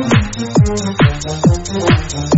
Thank you.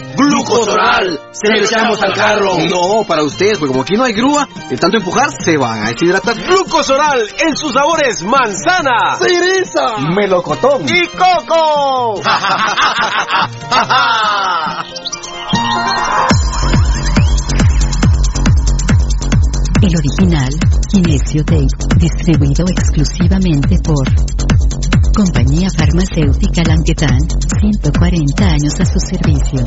¡Glucosoral! Se lo echamos al carro. No, para ustedes, porque como aquí no hay grúa, de tanto empujar se van a deshidratar. Glucosoral en sus sabores manzana, cereza, melocotón y coco. El original, Kinesio Tape, distribuido exclusivamente por Compañía Farmacéutica Languetan, 140 años a su servicio.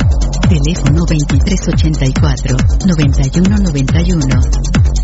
Teléfono 2384-9191.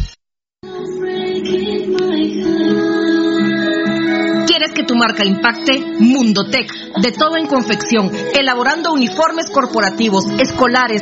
Tu marca impacte? Mundotech, de todo en confección, elaborando uniformes corporativos, escolares,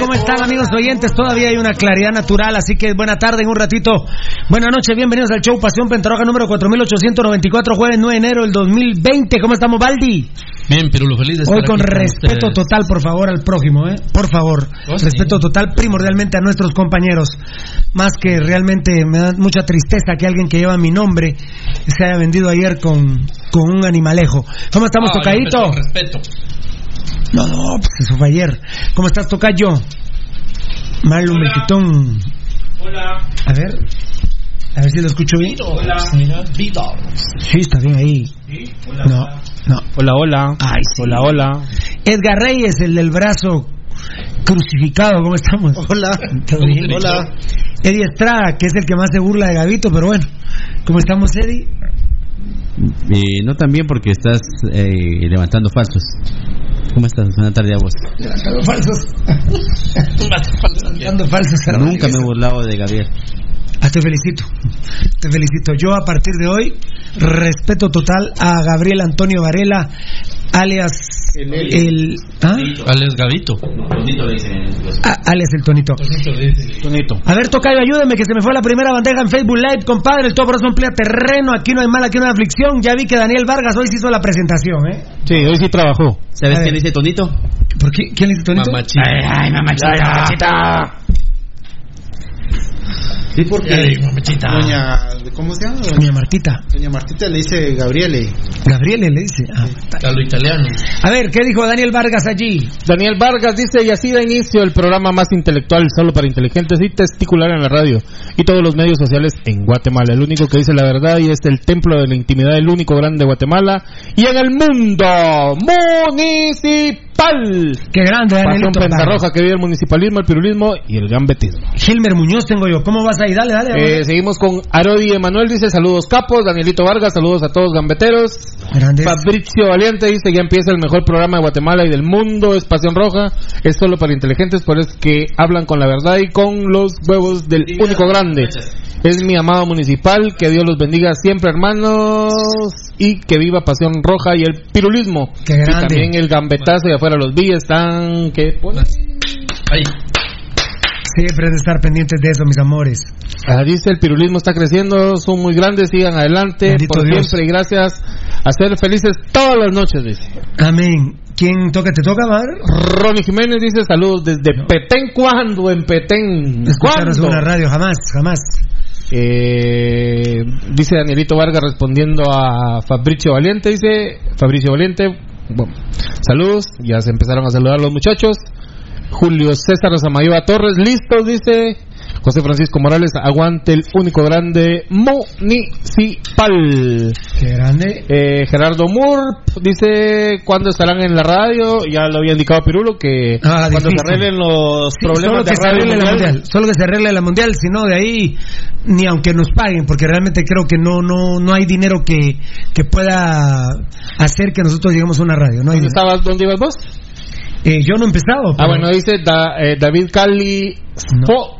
¿Cómo están amigos oyentes? Todavía hay una claridad natural, así que buena tarde en un ratito. Buenas noches, bienvenidos al show Pasión Pentarroja número 4894, jueves 9 de enero del 2020. ¿Cómo estamos, Baldi? Bien, pero lo feliz de estar Hoy con aquí respeto ustedes. total, por favor, al prójimo, ¿eh? Por favor. Oh, sí. Respeto total primordialmente a nuestros compañeros. Más que realmente me da mucha tristeza que alguien que lleva mi nombre se haya vendido ayer con, con un animalejo. ¿Cómo estamos, Ah, Tocadito? respeto. No, no, pues eso fue ayer. ¿Cómo estás, Tocayo? Marlon Hola. Melquitón. Hola. A ver. A ver si lo escucho bien. Hola. Sí, está bien ahí. Hola. No, no. Hola, hola. Ay, sí. Hola, hola. Edgar Reyes, el del brazo crucificado. ¿Cómo estamos? Hola. ¿Todo bien? Hola. Eddie Estrada, que es el que más se burla de Gavito, pero bueno. ¿Cómo estamos, Eddie? Eh, no también porque estás eh, levantando falsos. ¿Cómo estás? Buenas tardes a vos. Levantando falsos. Levantando falsos. Nunca me he burlado de Gabriel. Ah, te felicito. Te felicito. Yo a partir de hoy respeto total a Gabriel Antonio Varela, alias el, ¿ah? Alex Gavito. Ah, alias el Tonito. Tonito. A ver, Tocayo, ayúdame que se me fue la primera bandeja en Facebook Live, compadre. El Topros emplea terreno. Aquí no hay mal, aquí no hay aflicción. Ya vi que Daniel Vargas hoy se hizo la presentación, ¿eh? Sí, hoy sí trabajó. ¿Sabes quién dice Tonito? ¿Por qué? ¿Quién le dice Tonito? Mamachita. Ay, ay, mamachita. Ay, mamachita. Sí, porque Ay, doña, ¿cómo se llama? Doña Martita. Doña Martita le dice Gabriele. Gabriele le dice. Ah. A lo italiano. A ver, ¿qué dijo Daniel Vargas allí? Daniel Vargas dice, y así da inicio el programa más intelectual solo para inteligentes y testicular en la radio y todos los medios sociales en Guatemala. El único que dice la verdad y es el templo de la intimidad, el único grande de Guatemala y en el mundo municipal. Municipal. Qué grande, Pasión Danielito. pentarroja que vive el municipalismo, el pirulismo y el gambetismo. Gilmer Muñoz tengo yo. ¿Cómo vas ahí? Dale, dale. Eh, seguimos con Arodi Emanuel, dice saludos capos, Danielito Vargas, saludos a todos gambeteros. Grandes. Fabricio Valiente dice ya empieza el mejor programa de Guatemala y del mundo, es Pasión Roja, es solo para inteligentes, por eso que hablan con la verdad y con los huevos del único grande. Es mi amado municipal, que Dios los bendiga siempre hermanos y que viva Pasión Roja y el pirulismo. Qué Y grande. también el gambetazo y afuera los villas están que Ahí. Siempre es de estar pendientes de eso, mis amores. Ah, dice el pirulismo está creciendo, son muy grandes, sigan adelante Bendito por Dios. siempre y gracias a ser felices todas las noches, dice. Amén. ¿Quién toca? ¿Te toca, Mar? Ronnie Jiménez dice saludos desde Petén, ¿cuándo en Petén? Escucharos ¿Cuándo? una radio, jamás, jamás. Eh, dice Danielito Vargas respondiendo a Fabricio Valiente, dice Fabricio Valiente, bueno, saludos, ya se empezaron a saludar los muchachos. Julio César Samayoa Torres, listos, dice José Francisco Morales, aguante el único grande municipal. Qué grande. Eh, Gerardo Moore dice cuándo estarán en la radio, ya lo había indicado Pirulo que Ah, cuando difícil. se arreglen los Sí, problemas de radio la mundial. Solo que se arregle la mundial, si no de ahí ni aunque nos paguen, porque realmente creo que no no no hay dinero que, que pueda hacer que nosotros lleguemos a una radio. No hay ¿Dónde estabas? ¿Dónde ibas vos? Eh, yo no he empezado. Ah, pero- bueno, dice Da- eh, David Cali.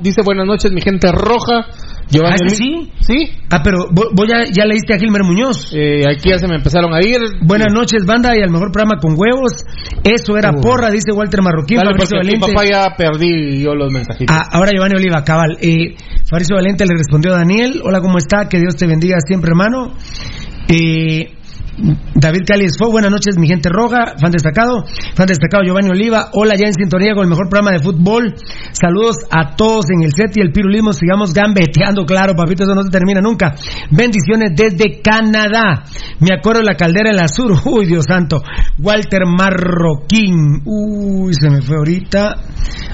Dice buenas noches, mi gente roja. Giovanni ¿Ah, sí? Sí. Ah, pero vos, vos ya, ya leíste a Gilmer Muñoz. Eh, aquí ya se me empezaron a ir. Buenas noches, banda, y al mejor programa con huevos. Eso era Uh. porra, dice Walter Marroquín. Dale, Fabricio Valente. papá ya perdí yo los mensajitos. Ah, ahora Giovanni Oliva, cabal. Eh, Fabricio Valente le respondió a Daniel, hola, ¿cómo está? Que Dios te bendiga siempre, hermano. Eh, David Cáliz fue, buenas noches, mi gente roja, fan destacado, fan destacado Giovanni Oliva, hola ya en sintonía con el mejor programa de fútbol, saludos a todos en el set y el pirulismo, sigamos gambeteando, claro, papito, eso no se termina nunca, bendiciones desde Canadá, me acuerdo de la caldera en la sur, uy Dios santo, Walter Marroquín, uy, se me fue ahorita,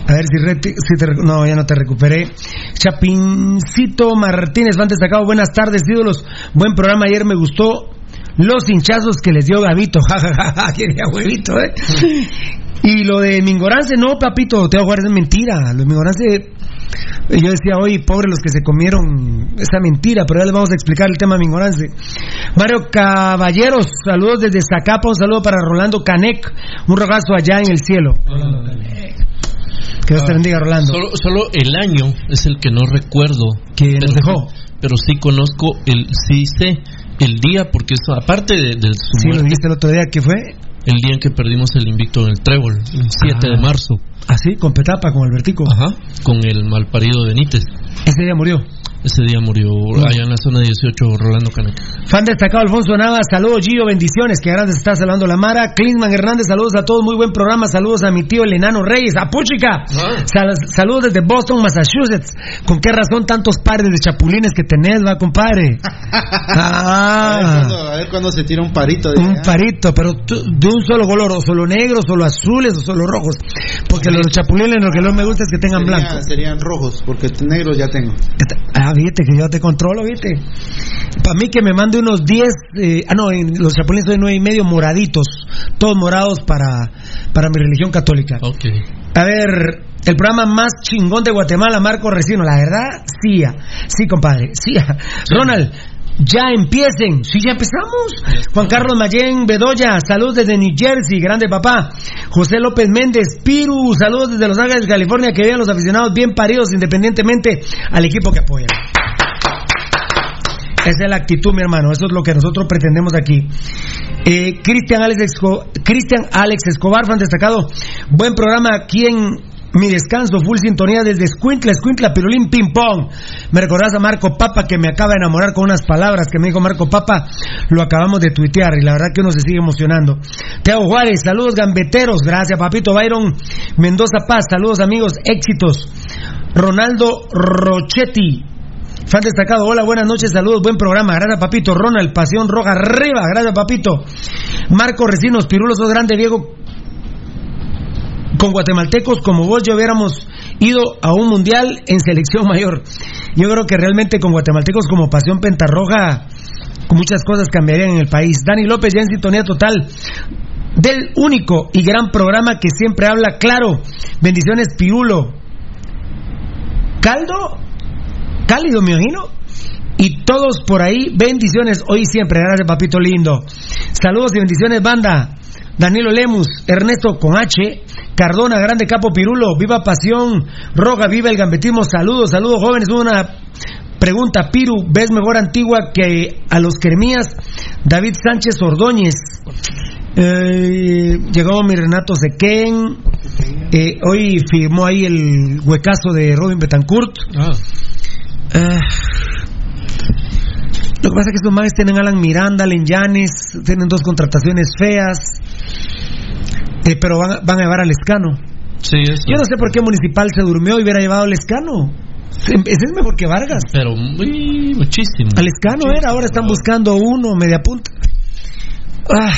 a ver si, reti- si no, ya no te recuperé, Chapincito Martínez, fan destacado, buenas tardes ídolos, buen programa, ayer me gustó, los hinchazos que les dio Gavito, jajaja, quería huevito, ¿eh? Y lo de Mingorance, no, papito, te voy a jugar, es mentira. Lo de Mingorance, yo decía hoy, pobre los que se comieron esa mentira, pero ya les vamos a explicar el tema de Mingorance. Mario Caballeros, saludos desde Zacapa, un saludo para Rolando Canec, un rogazo allá en el cielo. Que Dios te bendiga, Rolando. Solo, solo el año es el que no recuerdo. Que nos dejó. Pero sí conozco el, sí sé el día, porque eso, aparte de, de su Sí, lo dijiste el otro día, ¿qué fue? el día en que perdimos el invicto en el Trébol, el 7 Ah. de marzo. Así, con Petapa, con Albertico. Ajá, con el malparido Benítez. Ese día murió. Ese día murió allá en la zona 18 Rolando Caneca. Fan destacado Alfonso Navas, saludos Gio, bendiciones, que grandes está saludando la Mara. Klinsman Hernández, saludos a todos, muy buen programa, saludos a mi tío el enano Reyes, a Puchica. Sal- saludos desde Boston, Massachusetts. ¿Con qué razón tantos pares de chapulines que tenés, va, compadre? A ver Ah, cuándo- a ver cuándo se tira un parito. de un allá. parito, pero de un solo color, o solo negros, solo azules, o solo rojos. Porque los chapulines lo que no me gusta es que tengan Sería- blanco. Serían rojos, porque negros ya tengo. Ah, viste que yo te controlo, viste. Para mí que me mande unos 10, eh, ah no, en los chapulines son nueve y medio moraditos, todos morados para, para mi religión católica. Ok. A ver, el programa más chingón de Guatemala, Marco Recino, la verdad, sí, ah, sí, compadre, sí. ah. Ronald, ya empiecen, sí, ya empezamos. Juan Carlos Mayén Bedoya, saludos desde New Jersey, grande papá. José López Méndez, Piru, saludos desde Los Ángeles, California, que vean los aficionados bien paridos independientemente al equipo que apoyan. Esa es la actitud, mi hermano. Eso es lo que nosotros pretendemos aquí. Eh, Cristian Alex, Alex Escobar, fan destacado. Buen programa aquí en mi descanso, full sintonía desde Escuintla, Escuintla, Pirulín, Ping Pong. Me recordás a Marco Papa que me acaba de enamorar con unas palabras que me dijo Marco Papa. Lo acabamos de tuitear y la verdad que uno se sigue emocionando. Teo Juárez, saludos gambeteros. Gracias, papito Byron. Mendoza Paz, saludos amigos, éxitos. Ronaldo Rochetti, Fan destacado, hola, buenas noches, saludos, buen programa. Gracias, papito. Ronald, Pasión Roja, arriba. Gracias, papito. Marco Recinos, Pirulos, sos grande, Diego. Con guatemaltecos como vos, yo hubiéramos ido a un mundial en selección mayor. Yo creo que realmente con guatemaltecos como Pasión Pentarroja, muchas cosas cambiarían en el país. Dani López, ya en sintonía total. del único y gran programa que siempre habla claro. Bendiciones, Pirulo. Caldo, cálido, me imagino. Y todos por ahí, bendiciones hoy siempre. Gracias, papito lindo. Saludos y bendiciones, banda. Danilo Lemus, Ernesto con H, Cardona, Grande Capo Pirulo, Viva Pasión, Roga, Viva el Gambetismo, saludos, saludos jóvenes, una pregunta, Piru, ¿ves mejor Antigua que a los Kermías? David Sánchez Ordóñez, eh, llegó mi Renato Sequén, eh, hoy firmó ahí el huecazo de Robin Betancourt. Ah. Lo que pasa es que estos manes tienen Alan Miranda, Len Yanes, tienen dos contrataciones feas, eh, pero van, van a llevar al Escano. Sí, eso. Yo no sé por qué Municipal se durmió y hubiera llevado al Escano. Ese es mejor que Vargas. Pero muy, muchísimo. Al Escano era, ahora están buscando uno, media punta. Ah,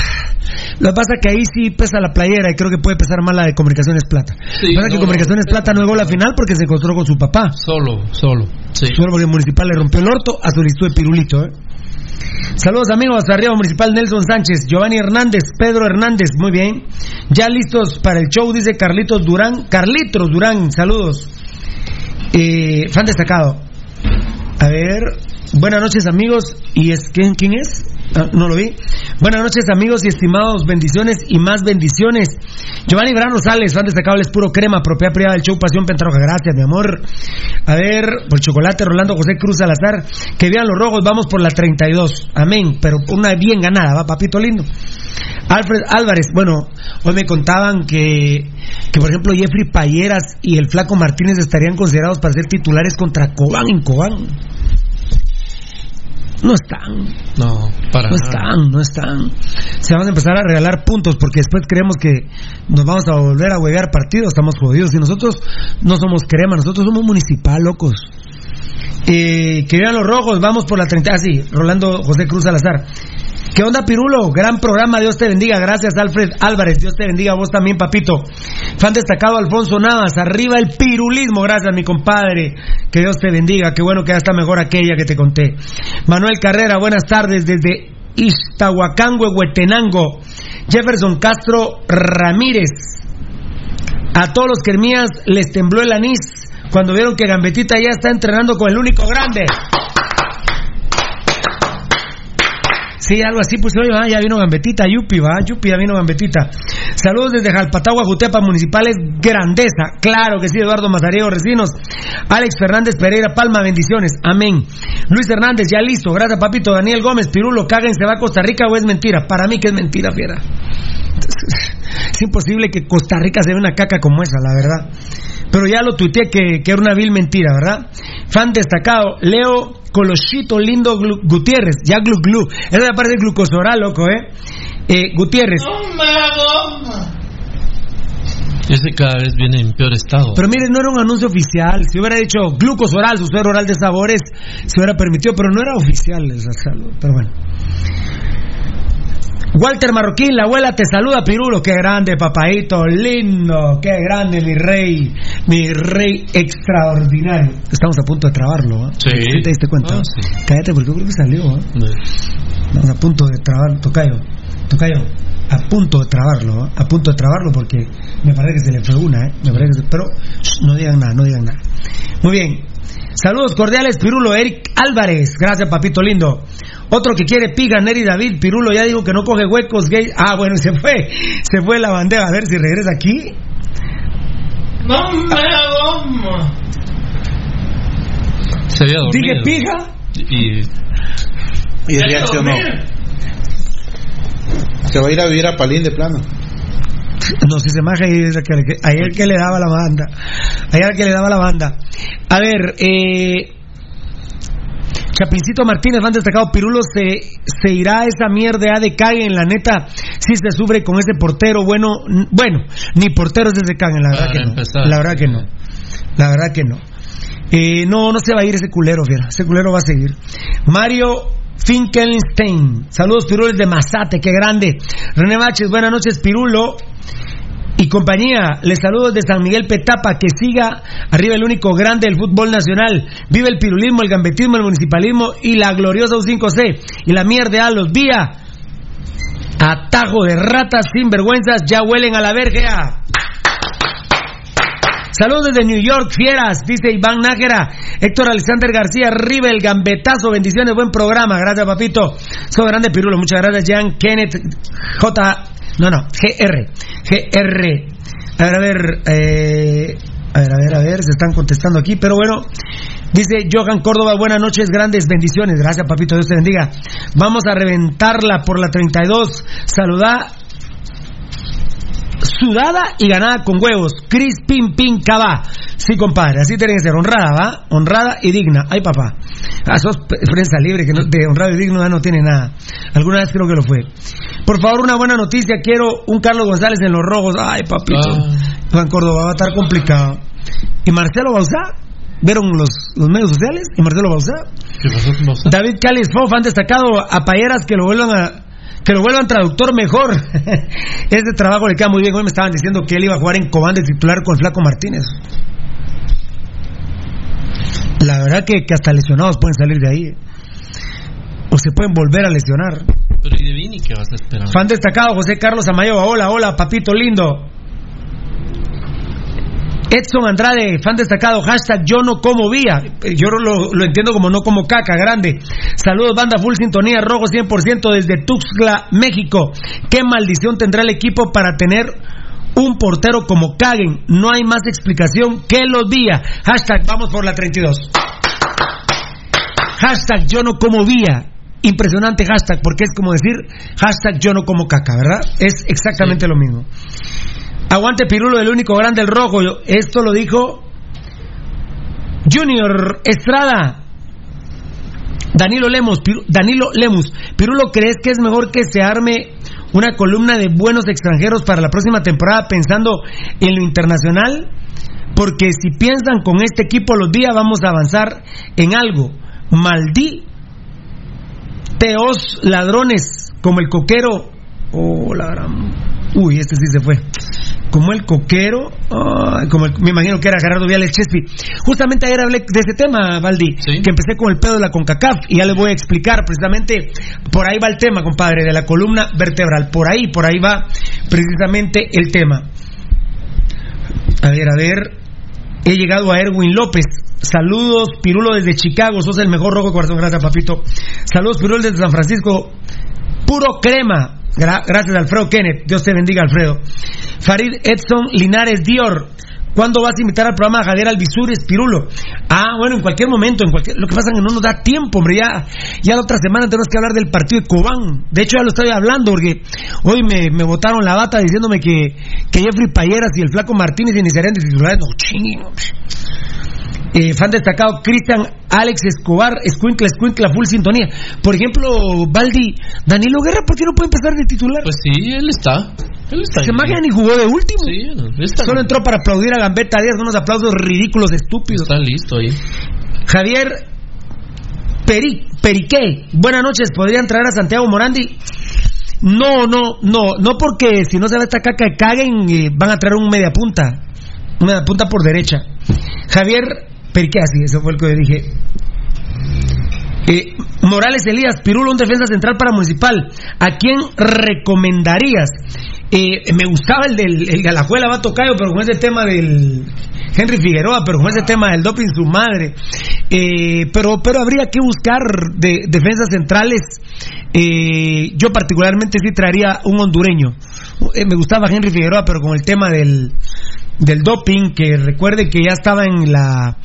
lo que pasa es que ahí sí pesa la playera y creo que puede pesar más la de Comunicaciones Plata. Sí, lo que pasa es que Comunicaciones no, Plata no llegó a la final porque se encontró con su papá. Solo, solo. Sí. Solo porque el Municipal le rompió el orto a solicitud de Pirulito. ¿eh? Saludos amigos, arriba Municipal Nelson Sánchez, Giovanni Hernández, Pedro Hernández, muy bien. Ya listos para el show, dice Carlitos Durán. Carlitos Durán, saludos. Eh, fan destacado. A ver, buenas noches amigos. ¿Y es quién, quién es? Ah, no lo vi. Buenas noches amigos y estimados, bendiciones y más bendiciones. Giovanni Brano Sales, fan destacado, es puro crema, propiedad privada del show Pasión Pentarroja. Gracias, mi amor. A ver, por chocolate, Rolando José Cruz Salazar. Que vean los rojos, vamos por la 32. Amén. Pero una bien ganada, va, papito lindo. Alfred Álvarez, bueno, hoy me contaban que, que por ejemplo Jeffrey Payeras y el Flaco Martínez estarían considerados para ser titulares contra Cobán en Cobán. No están. No, para No nada. están, no están. Se van a empezar a regalar puntos porque después creemos que nos vamos a volver a huevear partidos, estamos jodidos. Y nosotros no somos crema, nosotros somos municipal, locos. Eh, que vean los rojos, vamos por la 30. Ah, sí, Rolando José Cruz Salazar. ¿Qué onda, Pirulo? Gran programa, Dios te bendiga. Gracias, Alfred Álvarez. Dios te bendiga, vos también, papito. Fan destacado, Alfonso Navas. Arriba el pirulismo. Gracias, mi compadre. Que Dios te bendiga. Qué bueno que ya está mejor aquella que te conté. Manuel Carrera, buenas tardes desde Iztahuacán, Huehuetenango. Jefferson Castro Ramírez. A todos los Kermías les tembló el anís cuando vieron que Gambetita ya está entrenando con el único grande. Sí, algo así, pues oye, va, ya vino Gambetita, Yupi, va, Yupi, ya vino Gambetita. Saludos desde Jalpatagua, Jutepa, Municipales, Grandeza. Claro que sí, Eduardo Mazariego, Recinos. Alex Fernández Pereira, Palma, bendiciones. Amén. Luis Hernández, ya listo. Gracias, papito. Daniel Gómez, Pirulo, Cagen, se va a Costa Rica o es mentira. Para mí que es mentira, fiera. Es imposible que Costa Rica se vea una caca como esa, la verdad. Pero ya lo tuiteé que, que era una vil mentira, ¿verdad? Fan destacado, Leo Colochito Lindo Glu- Gutiérrez, ya glu glu. Eso me parece glucosoral, loco, ¿eh? eh Gutiérrez. Ese cada vez viene en peor estado. Pero mire, no era un anuncio oficial. Si hubiera dicho glucosoral, su suero oral de sabores, se hubiera permitido, pero no era oficial esa salud. Pero bueno. Walter Marroquín, la abuela te saluda, Pirulo. Qué grande, papadito, lindo. Qué grande, mi rey. Mi rey extraordinario. Estamos a punto de trabarlo, ¿eh? Sí. ¿Sí ¿Te diste cuenta? Ah, sí. Cállate, porque yo creo que salió, ¿eh? Estamos a punto de trabarlo. Tocayo, Tocayo, a punto de trabarlo, ¿eh? A punto de trabarlo porque me parece que se le fue una, ¿eh? Me parece que se- Pero shh, no digan nada, no digan nada. Muy bien. Saludos cordiales, Pirulo, Eric Álvarez. Gracias, papito lindo. Otro que quiere piga, Neri David. Pirulo ya dijo que no coge huecos gay. Ah, bueno, se fue. Se fue la bandera. A ver si regresa aquí. No me goma. Se había dormido. Dije piga. Y Y reaccionó. Se va a ir a vivir a Palín de plano. No, si se maja ahí, ayer que le daba la banda. Ayer que le daba la banda. A ver, eh. Chapincito Martínez, van destacado. Pirulo se, se irá a esa mierda de cague en la neta. Si se sufre con ese portero, bueno, bueno, ni porteros de ese la verdad que no. La verdad que no. La verdad que no. Eh, no, no se va a ir ese culero, fiera. Ese culero va a seguir. Mario Finkelstein. Saludos, Pirulo de Mazate, qué grande. René Baches, buenas noches, Pirulo y compañía. Les saludo desde San Miguel Petapa. Que siga arriba el único grande del fútbol nacional. Vive el pirulismo, el gambetismo, el municipalismo y la gloriosa U5C. Y la mierda a los vía. Atajo de ratas sin vergüenzas, ya huelen a la verga. Saludos desde New York, fieras, dice Iván Nájera. Héctor Alexander García, Rivel, gambetazo, bendiciones, buen programa. Gracias, papito. Soy grande Pirulo, muchas gracias, Jan Kenneth J. No, no, GR. GR. A ver, a ver, eh, a ver, a ver, a ver, se están contestando aquí, pero bueno. Dice Johan Córdoba, buenas noches, grandes bendiciones. Gracias, papito, Dios te bendiga. Vamos a reventarla por la 32. Saluda sudada y ganada con huevos. Cris Pin Pin Cabá. Sí, compadre, así tiene que ser. Honrada, ¿va? Honrada y digna. Ay, papá. Ah, sos prensa libre, que no, de honrado y digno no tiene nada. Alguna vez creo que lo fue. Por favor, una buena noticia. Quiero un Carlos González en los rojos. Ay, papito. Juan Córdoba va a estar complicado. ¿Y Marcelo Bausá? ¿Vieron los, los medios sociales? ¿Y Marcelo Bausá? David Cali Fof han destacado a Payeras que lo vuelvan a que lo vuelvan traductor mejor. Ese trabajo le queda muy bien. Hoy me estaban diciendo que él iba a jugar en Cobán de titular con Flaco Martínez. La verdad que, que hasta lesionados pueden salir de ahí. O se pueden volver a lesionar. Pero ¿y de Vini qué vas a esperar? Fan destacado, José Carlos Amayoa. Hola, hola, papito lindo. Edson Andrade, fan destacado, hashtag yo no como vía. Yo lo, lo entiendo como no como caca, grande. Saludos, banda full sintonía, rojo 100% desde Tuxtla, México. ¿Qué maldición tendrá el equipo para tener un portero como Caguen? No hay más explicación que los vía. Hashtag vamos por la 32. Hashtag yo no como vía. Impresionante hashtag, porque es como decir hashtag yo no como caca, ¿verdad? Es exactamente lo mismo. Aguante Pirulo, el único grande, el rojo. Esto lo dijo Junior Estrada. Danilo Lemos, Danilo. Pirulo, ¿crees que es mejor que se arme una columna de buenos extranjeros para la próxima temporada pensando en lo internacional? Porque si piensan con este equipo los días vamos a avanzar en algo. Maldí teos ladrones como el coquero. Oh, la gran- Uy, este sí se fue. Como el coquero, como el- me imagino que era Gerardo Viales Chespi. Justamente ayer hablé de ese tema, Valdi, que empecé con el pedo de la CONCACAF y ya les voy a explicar precisamente, por ahí va el tema, compadre, de la columna vertebral. Por ahí, por ahí va precisamente el tema. A ver, a ver. He llegado a Erwin López. Saludos, Pirulo desde Chicago. Sos el mejor rojo corazón. Gracias, papito. Saludos, Pirulo desde San Francisco. Puro crema. Gra- gracias, Alfredo Kenneth. Dios te bendiga, Alfredo. Farid Edson Linares Dior. ¿Cuándo vas a invitar al programa a Javier Alvisures, Pirulo? Ah, bueno, en cualquier momento. En cualquier... Lo que pasa es que no nos da tiempo, hombre. Ya, ya la otra semana tenemos que hablar del partido de Cobán. De hecho, ya lo estoy hablando porque hoy me, me botaron la bata diciéndome que, que Jeffrey Payeras y el Flaco Martínez iniciarían de titulares. No, hombre. Eh, fan destacado Cristian Alex Escobar, Escuincla, Escuincla, full sintonía. Por ejemplo, Baldi, Danilo Guerra, ¿por qué no puede empezar de titular? Pues sí, él está. Él está Se magia ni jugó de último. Sí, está Solo entró para aplaudir a Gambetta Díaz, unos aplausos ridículos, estúpidos. Está listo ahí. Javier Peri, Periqué, buenas noches, ¿podrían traer a Santiago Morandi? No, no, no, no porque si no se ve esta caca que caguen, eh, van a traer un media punta, un media punta por derecha. Javier Periqué, así, eso fue el que dije. Eh, Morales Elías, Pirulo, un defensa central para Municipal. ¿A quién recomendarías? Eh, me gustaba el del el Galajuela va Tocayo, pero con ese tema del Henry Figueroa, pero con ese tema del doping su madre. Eh, pero, pero habría que buscar de, defensas centrales. Eh, yo particularmente sí traería un hondureño. Me gustaba Henry Figueroa, pero con el tema del, del doping, que recuerde que ya estaba en la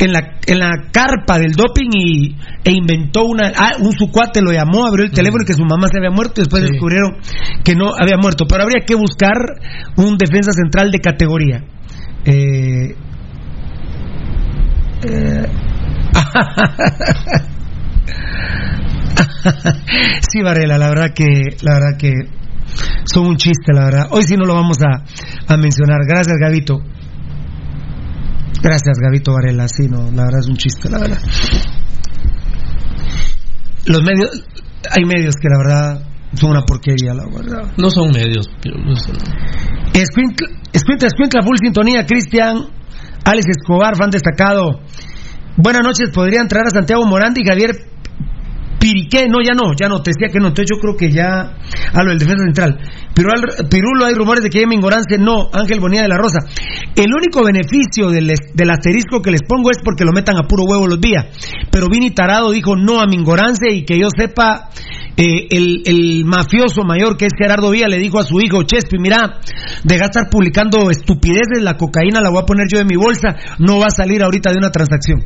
en la, en la carpa del doping y, e inventó una. Ah, un su cuate lo llamó, abrió el teléfono y que su mamá se había muerto y después descubrieron que no había muerto. Pero habría que buscar un defensa central de categoría. Eh, eh, sí, Varela, la verdad que, la verdad que son un chiste, la verdad. Hoy sí no lo vamos a, a mencionar. Gracias, Gavito. Gracias, Gavito Varela. Sí, no, la verdad es un chiste, la verdad. Los medios, hay medios que la verdad son una porquería, la verdad. No son medios. pero no son- Escuintla, Escuintla, Escuintla, full sintonía, Cristian, Alex Escobar, fan destacado. Buenas noches, podrían traer a Santiago Morandi y Javier Piriqué, no, ya no, ya no, te decía que no. Entonces yo creo que ya. A lo del defensa central. Pirulo, Pirulo hay rumores de que hay Mingorance, no. Ángel Bonilla de la Rosa. El único beneficio del, asterisco que les pongo es porque lo metan a puro huevo los días. Pero Vini Tarado dijo no a Mingorance y que yo sepa, eh, el, el mafioso mayor que es Gerardo Villa le dijo a su hijo, Chespi, mira, deja de estar publicando estupideces, la cocaína la voy a poner yo en mi bolsa, no va a salir ahorita de una transacción.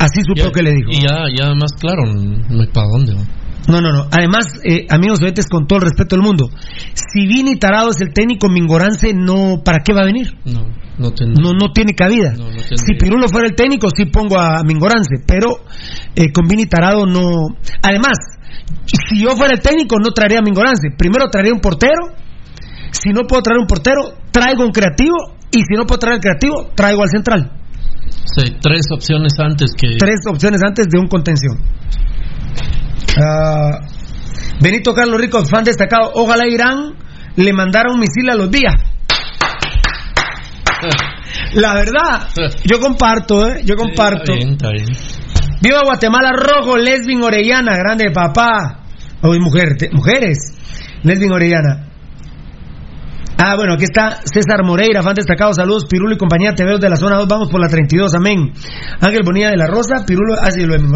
Así supo Ya- que le dijo. Y ya, ya más claro, no hay para dónde. ¿no? No, no, no. Además, eh, amigos oyentes, con todo el respeto del mundo, si Vini Tarado es el técnico Mingorance, no, ¿para qué va a venir? No, no ten- No, no tiene cabida. no si Pirulo fuera el técnico, sí pongo a Mingorance, pero eh, con Vini Tarado no. Además, si yo fuera el técnico, no traería a Mingorance. Primero traería un portero. Si no puedo traer un portero, traigo un creativo. Y si no puedo traer el creativo, traigo al central. Sí, tres opciones antes que. Tres opciones antes de un contención. Ah, Benito Carlos Rico, fan destacado. Ojalá Irán le mandara un misil a los días. La verdad, yo comparto, ¿eh? Yo comparto. Está bien, está bien. Viva Guatemala Rojo, Lesbin Orellana, grande papá. Hoy mujer, te- mujeres. Lesbin Orellana. Ah, bueno, aquí está César Moreira, fan destacado. Saludos, Pirulo y compañía. Te veo de la zona 2. Vamos por la 32. Amén. Ángel Bonilla de la Rosa, Pirulo, así lo de.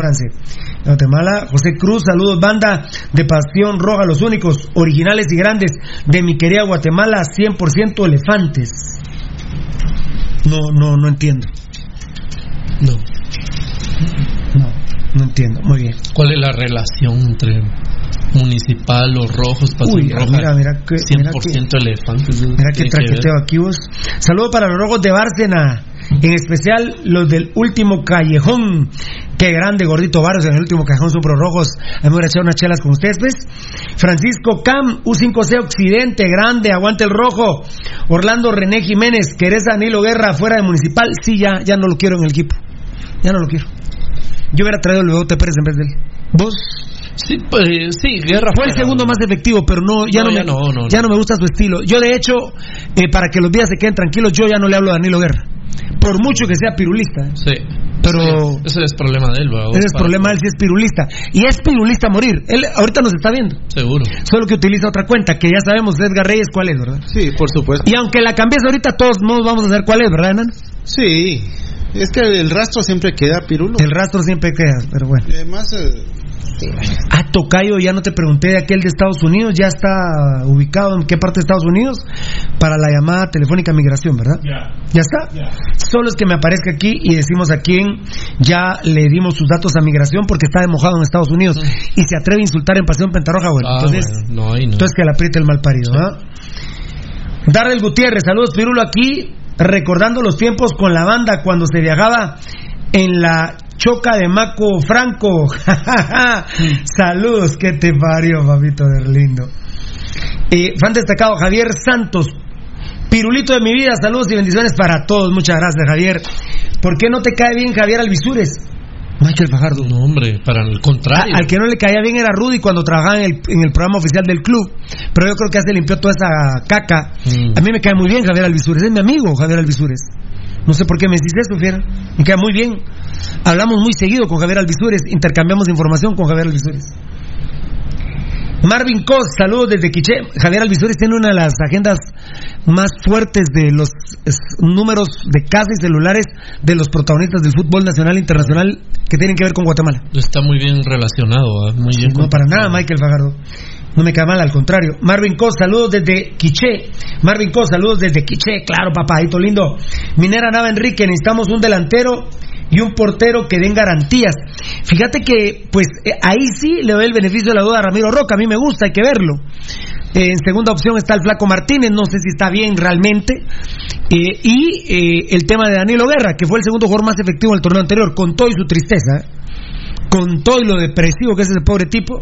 Guatemala, José Cruz, saludos, banda de Pasión Roja, los únicos, originales y grandes de mi querida Guatemala, 100% elefantes. No, no, no entiendo. No. No, no entiendo. Muy bien. ¿Cuál es la relación entre municipal, los rojos, pasión Uy, roja? mira, mira que- 100% elefantes. ¿no? Mira qué Tiene que ver. traqueteo aquí vos. Saludos para los rojos de Bárcena, en especial los del último callejón. Qué grande, gordito Barros, en el último callejón son pro rojos. A mí me echar unas chelas con ustedes, pues. Francisco Cam, U5C Occidente, grande, aguante el rojo. Orlando René Jiménez, ¿querés Danilo Guerra fuera de municipal? Sí, ya, ya no lo quiero en el equipo. Ya no lo quiero. Yo hubiera traído el Bebote Pérez en vez de él. ¿Vos? Sí, pues, sí, guerra. Fue el segundo más efectivo, pero no, ya no, No, me, ya no, no, ya no. no me gusta su estilo. Yo, de hecho, eh, para que los días se queden tranquilos, yo ya no le hablo a Danilo Guerra. Por mucho que sea pirulista. ¿eh? Sí. Pero- Sí, ese es problema de él, ¿va? Ese es Para- problema de él si es pirulista. Y es pirulista a morir. Él ahorita nos está viendo. Seguro. Solo que utiliza otra cuenta, que ya sabemos, Edgar Reyes, cuál es, ¿verdad? Sí, por supuesto. Y aunque la cambies ahorita, todos modos vamos a saber cuál es, ¿verdad, Enan? Sí, es que el rastro siempre queda pirulo. El rastro siempre queda, pero bueno. Y además, eh, Ah, Tocayo, ya no te pregunté de aquel de Estados Unidos, ya está ubicado en qué parte de Estados Unidos para la llamada telefónica migración, ¿verdad? Ya. ¿Ya está? Solo es que me aparezca aquí y decimos a quién ya le dimos sus datos a migración porque está de mojado en Estados Unidos y se atreve a insultar en Pasión Pentarroja, bueno, Ah, entonces, bueno, no, ahí no. entonces que le apriete el mal parido, ¿verdad? Darrell Gutiérrez, saludos Pirulo aquí, recordando los tiempos con la banda cuando se viajaba en la choca de Maco Franco. saludos, que te parió, papito de lindo. Eh, fan destacado Javier Santos, Pirulito de mi vida, saludos y bendiciones para todos. Muchas gracias, Javier. ¿Por qué no te cae bien Javier Alvisures? Michael Fajardo. No, hombre, para el contrario. A- al que no le caía bien era Rudy cuando trabajaba en el, en el programa oficial del club. Pero yo creo que ya se limpió toda esa caca. Mm. A mí me cae muy bien Javier Alvisures. Es mi amigo Javier Alvisures. No sé por qué me decís eso, fiera. Me cae muy bien. Hablamos muy seguido con Javier Alvisures. Intercambiamos información con Javier Alvisures. Marvin Cos, saludos desde Quiché. Javier Alvisures tiene una de las agendas más fuertes de los números de casa y celulares de los protagonistas del fútbol nacional e internacional que tienen que ver con Guatemala. Está muy bien relacionado, ¿va? muy bien. No, para nada, Michael Fajardo. No me cae mal, al contrario. Marvin Cos, saludos desde Quiché. Marvin Cos, saludos desde Quiché. Claro, papadito lindo. Minera Nava Enrique, necesitamos un delantero y un portero que den garantías. Fíjate que, pues, eh, ahí sí le doy el beneficio de la duda a Ramiro Roca. A mí me gusta, hay que verlo. Eh, en segunda opción está el Flaco Martínez, no sé si está bien realmente. Eh, y el tema de Danilo Guerra, que fue el segundo jugador más efectivo en el torneo anterior, con todo y su tristeza. Con todo y lo depresivo que es ese pobre tipo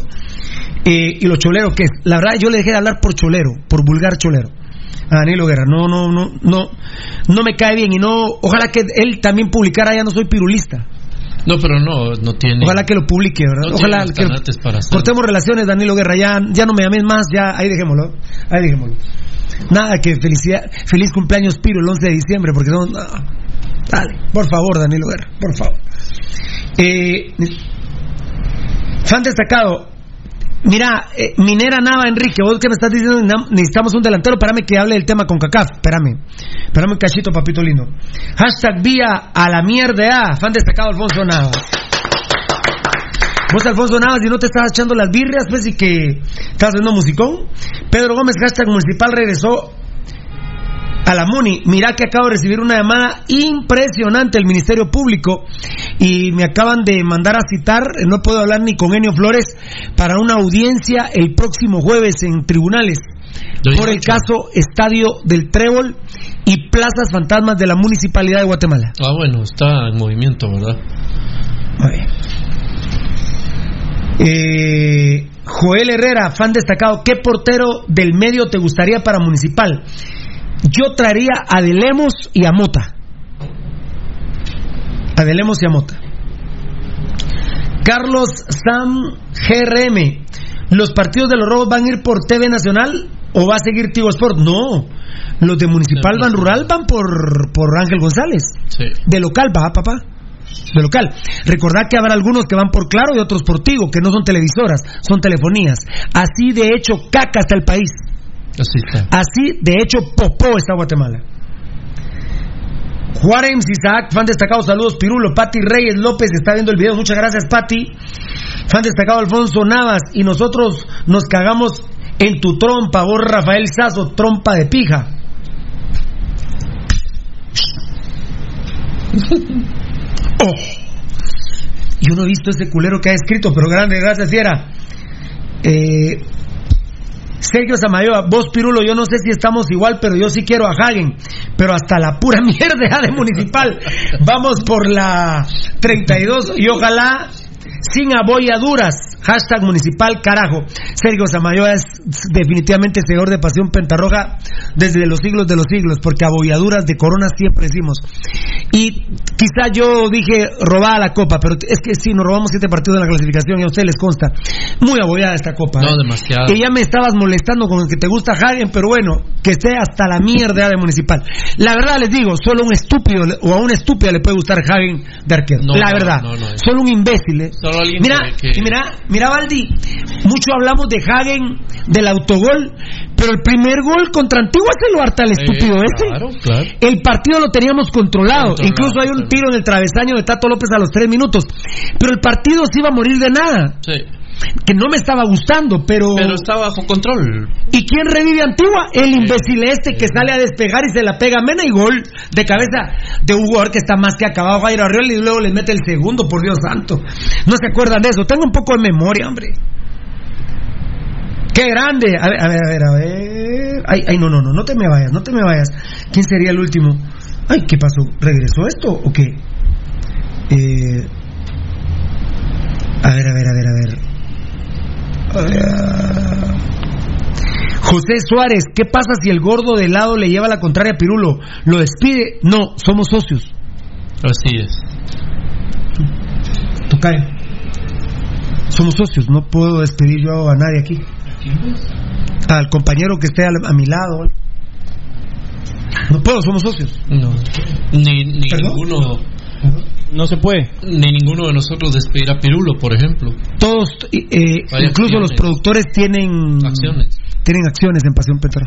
eh, y lo cholero que es. La verdad, yo le dejé de hablar por cholero, por vulgar cholero. A Danilo Guerra, no, no, no, no, no me cae bien y no, ojalá que él también publicara, ya no soy pirulista. No, pero no, no tiene. Ojalá que lo publique, ¿verdad? No ojalá que para cortemos relaciones, Danilo Guerra, ya, ya no me llames más, ya, ahí dejémoslo, ahí dejémoslo. Nada, que felicidad, feliz cumpleaños Piro el 11 de diciembre, porque son, no, dale, por favor, Danilo Guerra, por favor. Eh, Fan destacado. Mira, eh, Minera Nava Enrique, vos que me estás diciendo "Nam- necesitamos un delantero, espérame que hable del tema con CACAF, espérame. Espérame un cachito, papito lindo. Hashtag vía a la mierda, ah, fan destacado Alfonso Navas. Vos, Alfonso Navas, y no te estás echando las birrias, pues, y que estás haciendo musicón. Pedro Gómez, hashtag municipal, regresó a la MUNI. Mira que acabo de recibir una llamada impresionante del Ministerio Público y me acaban de mandar a citar, eh, no puedo hablar ni con Enio Flores, para una audiencia el próximo jueves en tribunales por el caso Estadio del Trébol y Plazas Fantasmas de la Municipalidad de Guatemala. Ah, bueno, está en movimiento, ¿verdad? Eh, Joel Herrera, fan destacado, ¿qué portero del medio te gustaría para Municipal? Yo traería a Delemos y a Mota. A Delemos y a Mota. Carlos Sam GRM, ¿los partidos de los robos van a ir por TV Nacional o va a seguir Tigo Sport? No, los de Municipal van rural van por, por Ángel González. Sí. De local va, papá. De local. Recordad que habrá algunos que van por Claro y otros por Tigo, que no son televisoras, son telefonías. Así de hecho, caca está el país. Así está. Así de hecho, popó está Guatemala. Juárez Isaac, fan destacado, saludos Pirulo, Pati Reyes López está viendo el video, muchas gracias Pati. Fan destacado Alfonso Navas y nosotros nos cagamos en tu trompa, vos Rafael Sazo, trompa de pija. Oh. Yo no he visto ese culero que ha escrito, pero grande, gracias, Fiera. Eh, Sergio Samayoa, vos Pirulo, yo no sé si estamos igual, pero yo sí quiero a Hagen, pero hasta la pura mierda de municipal. Vamos por la 32 y ojalá sin abolladuras. Hashtag municipal carajo. Sergio Samayoa es definitivamente seguidor de Pasión Pentarroja desde los siglos de los siglos, porque abolladuras de corona siempre decimos. Y quizá yo dije robada la copa, pero es que sí, nos robamos siete partidos de la clasificación y a ustedes les consta. Muy abollada esta copa. No, ¿eh? demasiado. Que ya me estabas molestando con el que te gusta Hagen, pero bueno, que esté hasta la mierda de municipal. La verdad les digo, solo un estúpido o a una estúpida le puede gustar Hagen de arquero. No, la no, verdad. no, no, solo un imbécil. ¿eh? Solo alguien Mira, que- que- y mira, mira, Valdi, mucho hablamos de Hagen, del autogol, pero el primer gol contra Antigua se lo harta el estúpido Eh, ese. Claro, claro. El partido lo teníamos controlado. Controlado, Incluso hay un tiro en el travesaño de Tato López a los tres minutos. Pero el partido se iba a morir de nada. Sí. Que no me estaba gustando, pero. Pero está bajo control. ¿Y quién revive Antigua? El imbécil este que sale a despegar y se la pega a Mena y gol de cabeza de un jugador que está más que acabado, Jairo Arriola, y luego le mete el segundo, por Dios santo. No se acuerdan de eso. Tengo un poco de memoria, hombre. ¡Qué grande! A ver, a ver, a ver, a ver. Ay, ay, no, no, no, no te me vayas, no te me vayas. ¿Quién sería el último? Ay, ¿qué pasó? ¿Regresó esto o qué? Eh... A ver, a ver, a ver, a ver. José Suárez, ¿qué pasa si el gordo de lado le lleva la contraria a Pirulo? ¿Lo despide? No, somos socios. Así es. Tocayo. Somos socios, no puedo despedir yo a nadie aquí. Al compañero que esté a, mi lado. No puedo, somos socios. No. Ni, ni ninguno. No se puede. Ni ninguno de nosotros despedir a Pirulo, por ejemplo. Todos, eh, incluso los productores tienen Acciones. tienen acciones en Pasión Petra.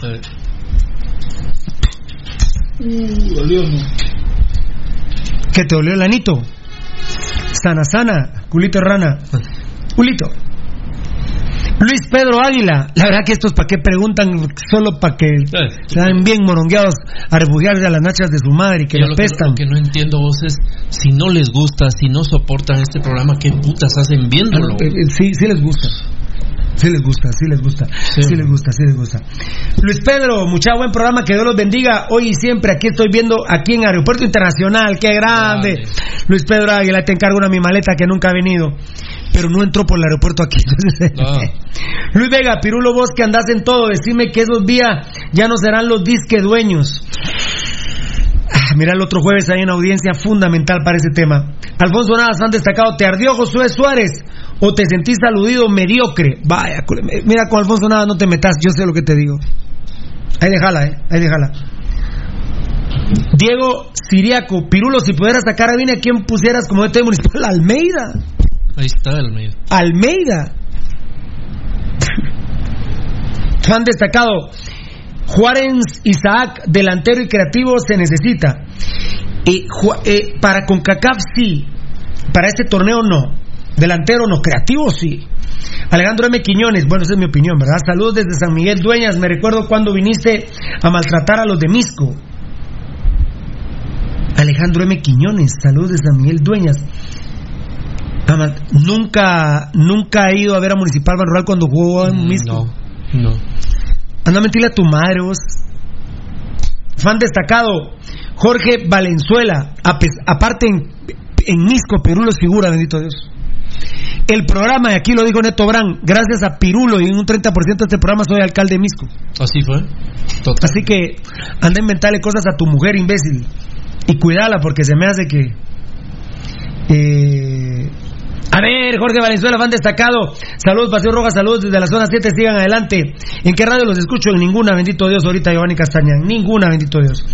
¿Qué te dolió el anito? Sana, sana, culito rana. Culito. Luis Pedro Águila, la verdad que estos para qué preguntan solo para que sean bien morongueados a refugiarse a las nachas de su madre y que Yo lo que, pestan. lo que no entiendo vos es si no les gusta, si no soportan este programa, ¿qué putas hacen viéndolo? Ah, eh, sí, sí les gusta. Sí les gusta, sí les gusta. Sí, les gusta, sí les gusta. Luis Pedro, mucha buen programa, que Dios los bendiga. Hoy y siempre, aquí estoy viendo, aquí en Aeropuerto Internacional, qué grande. Luis Pedro Águila, te encargo una mi maleta que nunca ha venido. Pero no entró por el aeropuerto aquí. Luis Vega, Pirulo, vos que andás en todo, decime que esos días ya no serán los disque dueños. Ah, Mira el otro jueves hay una audiencia fundamental para ese tema. Alfonso Navas, han destacado, ¿te ardió Josué Suárez o te sentís aludido mediocre? Vaya, mira con Alfonso Navas no te metas, yo sé lo que te digo. Ahí déjala, eh, ahí déjala. Diego Siriaco, Pirulo, si pudieras sacar a Vine, ¿a quién pusieras como DT municipal? Almeida. Ahí está Almeida. Almeida. Fan destacado. Juárez Isaac, delantero y creativo, se necesita. Eh, para CONCACAF sí. Para este torneo no. Delantero no. Creativo sí. Alejandro M. Quiñones, bueno, esa es mi opinión, ¿verdad? Saludos desde San Miguel Dueñas. Me recuerdo cuando viniste a maltratar a los de Misco. Alejandro M. Quiñones, saludos de San Miguel Dueñas. Nunca, nunca he ido a ver a Municipal Ban Rural cuando jugó en Misco. No. Anda a mentirle a tu madre, vos. Fan destacado, Jorge Valenzuela. Aparte, en, en Misco, Pirulo es figura, bendito Dios. El programa, y aquí lo dijo Neto Brand, gracias a Pirulo y en un 30% de este programa soy alcalde de Misco. Así fue. Así que anda a inventarle cosas a tu mujer, imbécil. Y cuídala porque se me hace que. Eh, a ver, Jorge Valenzuela, fan destacado. Saludos, Paseo Roja, saludos desde la zona 7, sigan adelante. ¿En qué radio los escucho? En ninguna, bendito Dios, ahorita Giovanni Castaña. Ninguna, bendito Dios.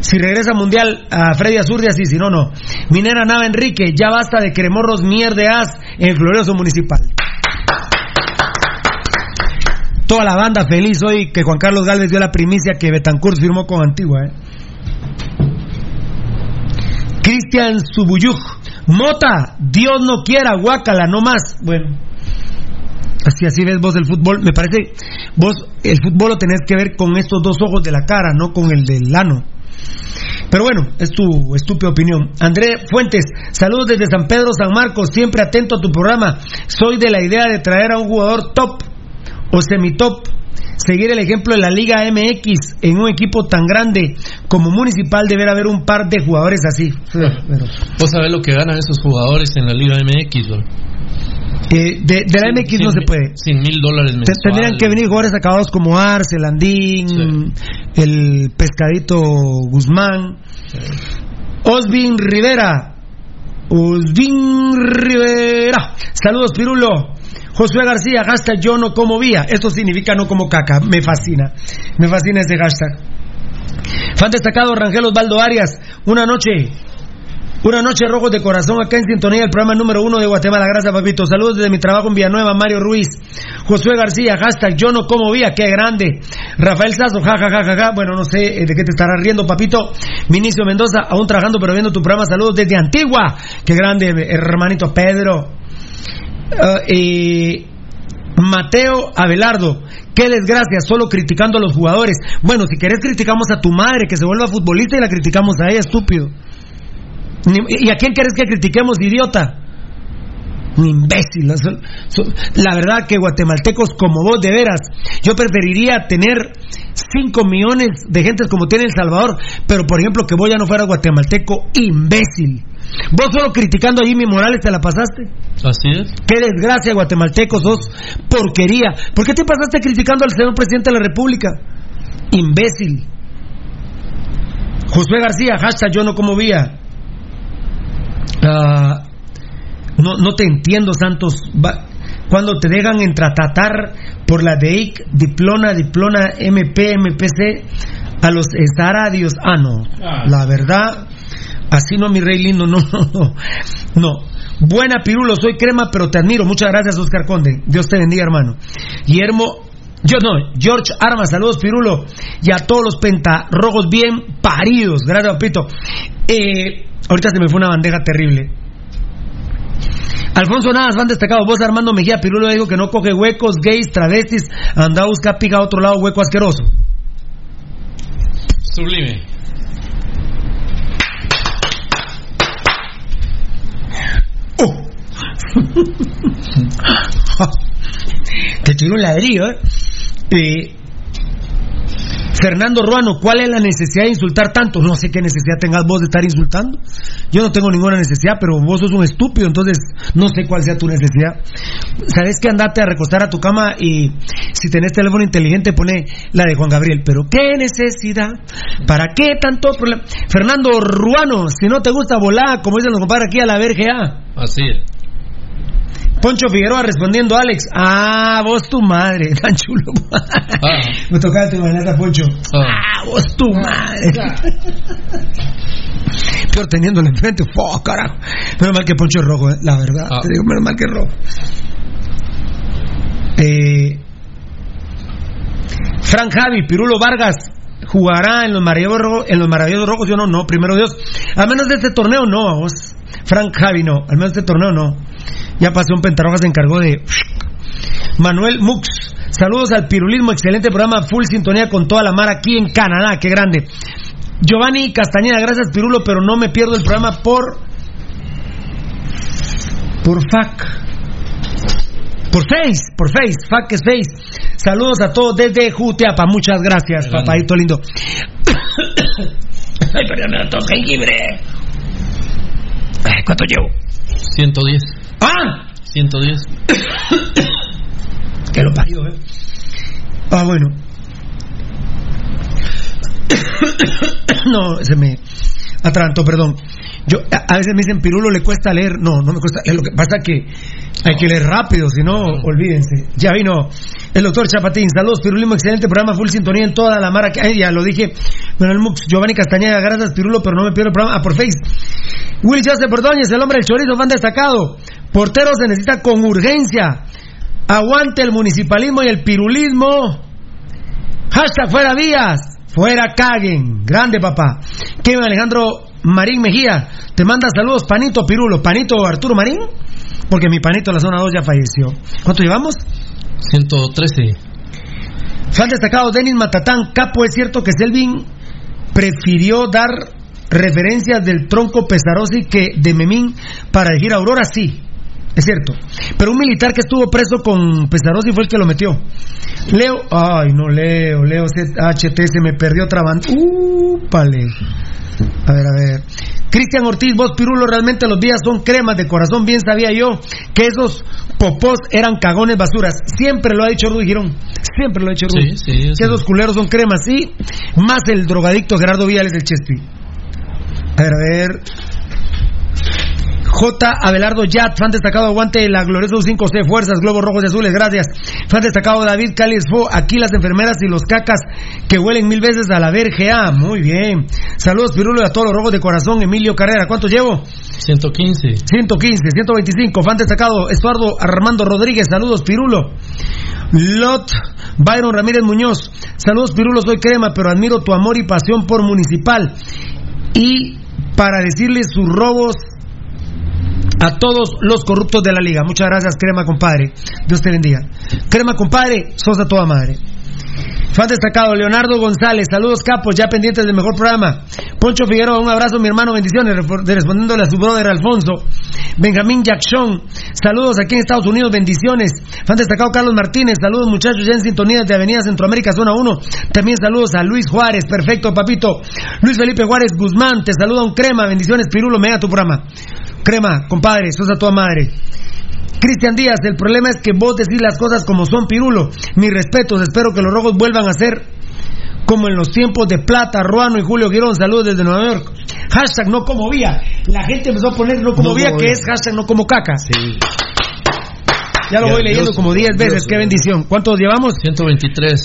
Si regresa Mundial a Freddy Azurdia, sí, si no, no. Minera Nava Enrique, ya basta de cremorros mierdeas en el glorioso municipal. Toda la banda feliz hoy que Juan Carlos Galvez dio la primicia que Betancourt firmó con Antigua. ¿eh? Cristian Subuyuj, Mota, Dios no quiera, guácala, no más. Bueno, así así ves vos el fútbol. Me parece, vos el fútbol lo tenés que ver con estos dos ojos de la cara, no con el del ano. Pero bueno, es tu estúpida opinión. André Fuentes, saludos desde San Pedro, San Marcos, siempre atento a tu programa. Soy de la idea de traer a un jugador top o semitop. Seguir el ejemplo de la Liga MX en un equipo tan grande como Municipal deberá haber un par de jugadores así. Vos sabés lo que ganan esos jugadores en la Liga MX, bro. Eh, de, de la MX no se puede. 100 mil dólares mensuales. Tendrían que venir jugadores acabados como Arce, Landín, el pescadito Guzmán, Osvin Rivera, Osvin Rivera. Saludos, Pirulo. Josué García, hashtag yo no como vía. Esto significa no como caca. Me fascina. Me fascina ese hashtag. Fan destacado, Rangel Osvaldo Arias. Una noche. Una noche rojos de corazón acá en sintonía el programa número uno de Guatemala. Gracias, papito. Saludos desde mi trabajo en Villanueva, Mario Ruiz. Josué García, hashtag yo no como vía, qué grande. Rafael Sazo, ja, ja, ja, ja. Bueno, no sé eh, de qué te estarás riendo, papito. Vinicio Mendoza, aún trabajando pero viendo tu programa. Saludos desde Antigua. Qué grande, hermanito Pedro. Eh, Mateo Abelardo, qué desgracia, solo criticando a los jugadores. Bueno, si querés criticamos a tu madre que se vuelva futbolista y la criticamos a ella, estúpido. ¿Y a quién querés que critiquemos, idiota? Imbécil. La verdad que guatemaltecos como vos, de veras, yo preferiría tener 5 millones de gentes como tiene El Salvador, pero por ejemplo que vos ya no fueras guatemalteco, imbécil. Vos solo criticando a Jimmy Morales te la pasaste. Así es. Qué desgracia, guatemalteco, sos porquería. ¿Por qué te pasaste criticando al señor presidente de la República? Imbécil. Josué García, hashtag yo no como vía. Ah, no, no te entiendo, Santos. Va- cuando te dejan entratatar por la DEIC, diplona, diplona, MP, MPC, a los esaradios. Ah, no. La verdad, así no, mi rey lindo, no, no, no. No. Buena Pirulo, soy crema, pero te admiro. Muchas gracias, Oscar Conde. Dios te bendiga, hermano. Guillermo, yo no, George Armas, saludos, Pirulo. Y a todos los pentarrojos bien paridos. Gracias, papito. Eh, ahorita se me fue una bandeja terrible. Alfonso Navas, van destacado. Vos, Armando Mejía Pirulo, digo que no coge huecos, gays, travestis. Anda a pica a otro lado, hueco asqueroso. Sublime. Te tiró un ladrillo, ¿eh? Eh, Fernando Ruano, ¿cuál es la necesidad de insultar tanto? No sé qué necesidad tengas vos de estar insultando. Yo no tengo ninguna necesidad, pero vos sos un estúpido, entonces no sé cuál sea tu necesidad. Sabes que andate a recostar a tu cama y si tenés teléfono inteligente pone la de Juan Gabriel. Pero qué necesidad, ¿para qué tanto problema? Fernando Ruano, si no te gusta volar, como dicen los compadres aquí a la verga. Así es. Poncho Figueroa respondiendo a Alex. Ah, vos tu madre, tan chulo. Me tocaba tu a Poncho. Ah, vos tu madre. peor teniéndolo enfrente. ¡Fua, carajo! Menos mal que Poncho es rojo, eh, la verdad. Ah. Te digo, menos mal que es rojo. Eh, Frank Javi, Pirulo Vargas jugará en los maravillosos rojos, en los maravillosos rojos, yo no, no, primero Dios. Al menos de este torneo no, vos. Frank Javi no, al menos de este torneo no. Ya pasó un pentarroja, se encargó de Manuel Mux. Saludos al pirulismo, excelente programa, full sintonía con toda la mar aquí en Canadá, qué grande. Giovanni Castañeda, gracias Pirulo, pero no me pierdo el programa por por FAC. Por Face, por Face, FAC es Face. Saludos a todos desde Jutiapa, muchas gracias, papadito lindo. Ay, perdón, me da jengibre. ¿Cuánto llevo? 110. ¡Ah! 110. Que lo parió, ¿eh? Ah, bueno. no, se me atrantó, perdón. Yo, a, a veces me dicen, Pirulo le cuesta leer. No, no me cuesta leer. Lo que pasa que hay que leer rápido, si no, olvídense. Ya vino el doctor Chapatín. Saludos, Pirulismo, excelente programa, full sintonía en toda la mara. que- Ay, ya lo dije. Bueno, el Mux, Giovanni Castañeda, gracias, Pirulo, pero no me pierdo el programa. Ah, por Face. Will Joseph Ordóñez, el hombre del chorizo, fan destacado. Portero se necesita con urgencia. Aguante el municipalismo y el pirulismo. Hashtag fuera vías. Fuera caguen. Grande papá. Kevin Alejandro Marín Mejía. Te manda saludos, Panito Pirulo. Panito Arturo Marín. Porque mi panito de la zona 2 ya falleció. ¿Cuánto llevamos? 113. Fan destacado Denis Matatán. Capo, es cierto que Selvin prefirió dar referencias del tronco Pesarosi que de Memín para elegir a Aurora, sí. Es cierto. Pero un militar que estuvo preso con Pesarosi fue el que lo metió. Leo, ay, no Leo, Leo HT se me perdió trabando. Uh, pale. A ver, a ver. Cristian Ortiz, vos Pirulo, realmente los días son cremas de corazón. Bien sabía yo que esos popós eran cagones basuras. Siempre lo ha dicho Rudy Girón. Siempre lo ha dicho Rudy. Sí, sí, que sí. esos culeros son cremas, sí. Más el drogadicto Gerardo Viales del Chespi. A ver, a ver. J. Abelardo Yat, fan destacado, aguante de la gloriosa U5C, fuerzas, globos rojos y azules, gracias. Fan destacado David Cáliz Fo, aquí las enfermeras y los cacas que huelen mil veces a la vergea. Muy bien. Saludos, Pirulo, y a todos los rojos de corazón. Emilio Carrera, ¿cuánto llevo? 115. 115, 125, fan destacado, Estuardo Armando Rodríguez, saludos Pirulo. Lot, Byron Ramírez Muñoz, saludos Pirulo, soy crema, pero admiro tu amor y pasión por municipal. Y para decirles sus robos a todos los corruptos de la liga. Muchas gracias, crema compadre. Dios te bendiga. Crema compadre, sos a toda madre. Fan destacado, Leonardo González, saludos capos, ya pendientes del mejor programa. Poncho Figueroa, un abrazo mi hermano, bendiciones, respondiéndole a su brother Alfonso. Benjamín Jackson, saludos aquí en Estados Unidos, bendiciones. Fan destacado Carlos Martínez, saludos muchachos ya en sintonía de Avenida Centroamérica, zona 1. También saludos a Luis Juárez, perfecto papito. Luis Felipe Juárez Guzmán, te saluda un crema, bendiciones, Pirulo, me da tu programa. Crema, compadre, sos a toda madre. Cristian Díaz, el problema es que vos decís las cosas como son, Pirulo. Mis respetos, espero que los rojos vuelvan a ser como en los tiempos de Plata, Ruano y Julio Girón. Saludos desde Nueva York. Hashtag no como vía. La gente empezó a poner no como No vía, que es hashtag no como caca. Ya lo Ya, voy leyendo Dios, como 10 veces, Dios, qué bendición. ¿Cuántos llevamos? 123.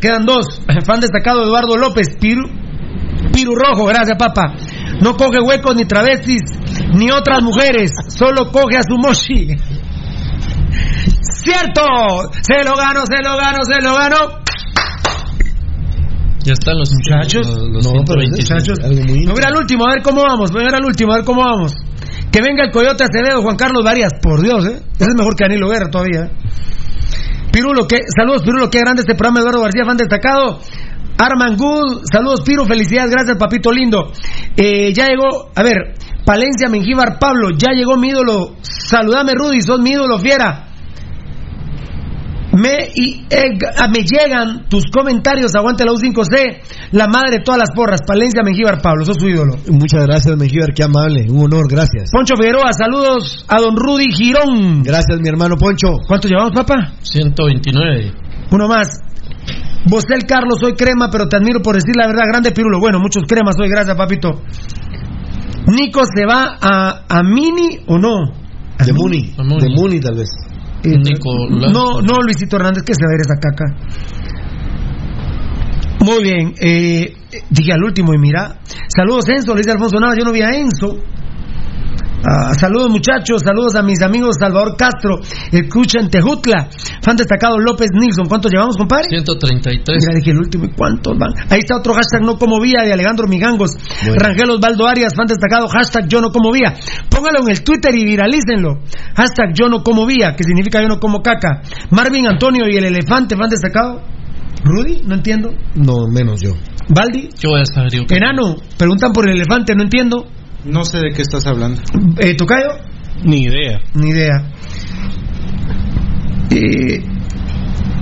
Quedan dos. Fan destacado Eduardo López, Piru, Piru Rojo, gracias papá. No coge huecos ni travestis, ni otras mujeres, solo coge a su moshi. ¡Cierto! Se lo gano, se lo gano, se lo gano. Ya están los Muchachos. Los, los No, pero 126. muchachos. Me voy al último, a ver cómo vamos. Al último, a ver cómo vamos. Que venga el Coyote Acevedo, Juan Carlos Varias. Por Dios, ¿eh? Ese es mejor que Danilo Guerra todavía. ¿eh? Pirulo, ¿qué? Saludos, Pirulo, qué grande este programa. Eduardo García, fan destacado. Arman Good, saludos, Piru, felicidades, gracias, papito lindo. Eh, ya llegó, a ver, Palencia, Mengíbar, Pablo, ya llegó mi ídolo. Saludame, Rudy, sos mi ídolo, fiera. Me, y, eh, ah, me llegan tus comentarios, aguante la U5C, la madre de todas las porras, Palencia, Mengíbar, Pablo, sos su ídolo. Muchas gracias, Mengíbar, qué amable. Un honor, gracias. Poncho Figueroa, saludos a don Rudy Girón. Gracias, mi hermano Poncho. ¿Cuánto llevamos, papá? 129. Uno más. Bosel Carlos, soy crema, pero te admiro por decir la verdad. Grande Pirulo. Bueno, muchos cremas hoy, gracias, papito. Nico se va a, a Mini o no? De Muni. De Muni, tal vez. No, no, Luisito Hernández, que se va a esa caca. Muy bien, eh, dije al último y mira, saludos Enzo, le dice Alfonso Nava, yo no vi a Enzo. Ah, saludos muchachos, saludos a mis amigos Salvador Castro, escucha en Tejutla, fan destacado López Nilsson, ¿cuántos llevamos compadre? 133. Mira, dije el último, ¿y cuántos van? Ahí está otro hashtag no como vía de Alejandro Migangos, Rangel Osvaldo Arias, fan destacado, hashtag yo no como vía. Póngalo en el Twitter y viralícenlo. Hashtag yo no como vía, que significa yo no como caca. Marvin Antonio y el elefante, fan destacado. Rudy, no entiendo. No, menos yo. Baldi, Yo voy a saber yo. Enano, preguntan por el elefante, no entiendo. No sé de qué estás hablando. Eh, ¿Tocayo? Ni idea. Ni idea. Eh,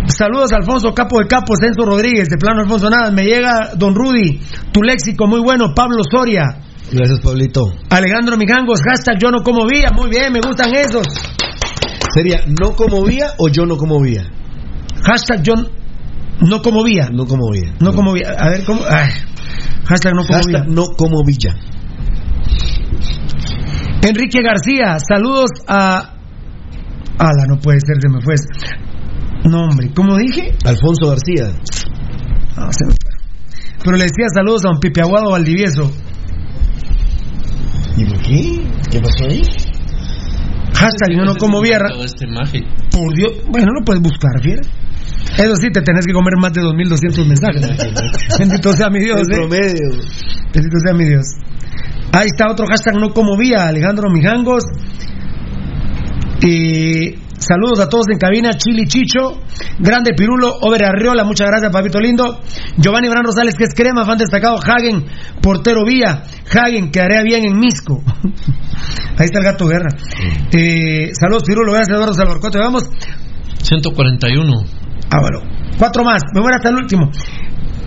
saludos Alfonso, capo de capos, Enzo Rodríguez, de plano Alfonso Nada. Me llega Don Rudy, tu léxico muy bueno, Pablo Soria. Gracias, Pablito. Alejandro Mijangos, hashtag yo no como vía. Muy bien, me gustan esos. ¿Sería no como vía o yo no como vía? Hashtag yo no como vía. No como vía. No como vía. A ver, ¿cómo? Ay. Hashtag no como Hashtag vía. no como villa. Enrique García, saludos a. Ala, no puede ser, se me fue. No, hombre, ¿cómo dije? Alfonso García. Ah, se me fue. Pero le decía saludos a un Pipe Aguado Valdivieso. ¿Y por qué? ¿Qué pasó ahí? Hashtag yo no como este maje. Por Dios, bueno, lo puedes buscar, fiera. Eso sí, te tenés que comer más de 2.200 mensajes. Bendito sea mi Dios, El ¿eh? promedio. Bendito sea mi Dios. Ahí está otro hashtag no como vía, Alejandro Mijangos. Y saludos a todos en cabina, Chili Chicho, Grande Pirulo, Over Arriola, muchas gracias, papito lindo. Giovanni Bran Rosales, que es crema, fan destacado, Hagen, portero vía, Hagen, quedaría bien en Misco. Ahí está el gato guerra. Eh, saludos, Pirulo, gracias, Eduardo Salvador. ¿Cuánto llevamos? 141. Ah, bueno. Cuatro más. Me voy hasta el último.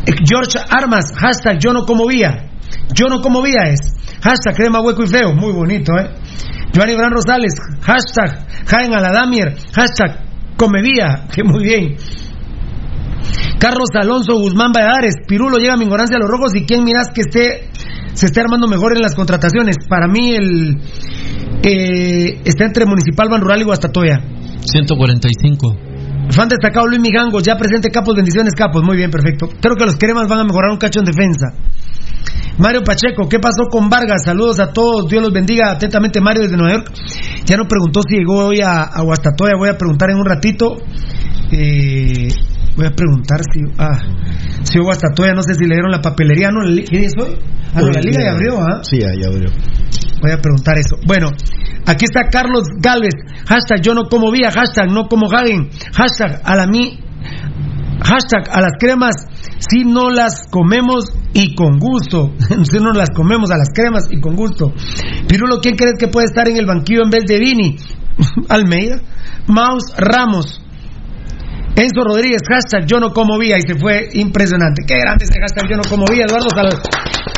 Eh, George Armas, hashtag yo no como vía. Yo no como vía es. Hashtag crema hueco y feo. Muy bonito, ¿eh? Giovanni Bran Rosales, hashtag Jaén Aladamier, hashtag come vía. Que muy bien. Carlos Alonso Guzmán Valladares, Pirulo llega a mi ignorancia a los rojos y quién miras que esté se esté armando mejor en las contrataciones. Para mí el eh, está entre Municipal, Ban Rural y Guastatoya. 145. Fan destacado Luis Migangos, ya presente Capos, bendiciones Capos, muy bien, perfecto. Creo que los cremas van a mejorar un cacho en defensa. Mario Pacheco, ¿qué pasó con Vargas? Saludos a todos, Dios los bendiga atentamente Mario desde Nueva York. Ya no preguntó si llegó hoy a, a Guastatoya, voy a preguntar en un ratito. Eh, voy a preguntar si ah, si llegó a Guastatoya, no sé si le dieron la papelería, ¿no? ¿Qué día es hoy? Ah, no, la liga ya abrió, ¿ah? Sí, ya, abrió. Voy a preguntar eso. Bueno, aquí está Carlos Galvez. Hashtag yo no como vía. Hashtag no como Hagen. Hashtag a la mi. Hashtag a las cremas. Si no las comemos y con gusto. si no las comemos a las cremas y con gusto. Pirulo, ¿quién crees que puede estar en el banquillo en vez de Vini? Almeida. Maus Ramos. Enzo Rodríguez, hashtag yo no como vía. Y se fue impresionante. Qué grande ese hashtag yo no como vía. Eduardo Salvador.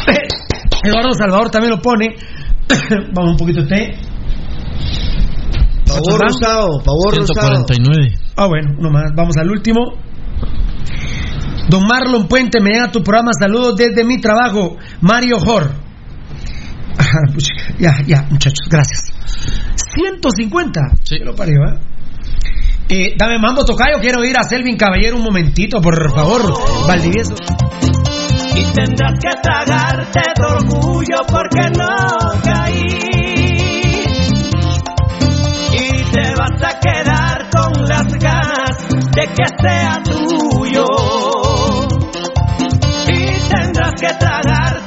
Eduardo Salvador también lo pone. Vamos un poquito de té. Pavor rosado, pavor rosado. 149. Ah, bueno, uno más. Vamos al último. Don Marlon Puente, me llega tu programa. Saludos desde mi trabajo. Mario Jor. Ya, ya, muchachos, gracias. 150. Sí. Lo parió, ¿eh? Eh, dame mambo tocayo, quiero ir a Selvin Caballero un momentito, por favor, Valdivieso. y tendrás que tragarte de orgullo porque no caí. Y te vas a quedar con las ganas de que sea tuyo. Tendrás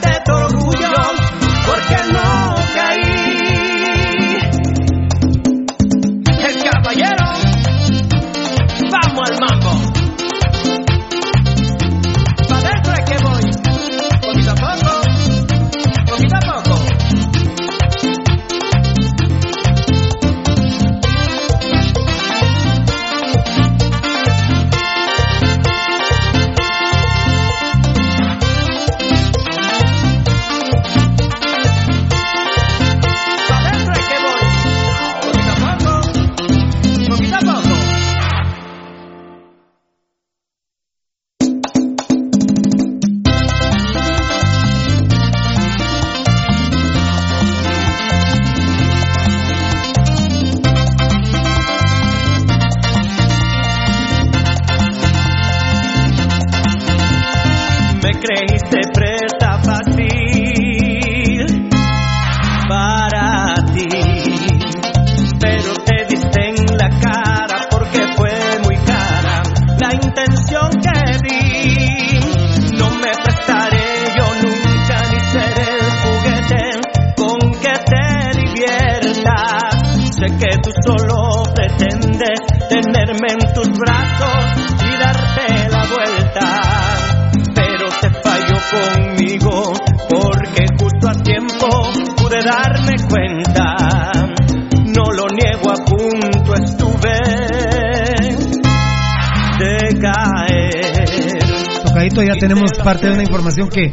tenemos parte de una información que,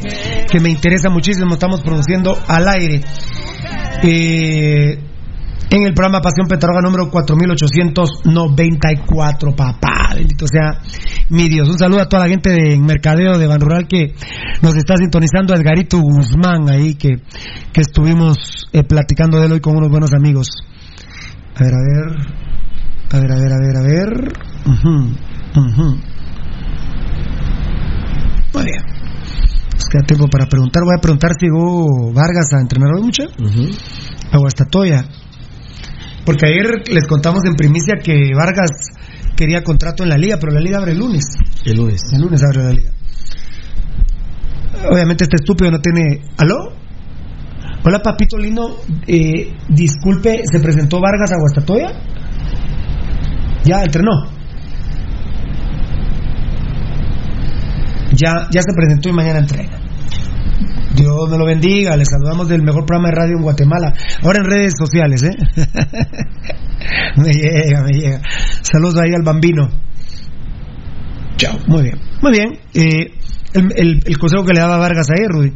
que me interesa muchísimo. Estamos produciendo al aire. Eh, en el programa Pasión Petroga número 4894, papá, bendito sea mi Dios. Un saludo a toda la gente de Mercadeo de Ban Rural que nos está sintonizando, Edgarito Guzmán ahí que, que estuvimos eh, platicando de él hoy con unos buenos amigos. A ver, a ver, a ver, a ver, a ver, a ver. Ujú. Muy bien. Nos queda tiempo para preguntar. Voy a preguntar si llegó Vargas a entrenar hoy mucho. A Guastatoya. Porque ayer les contamos en primicia que Vargas quería contrato en la liga, pero la liga abre el lunes. El lunes. El lunes abre la liga. Obviamente este estúpido no tiene... ¿Aló? Hola papito lindo, Eh, disculpe, ¿se presentó Vargas a Guastatoya? Ya entrenó. Ya, ya se presentó y mañana entrena. Dios me lo bendiga, les saludamos del mejor programa de radio en Guatemala. Ahora en redes sociales, ¿eh? me llega, me llega. Saludos ahí al bambino. Chao, muy bien. Muy bien. Eh, el, el- el consejo que le daba Vargas ayer, Rudy,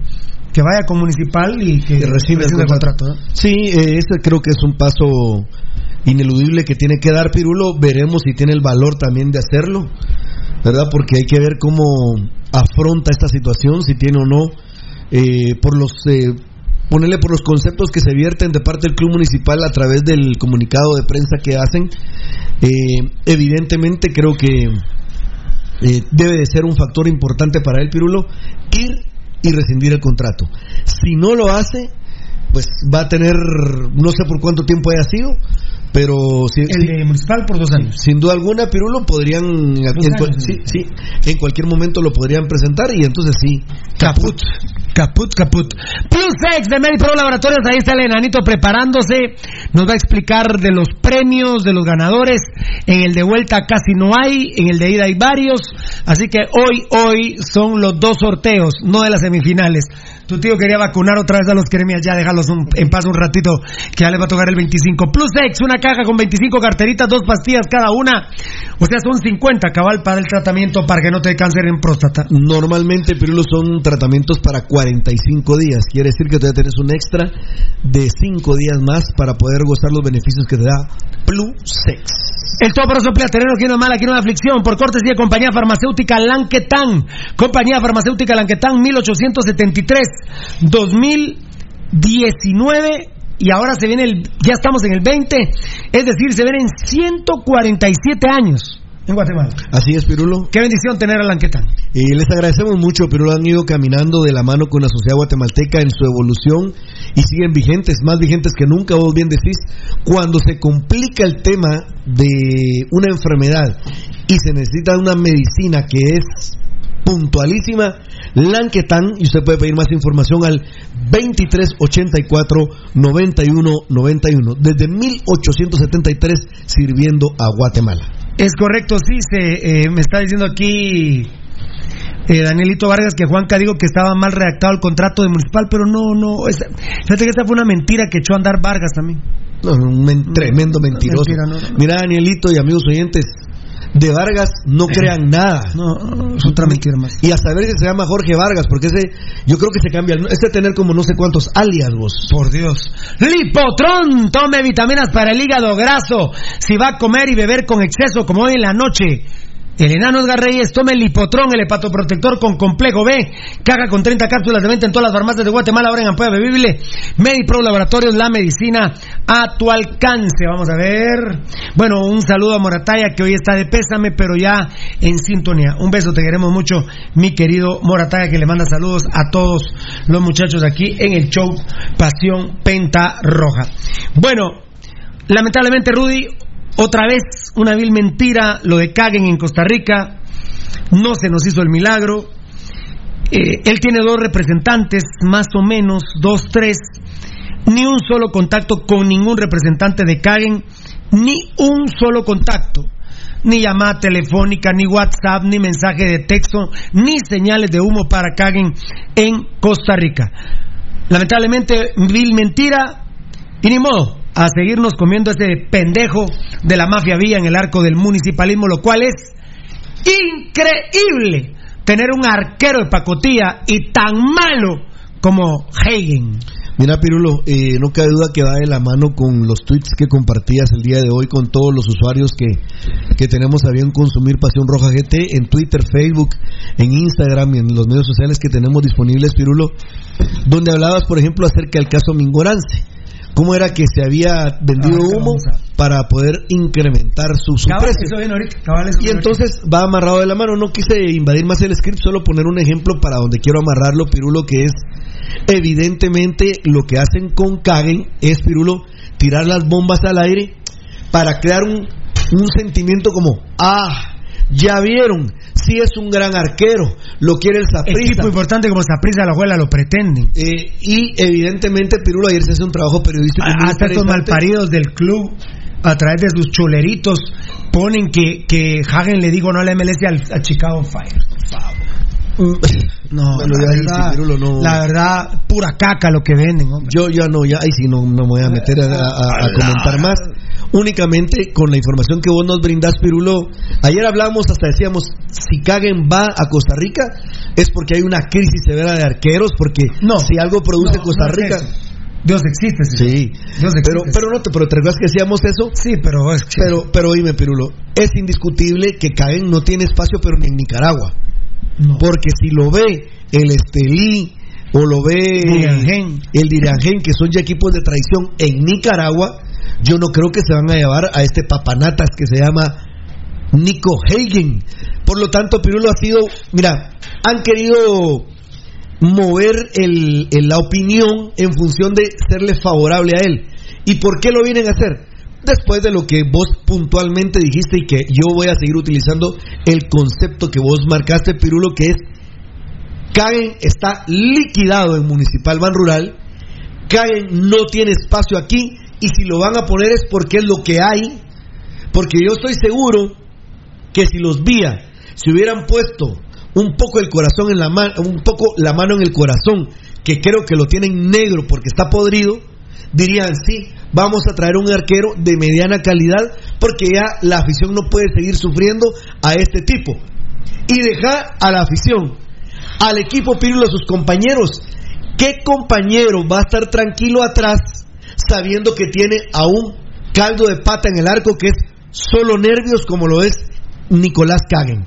que vaya con Municipal y que, que recibe el contrato. ¿no? Sí, eh, este creo que es un paso ineludible que tiene que dar Pirulo. Veremos si tiene el valor también de hacerlo, ¿verdad? Porque hay que ver cómo afronta esta situación, si tiene o no, eh, por los. Eh, ponerle por los conceptos que se vierten de parte del club municipal a través del comunicado de prensa que hacen. Eh, evidentemente creo que eh, debe de ser un factor importante para él, Pirulo, ir y rescindir el contrato. Si no lo hace, pues va a tener, no sé por cuánto tiempo haya sido, pero si, El de Municipal por dos años. sin duda alguna, Pirulo podrían, en, años, sí, sí, en cualquier momento lo podrían presentar y entonces sí, Caput. Caput, caput. Plus X de MediPro Laboratorios, ahí está el enanito preparándose. Nos va a explicar de los premios, de los ganadores. En el de vuelta casi no hay, en el de ida hay varios. Así que hoy, hoy son los dos sorteos, no de las semifinales. Tu tío quería vacunar otra vez a los queremias, ya déjalos un- en paz un ratito, que ya les va a tocar el 25. Plus X, una caja con 25 carteritas, dos pastillas cada una. O sea, son 50 cabal para el tratamiento para que no te dé cáncer en próstata. Normalmente, Pirulo, son tratamientos para 45 días. Quiere decir que todavía tienes un extra de 5 días más para poder gozar los beneficios que te da Plus Sex. El por terreno aquí es mala, aquí es aflicción. Por cortesía, compañía farmacéutica Lanquetán. Compañía farmacéutica Lanquetán, 1873, 2019. Y ahora se viene el, ya estamos en el 20, es decir, se vienen 147 años en Guatemala. Así es, Pirulo. Qué bendición tener a Lanquetán. Y les agradecemos mucho, pero han ido caminando de la mano con la sociedad guatemalteca en su evolución y siguen vigentes, más vigentes que nunca, vos bien decís, cuando se complica el tema de una enfermedad y se necesita una medicina que es puntualísima, Lanquetán, y usted puede pedir más información al 2384 9191 desde 1873 sirviendo a Guatemala. Es correcto, sí, se, eh, me está diciendo aquí eh, Danielito Vargas que Juanca dijo que estaba mal redactado el contrato de municipal, pero no, no, esa- fíjate que esta fue una mentira que echó a andar Vargas también. No, un men- tremendo mentiroso. mentira, no, no. Mira, Danielito y amigos oyentes, de Vargas no crean nada. No, es otra mentira más. Y a saber que se llama Jorge Vargas, porque ese, yo creo que se cambia. Este tener como no sé cuántos alias vos. Por Dios. Lipotron, tome vitaminas para el hígado graso. Si va a comer y beber con exceso, como hoy en la noche. El enano Edgar Reyes tome el Lipotrón, el hepatoprotector con complejo B. Caga con 30 cápsulas de venta en todas las farmacias de Guatemala, ahora en Ampolla Bebible. Medipro Laboratorios, la medicina a tu alcance. Vamos a ver. Bueno, un saludo a Morataya, que hoy está de pésame, pero ya en sintonía. Un beso, te queremos mucho, mi querido Morataya, que le manda saludos a todos los muchachos aquí en el show Pasión Penta Roja. Bueno, lamentablemente, Rudy, otra vez una vil mentira, lo de Caguen en Costa Rica. No se nos hizo el milagro. Eh, él tiene dos representantes, más o menos, dos, tres. Ni un solo contacto con ningún representante de Caguen, ni un solo contacto. ni llamada telefónica, ni WhatsApp, ni mensaje de texto, ni señales de humo para Caguen en Costa Rica. Lamentablemente, vil mentira y ni modo a seguirnos comiendo ese pendejo de la mafia vía en el arco del municipalismo, lo cual es increíble tener un arquero de pacotilla y tan malo como Hagen. Mira, Pirulo, eh, no cabe duda que va de la mano con los tweets que compartías el día de hoy con todos los usuarios que, que tenemos a bien consumir Pasión Roja GT en Twitter, Facebook, en Instagram y en los medios sociales que tenemos disponibles, Pirulo, donde hablabas, por ejemplo, acerca del caso Mingorance. ¿Cómo era que se había vendido Ah, humo para poder incrementar su, su Cabal, precio? eso viene ahorita, cabal, eso Y entonces va amarrado de la mano. No quise invadir más el script, solo poner un ejemplo para donde quiero amarrarlo, Pirulo, que es evidentemente lo que hacen con Kagen es, Pirulo, tirar las bombas al aire para crear un, un sentimiento como, ah, ya vieron, sí es un gran arquero, lo quiere el Saprissa. Equipo importante como Saprissa la abuela lo pretenden. Eh, y evidentemente, Pirulo, ayer se hace un trabajo periodístico muy Hasta estos malparidos del club, a través de sus chuleritos, ponen que, que Hagen le digo no a la MLS al, a Chicago Fire. Por favor. No, Bueno, la, verdad, sí, Pirulo, no. la verdad, pura caca lo que venden. hombre. Yo ya no, ya ahí sí no, no me voy a meter a, a- a comentar más. Únicamente con la información que vos nos brindás, Pirulo. Ayer hablamos, hasta decíamos, si Kagen va a Costa Rica es porque hay una crisis severa de arqueros, porque si algo produce no, Costa no es Rica... Dios existe. Sí, Dios existe. pero, pero no te, pero te que decíamos eso. Sí, pero es que- Pero, pero oíme, Pirulo, es indiscutible que Kagen no tiene espacio, pero ni en Nicaragua. Porque si lo ve el Estelí o lo ve Diriangén. el Diriangén, que son ya equipos de traición en Nicaragua, yo no creo que se van a llevar a este papanatas que se llama Nico Hagen. Por lo tanto, Pirulo ha sido, mira, han querido mover la opinión en función de serle favorable a él. ¿Y por qué lo vienen a hacer? Después de lo que vos puntualmente dijiste y que yo voy a seguir utilizando el concepto que vos marcaste, Pirulo, que es Cagen está liquidado en Municipal Ban Rural, Cagen no tiene espacio aquí y si lo van a poner es porque es lo que hay, porque yo estoy seguro que si los Vía se hubieran puesto un poco el corazón en la mano, un poco la mano en el corazón, que creo que lo tienen negro porque está podrido, dirían sí, vamos a traer un arquero de mediana calidad porque ya la afición no puede seguir sufriendo a este tipo. Y dejar a la afición, al equipo Pirulo, a sus compañeros. ¿Qué compañero va a estar tranquilo atrás sabiendo que tiene a un caldo de pata en el arco que es solo nervios como lo es Nicolás Kagen?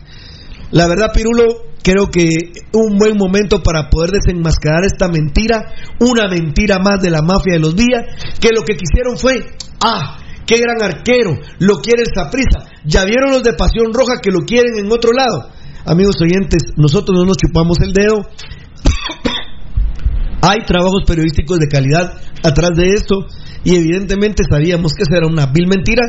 La verdad, Pirulo, creo que un buen momento para poder desenmascarar esta mentira, una mentira más de la mafia de los días, que lo que quisieron fue, ah, qué gran arquero, lo quiere el Saprisa. Ya vieron los de Pasión Roja que lo quieren en otro lado. Amigos oyentes, nosotros no nos chupamos el dedo. Hay trabajos periodísticos de calidad atrás de esto y evidentemente sabíamos que esa era una vil mentira,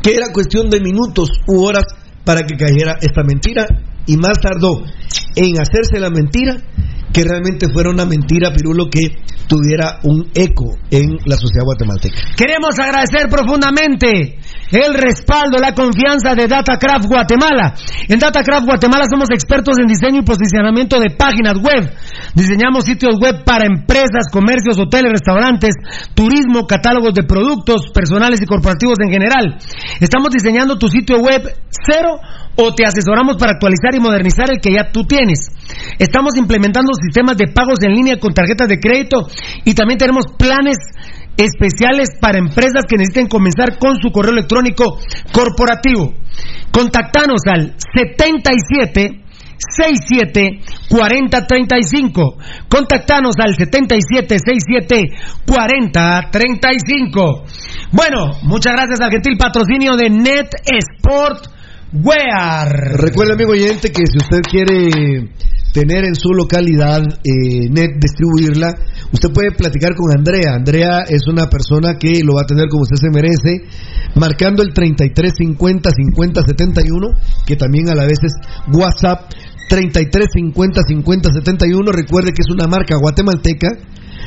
que era cuestión de minutos u horas para que cayera esta mentira y más tardó en hacerse la mentira que realmente fuera una mentira, Pirulo, que tuviera un eco en la sociedad guatemalteca. Queremos agradecer profundamente el respaldo, la confianza de Datacraft Guatemala. En Datacraft Guatemala somos expertos en diseño y posicionamiento de páginas web. Diseñamos sitios web para empresas, comercios, hoteles, restaurantes, turismo, catálogos de productos personales y corporativos en general. Estamos diseñando tu sitio web cero o te asesoramos para actualizar y modernizar el que ya tú tienes. Estamos implementando sistemas de pagos en línea con tarjetas de crédito y también tenemos planes especiales para empresas que necesiten comenzar con su correo electrónico corporativo. Contactanos al 77 67 40 35. Contactanos al 77 67 40 35. Bueno, muchas gracias al gentil patrocinio de Net Sport Wear. Recuerda, amigo oyente, que si usted quiere tener en su localidad eh, net, distribuirla, usted puede platicar con Andrea. Andrea es una persona que lo va a tener como usted se merece, marcando el 3350 5071, que también a la vez es WhatsApp 3350 5071. Recuerde que es una marca guatemalteca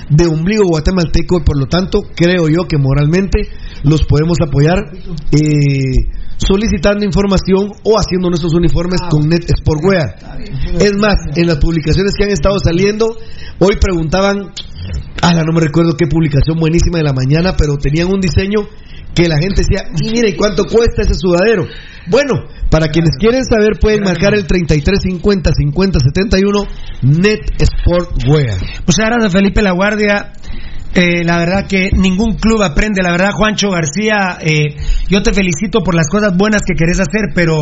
de ombligo guatemalteco y por lo tanto creo yo que moralmente los podemos apoyar. Eh, solicitando información o haciendo nuestros uniformes Ah, con Net Sportwear. Es más, en las publicaciones que han estado saliendo, hoy preguntaban, ala, no me recuerdo qué publicación buenísima de la mañana, pero tenían un diseño que la gente decía, y mira, ¿y cuánto cuesta ese sudadero? Bueno, para quienes quieren saber pueden marcar el 3350 5071 Net Sportwear. Muchas gracias, Felipe La Guardia. Eh, la verdad que ningún club aprende. La verdad, Juancho García, eh, yo te felicito por las cosas buenas que querés hacer, pero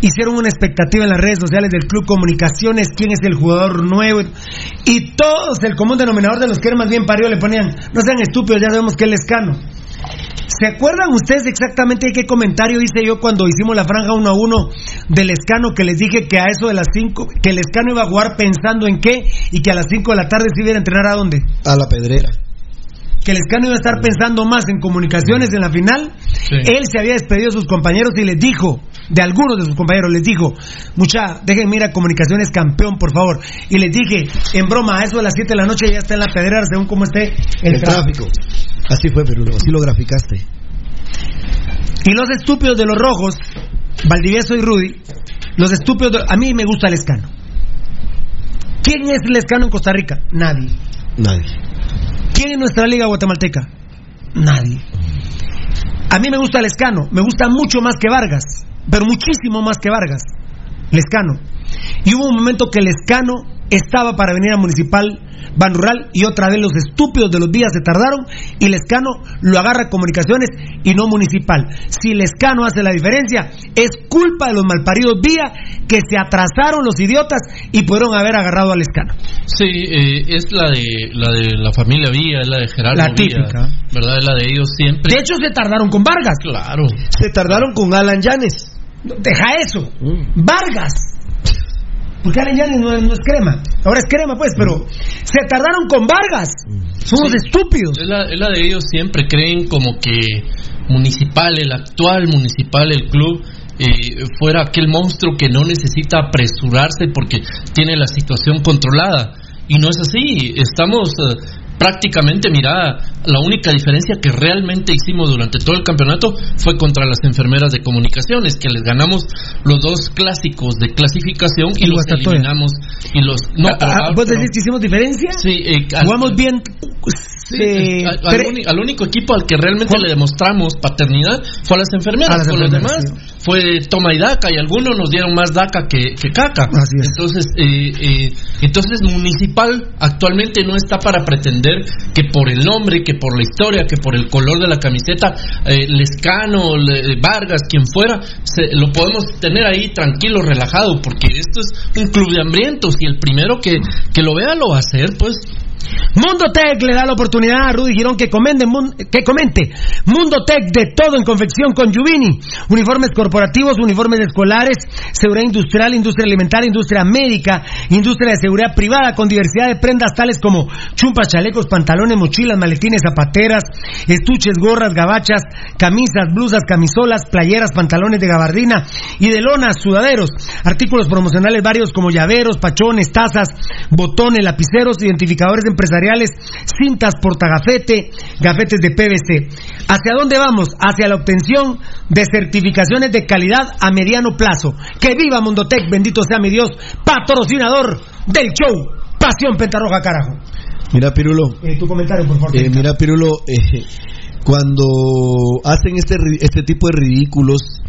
hicieron una expectativa en las redes sociales del Club Comunicaciones, quién es el jugador nuevo. Y todos, el común denominador de los que eran más bien parió, le ponían, no sean estúpidos, ya sabemos que él es cano. ¿Se acuerdan ustedes exactamente qué comentario hice yo cuando hicimos la franja uno a uno del escano que les dije que a eso de las 5, que el escano iba a jugar pensando en qué y que a las 5 de la tarde se iba a entrenar a dónde? A la pedrera. Que el escano iba a estar pensando más en comunicaciones en la final. Él se había despedido de sus compañeros y les dijo, de algunos de sus compañeros, les dijo, mucha, déjenme ir a comunicaciones campeón, por favor. Y les dije, en broma, a eso de las 7 de la noche ya está en la pedrera según cómo esté el, El tráfico. tráfico. Así fue, pero así lo graficaste. Y los estúpidos de los rojos, Valdivieso y Rudy, los estúpidos, de- a mí me gusta el escano. ¿Quién es el escano en Costa Rica? Nadie. Nadie. ¿Quién en nuestra liga guatemalteca? Nadie. A mí me gusta el escano, me gusta mucho más que Vargas, pero muchísimo más que Vargas. Lescano. Y hubo un momento que Lescano estaba para venir a Municipal Ban Rural y otra vez los estúpidos de los días se tardaron y Lescano lo agarra a Comunicaciones y no Municipal. Si Lescano hace la diferencia, es culpa de los malparidos Vía que se atrasaron los idiotas y pudieron haber agarrado a Lescano. Sí, eh, es la de la de la familia Villa, es la de Gerardo La Villa, típica. ¿verdad? Es la de ellos siempre. De hecho, se tardaron con Vargas. Claro. Se tardaron con Alan Yanes. Deja eso. Vargas. Porque Yanes no, es- no es crema. Ahora es crema, pues, pero se tardaron con Vargas. Son unos estúpidos. Es la, es la de ellos siempre creen como que municipal, el actual municipal, el club, eh, fuera aquel monstruo que no necesita apresurarse porque tiene la situación controlada. Y no es así. Estamos eh, prácticamente, mira, la única diferencia que realmente hicimos durante todo el campeonato fue contra las enfermeras de comunicaciones, que les ganamos los dos clásicos de clasificación y, Y los Guastatoya. eliminamos. Y los, no, Ah, pero- ah, ¿Vos decís que hicimos diferencia? Sí, eh, al- Jugamos bien. Sí, eh, al, único equipo al que realmente le demostramos paternidad fue a las enfermeras. A las Con los demás fue toma y daca y algunos nos dieron más daca que, que caca. Entonces, eh, eh, entonces municipal actualmente no está para pretender que por el nombre, que por la historia, que por el color de la camiseta, eh, Lescano, Le- Vargas, quien fuera, se- lo podemos tener ahí tranquilo, relajado, porque esto es un club de hambrientos y el primero que, que lo vea lo va a hacer, pues. Mundo Tech le da la oportunidad a Rudy Girón que, comende mun- que comente. Mundo Tech de todo en confección con Yuvini. Uniformes corporativos, uniformes escolares, seguridad industrial, industria alimentaria, industria médica, industria de seguridad privada con diversidad de prendas tales como chumpas, chalecos, pantalones, mochilas, maletines, zapateras, estuches, gorras, gabachas, camisas, blusas, camisolas, playeras, pantalones de gabardina y de lonas, sudaderos. Artículos promocionales varios como llaveros, pachones, tazas, botones, lapiceros, identificadores empresariales, cintas portagafete, gafetes de PVC. ¿Hacia dónde vamos? Hacia la obtención de certificaciones de calidad a mediano plazo. ¡Que viva Mundotec! Bendito sea mi Dios, patrocinador del show. Pasión Pentarroja, carajo. Mira, Pirulo. Eh, tu comentario, por favor. Eh, mira, Pirulo, eh, cuando hacen este, este tipo de ridículos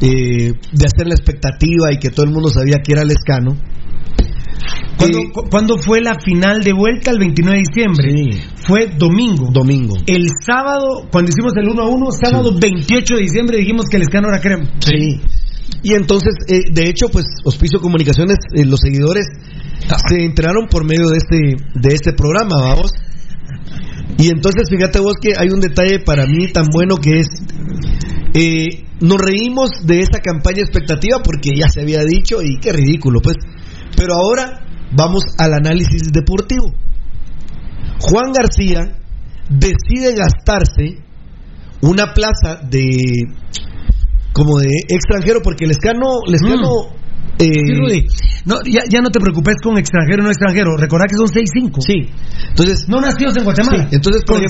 de hacer la expectativa y que todo el mundo sabía que era Lescano. ¿Cuándo, cu- cuándo fue la final de vuelta? El 29 de diciembre. Fue domingo. Domingo. El sábado, cuando hicimos el 1 a 1, sábado 28 de diciembre dijimos que el escano era crema. Sí. Y entonces, eh, de hecho, pues Hospicio Comunicaciones, eh, los seguidores se enteraron por medio de este, de este programa, vamos. Y entonces, fíjate vos que hay un detalle para mí tan bueno que es, eh, nos reímos de esa campaña expectativa porque ya se había dicho y qué ridículo, pues. Pero ahora vamos al análisis deportivo. Juan García decide gastarse una plaza de como de extranjero porque el escano, el escano eh, Sí, Rudy. No, ya, ya no te preocupes con extranjero o no extranjero. Recordad que son 6-5. Sí. Entonces, no nacidos en Guatemala. Sí, entonces, Con-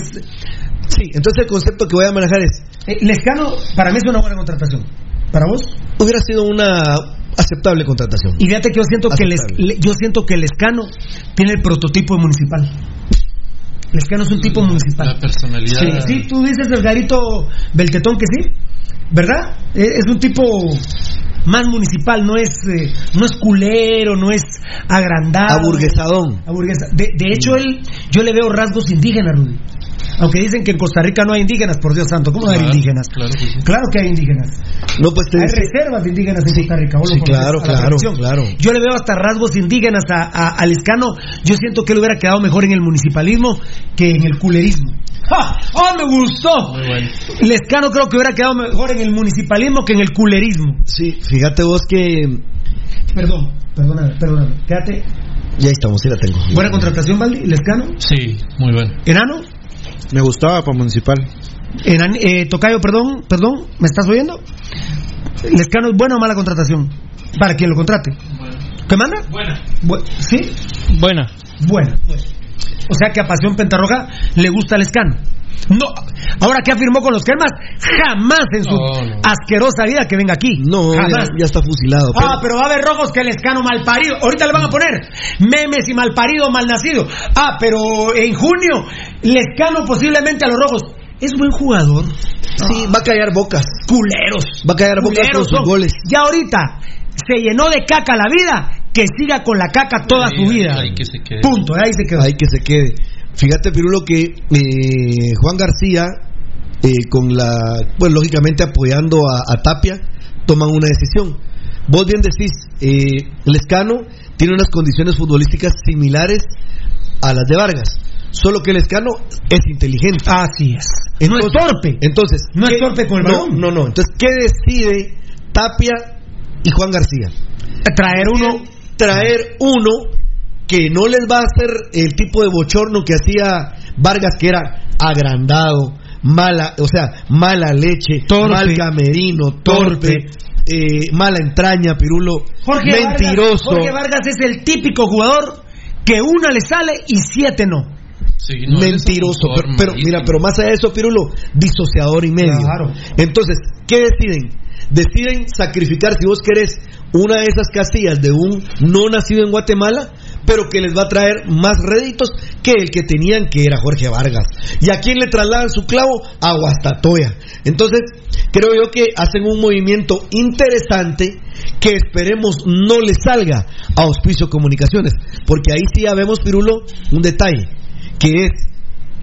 Sí, entonces el concepto que voy a manejar es... Eh, Lescano, para mí es una buena contratación. ¿Para vos? Hubiera sido una aceptable contratación. Y fíjate que yo siento que, les, le- yo siento que Lescano tiene el prototipo de municipal. Lescano es un tipo municipal. La personalidad. Sí, sí, tú dices el garito Beltetón que sí, ¿verdad? Eh, Es un tipo más municipal, no es eh, no es culero, no es agrandado. Aburguesadón. Aburguesa- De, de hecho, él, yo le veo rasgos indígenas, Rudy. Aunque dicen que en Costa Rica no hay indígenas, por Dios santo, ¿cómo no hay Claro, indígenas? claro que sí. Claro que hay indígenas. No, pues te Hay dice- reservas de indígenas en Costa Rica. vos lo sí, claro, claro, claro. Yo le veo hasta rasgos indígenas a, a, a Lescano. Yo siento que él hubiera quedado mejor en el municipalismo que en el culerismo. ¡Ah! ¡Ah, me gustó! Muy bueno. Lescano creo que hubiera quedado mejor en el municipalismo que en el culerismo. Sí, fíjate vos que... Perdón, perdóname, perdóname. Quédate. Ya estamos, sí la tengo. Buena contratación, Valdi. Lescano. Sí, muy bueno. Enano. Me gustaba para Municipal. Enan- eh, Tocayo, perdón, perdón. ¿Me estás oyendo? Lescano es buena o mala contratación. Para quien lo contrate. ¿Qué manda? Buena. Bu- ¿Sí? Buena. Buena. O sea que a Pasión Pentarroja le gusta el escano. No, ahora que afirmó con los cremas, jamás en su No, no. asquerosa vida que venga aquí. No, ya, jamás. ya está fusilado. Ah, pero va a haber rojos que el escano malparido. Ahorita le van a poner memes y malparido, malnacido. Ah, pero en junio, Lescano posiblemente a los rojos. Es buen jugador. Sí, va a callar bocas. Culeros. Va a callar bocas con sus goles. Ya ahorita se llenó de caca la vida, que siga con la caca toda Sí, su vida. ahí que se quede. Punto, ahí se quedó. Ahí que se quede. Fíjate, Pirulo, que eh, Juan García, eh, con la, pues lógicamente apoyando a, a Tapia, toman una decisión. Vos bien decís, eh, Lescano tiene unas condiciones futbolísticas similares a las de Vargas, solo que Lescano es inteligente. Así es. no es torpe. Entonces, No es ¿qué- torpe con el no, balón. no, no. Entonces, ¿qué decide Tapia y Juan García? Traer uno. traer uno que no les va a hacer el tipo de bochorno que hacía Vargas, que era agrandado, mala, o sea, mala leche, Torpe. mal camerino, torpe, eh, mala entraña, pirulo, Jorge mentiroso. Vargas, Jorge Vargas es el típico jugador que una le sale y siete no. Sí, no, mentiroso, pero, mira, pero más allá de eso, Pirulo, disociador y medio. Claro. Entonces, ¿qué deciden? Deciden sacrificar, si vos querés, una de esas casillas de un no nacido en Guatemala, pero que les va a traer más réditos que el que tenían, que era Jorge Vargas. ¿Y a quién le trasladan su clavo? A Guastatoya. Entonces, creo yo que hacen un movimiento interesante que esperemos no le salga a Auspicio Comunicaciones, porque ahí sí ya vemos, Pirulo, un detalle, que es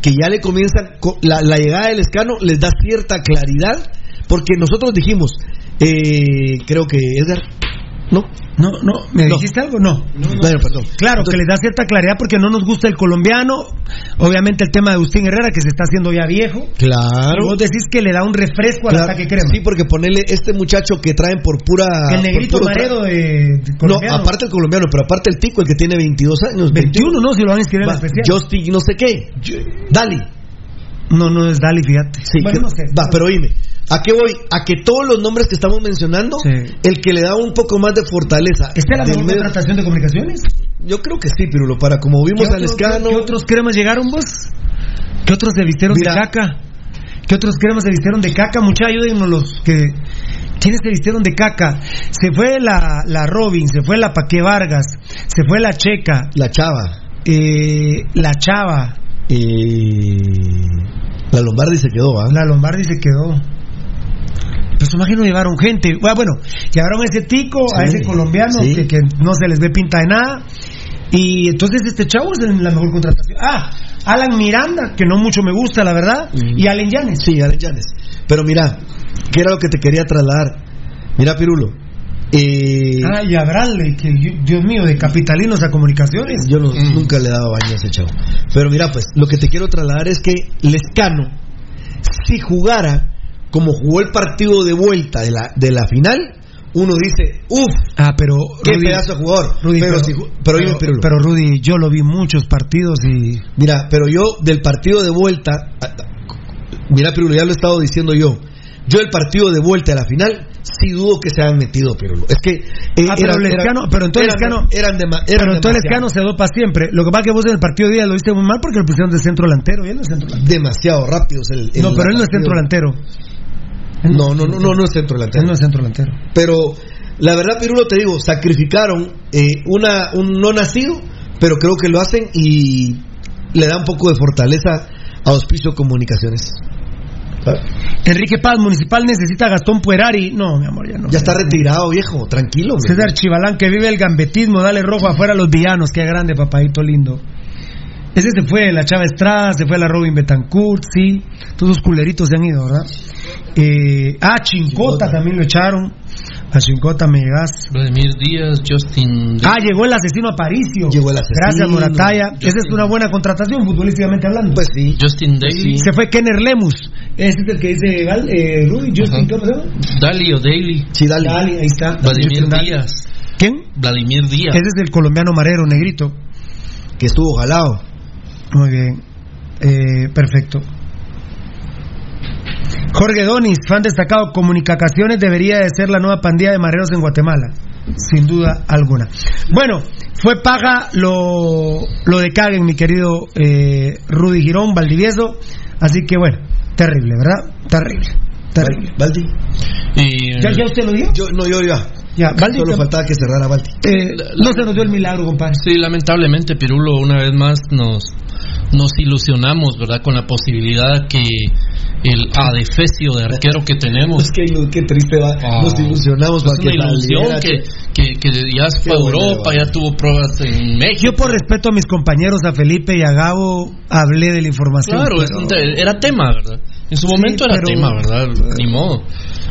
que ya le comienzan, co- la, la llegada del escano les da cierta claridad, porque nosotros dijimos, eh, creo que Edgar, ¿no? No, no, ¿me No. dijiste algo? No. Bueno, perdón. Claro, que les da cierta claridad porque no nos gusta el colombiano. Obviamente el tema de Agustín Herrera, que se está haciendo ya viejo. Claro. Vos decís que le da un refresco al Claro. ataque crema. Sí, porque ponerle este muchacho que traen por pura. el negrito Maredo de, de No, colombiano. aparte el colombiano, pero aparte el tico, el que tiene 22 años. 21, ¿no? Si lo van a inscribir en la especial. Justin, no sé qué. Dali. No, no es Dali, fíjate. Sí, Bueno, que- no sé. va, pero oíme, ¿a qué voy? A que todos los nombres que estamos mencionando, Sí. el que le da un poco más de fortaleza. ¿Esta es la mejor medio- contratación de comunicaciones? Yo creo que sí, Pirulo, para como vimos ¿Qué al escano. ¿Qué otros cremas llegaron vos? ¿Qué otros se vistieron Mira. de caca? ¿Qué otros cremas se vistieron de caca? Mucha ayúdennos los que... ¿Quiénes se vistieron de caca? Se fue la, la Robin, se fue la Paque Vargas, se fue la Checa, La chava. eh, la Chava, eh, la Lombardi se quedó, ¿ah? la Lombardi se quedó. Pues imagino llevaron gente. Ah, Bueno, llevaron a ese tico, a ese colombiano sí. que, que no se les ve pinta de nada. Y entonces este chavo es la mejor contratación. Ah, Alan Miranda, que no mucho me gusta, la verdad. Mm. Y Allen Yanes. Sí, Alen Llanes. Pero mira, ¿qué era lo que te quería trasladar? Mira, Pirulo. Eh, Ah, y a Bradley, que Dios mío, de capitalinos a comunicaciones. yo no- nunca le he dado baño a ese chavo. Pero mira, pues, lo que te quiero trasladar es que Lescano, si jugara como jugó el partido de vuelta de la, de la final, uno dice, uff, Ah, pero qué Rudy- pedazo de jugador. Rudy, pero, pero, si pero, pero- Pirulo. pero, Rudy, yo lo vi muchos partidos y Mira, pero yo del partido de vuelta, mira, Pirulo, ya lo he estado diciendo yo. Yo el partido de vuelta a la final sí dudo que se hayan metido, Pirulo. Es que. eh, Ah, pero eran- Lescano, eran- pero entonces eran- Lescano, Eran, pero entonces se dopa siempre. Lo que pasa es que vos en el partido de día lo viste muy mal porque lo pusieron de centro delantero y él no es centro delantero. Demasiado rápidos el, el- no, pero él no es centro delantero. No, no, no, no, no es centro delantero. Él no es centro delantero. Pero la verdad, Pirulo, te digo, sacrificaron eh, una, un no nacido, pero creo que lo hacen y le da un poco de fortaleza a Auspicio Comunicaciones. Enrique Paz, Municipal necesita a Gastón Puerari. No, mi amor, ya no. Ya está retirado, viejo, tranquilo. hombre. César Chivalán, que vive el gambetismo, dale rojo afuera a los villanos. Qué grande, papadito lindo. Ese se fue, la Chava Estrada, se fue la Robin Betancourt, sí. Todos esos culeritos se han ido, ¿verdad? Eh, ah, Chincota también lo echaron. A Chincota me llegas. Vladimir Díaz, Justin. Ah, llegó el asesino Aparicio. Llegó el asesino. Gracias, Morataya. Esa es una buena contratación, futbolísticamente hablando. Pues sí. Justin Daly. Se fue Kenner Lemus. Ese es el que dice Gal, eh, Rudy, Justin, ¿cómo se llama? Dali o Daly. Sí, dale. Dali, ahí está. Vladimir Justin Dali. Díaz. ¿Quién? Vladimir Díaz. Ese es el colombiano marero, negrito. Que estuvo jalado. Muy bien. Eh, perfecto. Jorge Donis, fan destacado, Comunicaciones debería de ser la nueva pandilla de mareros en Guatemala, sin duda alguna. Bueno, fue paga lo, lo de Caguen, mi querido eh, Rudy Girón, Valdivieso, así que bueno, terrible, ¿verdad? Terrible, terrible. Baldi. Y, ¿Ya, ya usted lo dio? Yo, no, yo ya. Ya, Baldi, Solo faltaba que cerrara Baldi. eh, no se nos dio el milagro, compadre. Sí, lamentablemente, Pirulo, una vez más nos, nos ilusionamos, ¿verdad? Con la posibilidad que el adefesio de arquero que tenemos. Es que qué triste va. Ah. Nos ilusionamos Es para una que ilusión que, que, que ya se fue a Europa, ya tuvo pruebas en México. Yo por respeto a mis compañeros, a Felipe y a Gabo, hablé de la información. Claro, pero- era tema, ¿verdad? En su Sí, momento era pero- tema, ¿verdad? Ni modo.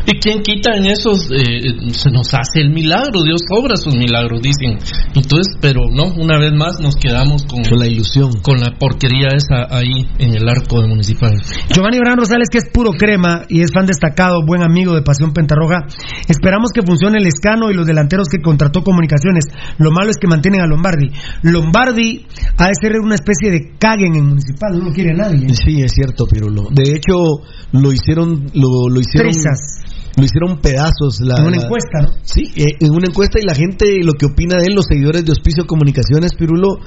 ¿Y quién quita en esos? eh, se nos hace el milagro, Dios obra sus milagros, dicen. Entonces, pero no, una vez más nos quedamos con, Con la ilusión. con la porquería esa ahí en el arco de municipal. Giovanni Bran Rosales, que es puro crema y es fan destacado, buen amigo de Pasión Pentarroja. Esperamos que funcione el escano y los delanteros que contrató Comunicaciones. Lo malo es que mantienen a Lombardi. Lombardi ha de ser una especie de caguen en municipal, no lo quiere nadie. Sí, es cierto, Pirulo. De hecho, lo hicieron, lo, lo hicieron, Trizas. Lo hicieron pedazos. La, En una la- encuesta, ¿no? Sí, eh, en una encuesta y la gente lo que opina de él, los seguidores de Hospicio Comunicaciones, Pirulo,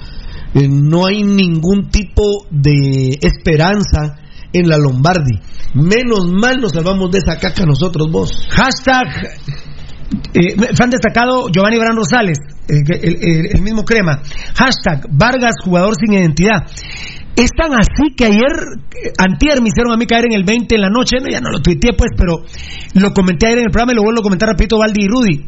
eh, no hay ningún tipo de esperanza en la Lombardi. Menos mal nos salvamos de esa caca nosotros, vos. Hashtag eh, fan destacado Giovanni Bran Rosales, eh, el- el mismo crema. Hashtag Vargas, jugador sin identidad. Es tan así que ayer, antier me hicieron a mí caer en el 20 en la noche, no, ya no lo tuiteé pues, pero lo comenté ayer en el programa y lo vuelvo a comentar rapidito Valdi y Rudy.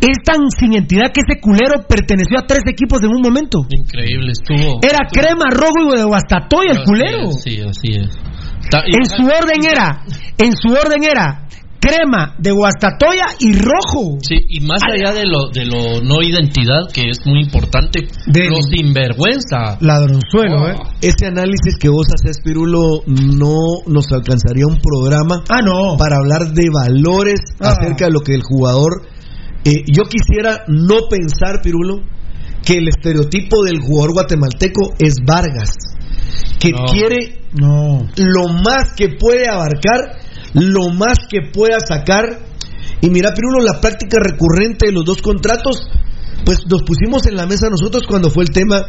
Es tan sin identidad que ese culero perteneció a tres equipos en un momento. Increíble, estuvo. Era crema, rojo y de Guastatoya el culero. Sí, así es. En su orden era, en su orden era crema de Guastatoya y rojo. Sí, y más allá de lo, de lo no identidad, que es muy importante, De- lo sinvergüenza. Ladronzuelo, ¿eh? Ese análisis que vos haces, Pirulo, no nos alcanzaría un programa Ah, no. para hablar de valores Ah. acerca de lo que el jugador. eh, yo quisiera no pensar, Pirulo, que el estereotipo del jugador guatemalteco es Vargas, que No. quiere No. lo más que puede abarcar, lo más que pueda sacar. Y mira, Pirulo, la práctica recurrente de los dos contratos, pues nos pusimos en la mesa nosotros cuando fue el tema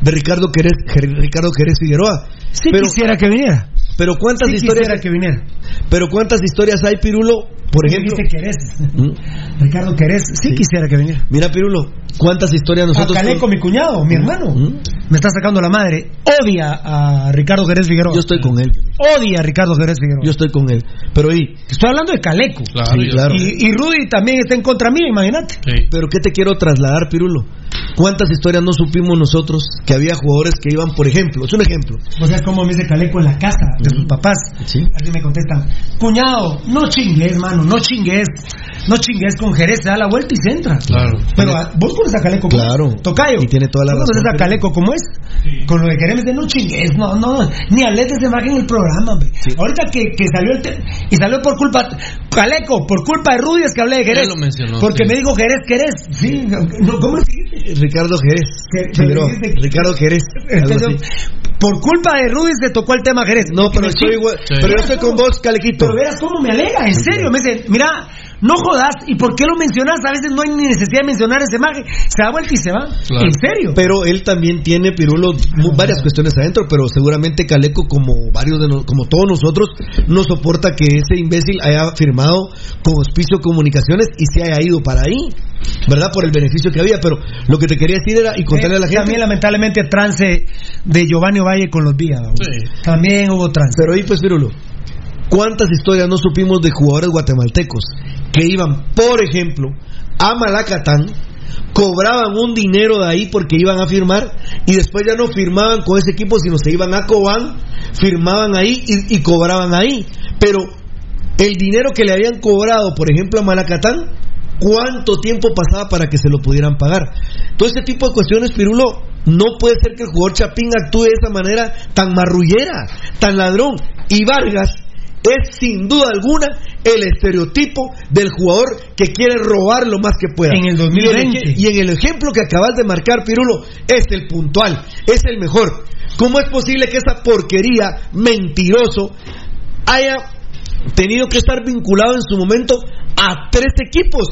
de Ricardo Querés, Ricardo Querés Figueroa. Sí pero, quisiera que viniera. Pero cuántas Sí historias, quisiera que viniera. pero cuántas historias hay, Pirulo, por ejemplo. Querés. ¿Mm? Ricardo Querés. Sí, quisiera que viniera. Mira, Pirulo, cuántas historias A nosotros. Caleco, mi cuñado, mi hermano. ¿Mm? Me está sacando la madre. Odia a Ricardo Querés Figueroa. Yo estoy con él. Odia a Ricardo Querés Figueroa. Yo estoy con él. Pero y, Estoy hablando de Caleco. Claro, claro. Y, y Rudy también está en contra mía, imagínate. sí. pero ¿qué te quiero trasladar, Pirulo? ¿Cuántas historias no supimos nosotros que había jugadores que iban, por ejemplo, es un ejemplo, O sea, como me dice Caleco en la casa de sus papás. Sí. Así me contestan, cuñado, no chingues, mano, no chingues. No chingues con Jerez, se da la vuelta y se entra. Claro. Pero ah, vos conoces a Caleco como Claro. Tocayo. Y tiene toda la ¿Vos razón, conoces a Caleco como es? Con lo de Jerez, me dice, no chingues, no, no, ni de esa imagen en el programa, hombre. Ahorita que, que salió el te- y salió por culpa, Caleco, por culpa de Rudy es que hablé de Jerez. Él lo mencionó, Porque sí. me dijo Jerez, Jerez. Sí, no, ¿cómo es? Ricardo Jerez. Que- Ricardo Jerez. Entonces, así. por culpa de Rudy se tocó el tema Jerez. No, pero estoy. Sí. Pero yo estoy con vos, Calequito. Pero verás cómo me alega, en serio. Me dice, mira, No jodas, ¿y por qué lo mencionas? A veces no hay ni necesidad de mencionar ese maje. Se da vuelta y se va. En serio. Pero él también tiene, Pirulo, varias cuestiones adentro, pero seguramente Caleco, como varios de nos- como todos nosotros, no soporta que ese imbécil haya firmado con Hospicio Comunicaciones y se haya ido para ahí, ¿verdad? Por el beneficio que había. Pero lo que te quería decir era, y contarle a la Eh, gente. También, lamentablemente, trance de Giovanni Valle con los días. También hubo trance. Pero ahí, pues, Pirulo, ¿cuántas historias no supimos de jugadores guatemaltecos que iban, por ejemplo, a Malacatán, cobraban un dinero de ahí porque iban a firmar y después ya no firmaban con ese equipo, sino se iban a Cobán, firmaban ahí y, cobraban ahí. Pero el dinero que le habían cobrado, por ejemplo, a Malacatán, ¿cuánto tiempo pasaba para que se lo pudieran pagar? Todo este tipo de cuestiones, Pirulo, no puede ser que el jugador Chapín actúe de esa manera tan marrullera, tan ladrón. Y Vargas es sin duda alguna el estereotipo del jugador que quiere robar lo más que pueda. En el 2020. Y, el, y en el ejemplo que acabas de marcar, Pirulo, es el puntual, es el mejor. ¿Cómo es posible que esa porquería, mentiroso, haya tenido que estar vinculado en su momento a tres equipos?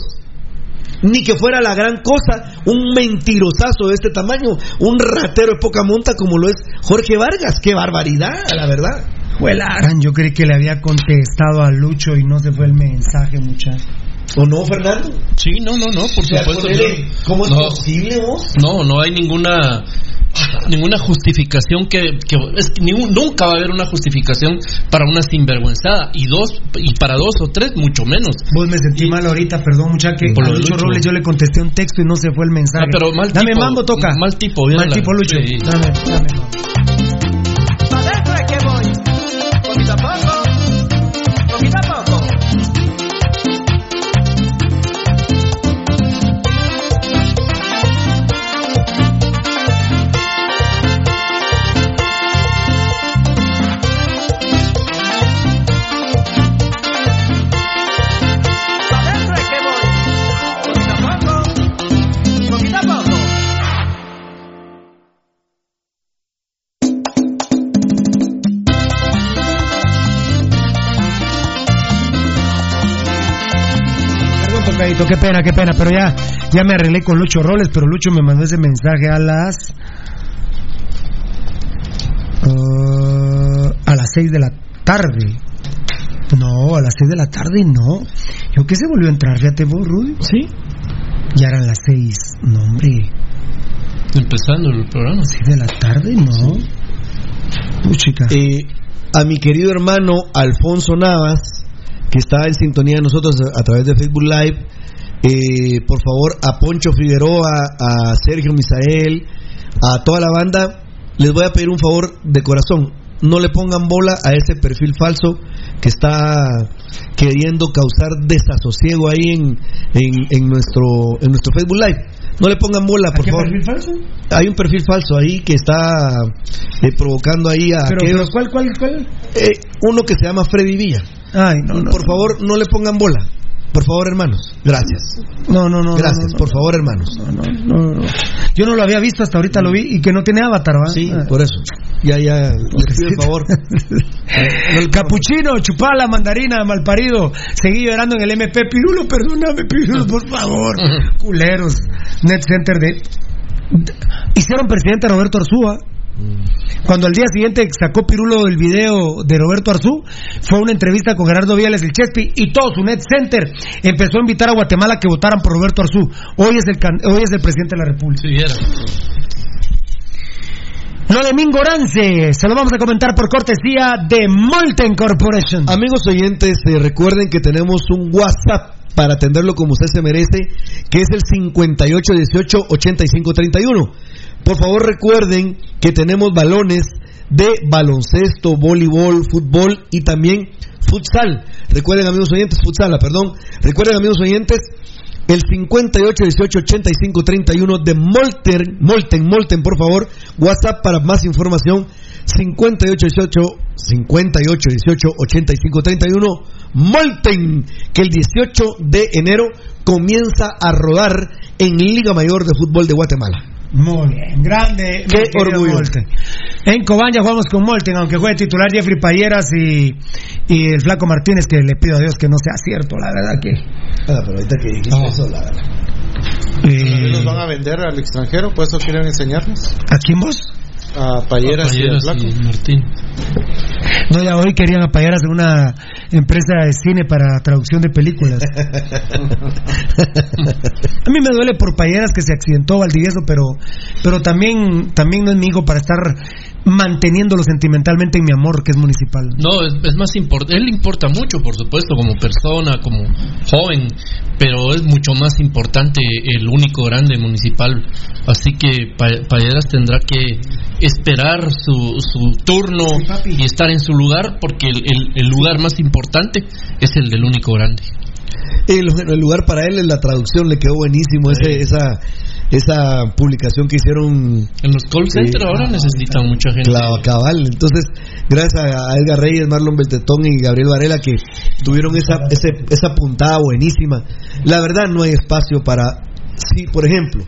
Ni que fuera la gran cosa, un mentirosazo de este tamaño, un ratero de poca monta como lo es Jorge Vargas. ¡Qué barbaridad, la verdad! Juelan, yo creí que le había contestado a Lucho y no se fue el mensaje, muchacho. ¿O no, Fernando? Sí, no, no, no, por sea, supuesto. ¿cómo es no, posible vos? No, no hay ninguna ninguna justificación que, que es que ningún- nunca va a haber una justificación para una sinvergüenzada y dos y para dos o tres mucho menos. Vos me sentí mal ahorita, perdón, muchacho, que Por a Lucho Lucho. Robles yo le contesté un texto y no se fue el mensaje. Ah, pero mal dame tipo, mambo, toca. mal tipo, bien Mal la- tipo, Lucho. sí. Dame, dame mambo. Qué pena, qué pena, pero ya, ya me arreglé con Lucho Robles, pero Lucho me mandó ese mensaje a las. ah, a las 6 de la tarde. No, a las 6 de la tarde no. Yo que se volvió a entrar, fíjate vos, Rudy. Sí. Ya eran las 6. No, hombre. Empezando el programa. 6 de la tarde, no. Puchica. Eh, a mi querido hermano Alfonso Navas, que está en sintonía de nosotros a, a través de Facebook Live, eh, por favor, a Poncho Figueroa, a Sergio Misael, a toda la banda, les voy a pedir un favor de corazón. No le pongan bola a ese perfil falso que está queriendo causar desasosiego ahí en, en, en nuestro, en nuestro Facebook Live. No le pongan bola, por qué favor. perfil falso? Hay un perfil falso ahí que está eh, provocando ahí a Pero, aquellos- pero ¿cuál, cuál, cuál? eh, uno que se llama Freddy Villa. Ay, no, no. Por favor, no le pongan bola. Por favor, hermanos. Gracias. No, no, no. Gracias, no, no, por favor, hermanos. No, no, no. Yo no lo había visto hasta ahorita, lo vi y que no tiene avatar, ¿va? Sí, Ah. por eso. Ya, ya, les pido el favor. El capuchino, chupá la mandarina, malparido. Seguí llorando en el MP. Pirulo, perdóname, Pirulo, por favor. Culeros. Net Center de. Hicieron presidente a Roberto Arzúa. Cuando al día siguiente sacó Pirulo el video de Roberto Arzú, fue una entrevista con Gerardo Viales el Chespi y todo su Net Center empezó a invitar a Guatemala a que votaran por Roberto Arzú. Hoy es el, can- hoy es el presidente de la República. Sí, era. Lo de Mingorance, se lo vamos a comentar por cortesía de Molten Corporation. Amigos oyentes, eh, recuerden que tenemos un WhatsApp para atenderlo como usted se merece, que es el 5818-8531. Por favor, recuerden que tenemos balones de baloncesto, voleibol, fútbol y también futsal. Recuerden, amigos oyentes, futsal, perdón. Recuerden, amigos oyentes, el 5818-8531 de Molten, Molten, Molten, por favor. WhatsApp para más información. 5818 5818 8531 Molten que el 18 de enero comienza a rodar en Liga Mayor de Fútbol de Guatemala. Muy bien, grande. Qué orgullo. Molten. En Cobán ya jugamos con Molten, aunque juegue titular Jeffrey Payeras y, y el Flaco Martínez, que le pido a Dios que no sea cierto, la verdad que. Ah, pero ahorita que dijiste eso, la verdad. También los van a vender al extranjero, por eso quieren enseñarnos. ¿A quién vos? A Payeras, y a y Martín. No, ya hoy querían a Payeras de una empresa de cine para traducción de películas. A mí me duele por Payeras que se accidentó Valdivieso, pero, pero también, también no es mi hijo para estar manteniéndolo sentimentalmente en mi amor, que es municipal. No, es, es más importante. Él importa mucho, por supuesto, como persona, como joven, pero es mucho más importante el único grande municipal. Así que Pa- Payeras tendrá que esperar su, su turno y estar en su lugar, porque el, el- el lugar más importante es el del único grande. El, el lugar para él es la traducción, le quedó buenísimo ese, esa, esa publicación que hicieron. En los call centers ahora necesitan mucha gente. Claro, cabal. Entonces, gracias a Edgar Reyes, Marlon Beltetón y Gabriel Varela que tuvieron esa, ese, esa puntada buenísima. La verdad, no hay espacio para. Si, por ejemplo,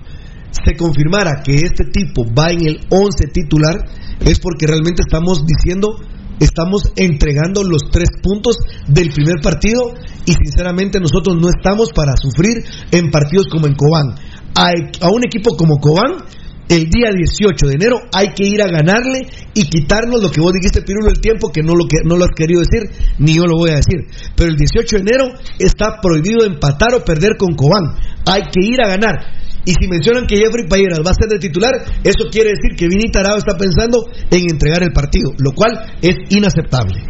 se confirmara que este tipo va en el 11 titular, es porque realmente estamos diciendo. Estamos entregando los tres puntos del primer partido y sinceramente nosotros no estamos para sufrir en partidos como en Cobán. A, a un equipo como Cobán el día 18 de enero hay que ir a ganarle y quitarnos lo que vos dijiste, Pirulo, el tiempo, que no lo, que no lo has querido decir, ni yo lo voy a decir. Pero el 18 de enero está prohibido empatar o perder con Cobán. Hay que ir a ganar. Y si mencionan que Jeffrey Payeras va a ser de titular, eso quiere decir que Vini Tarado está pensando en entregar el partido, lo cual es inaceptable.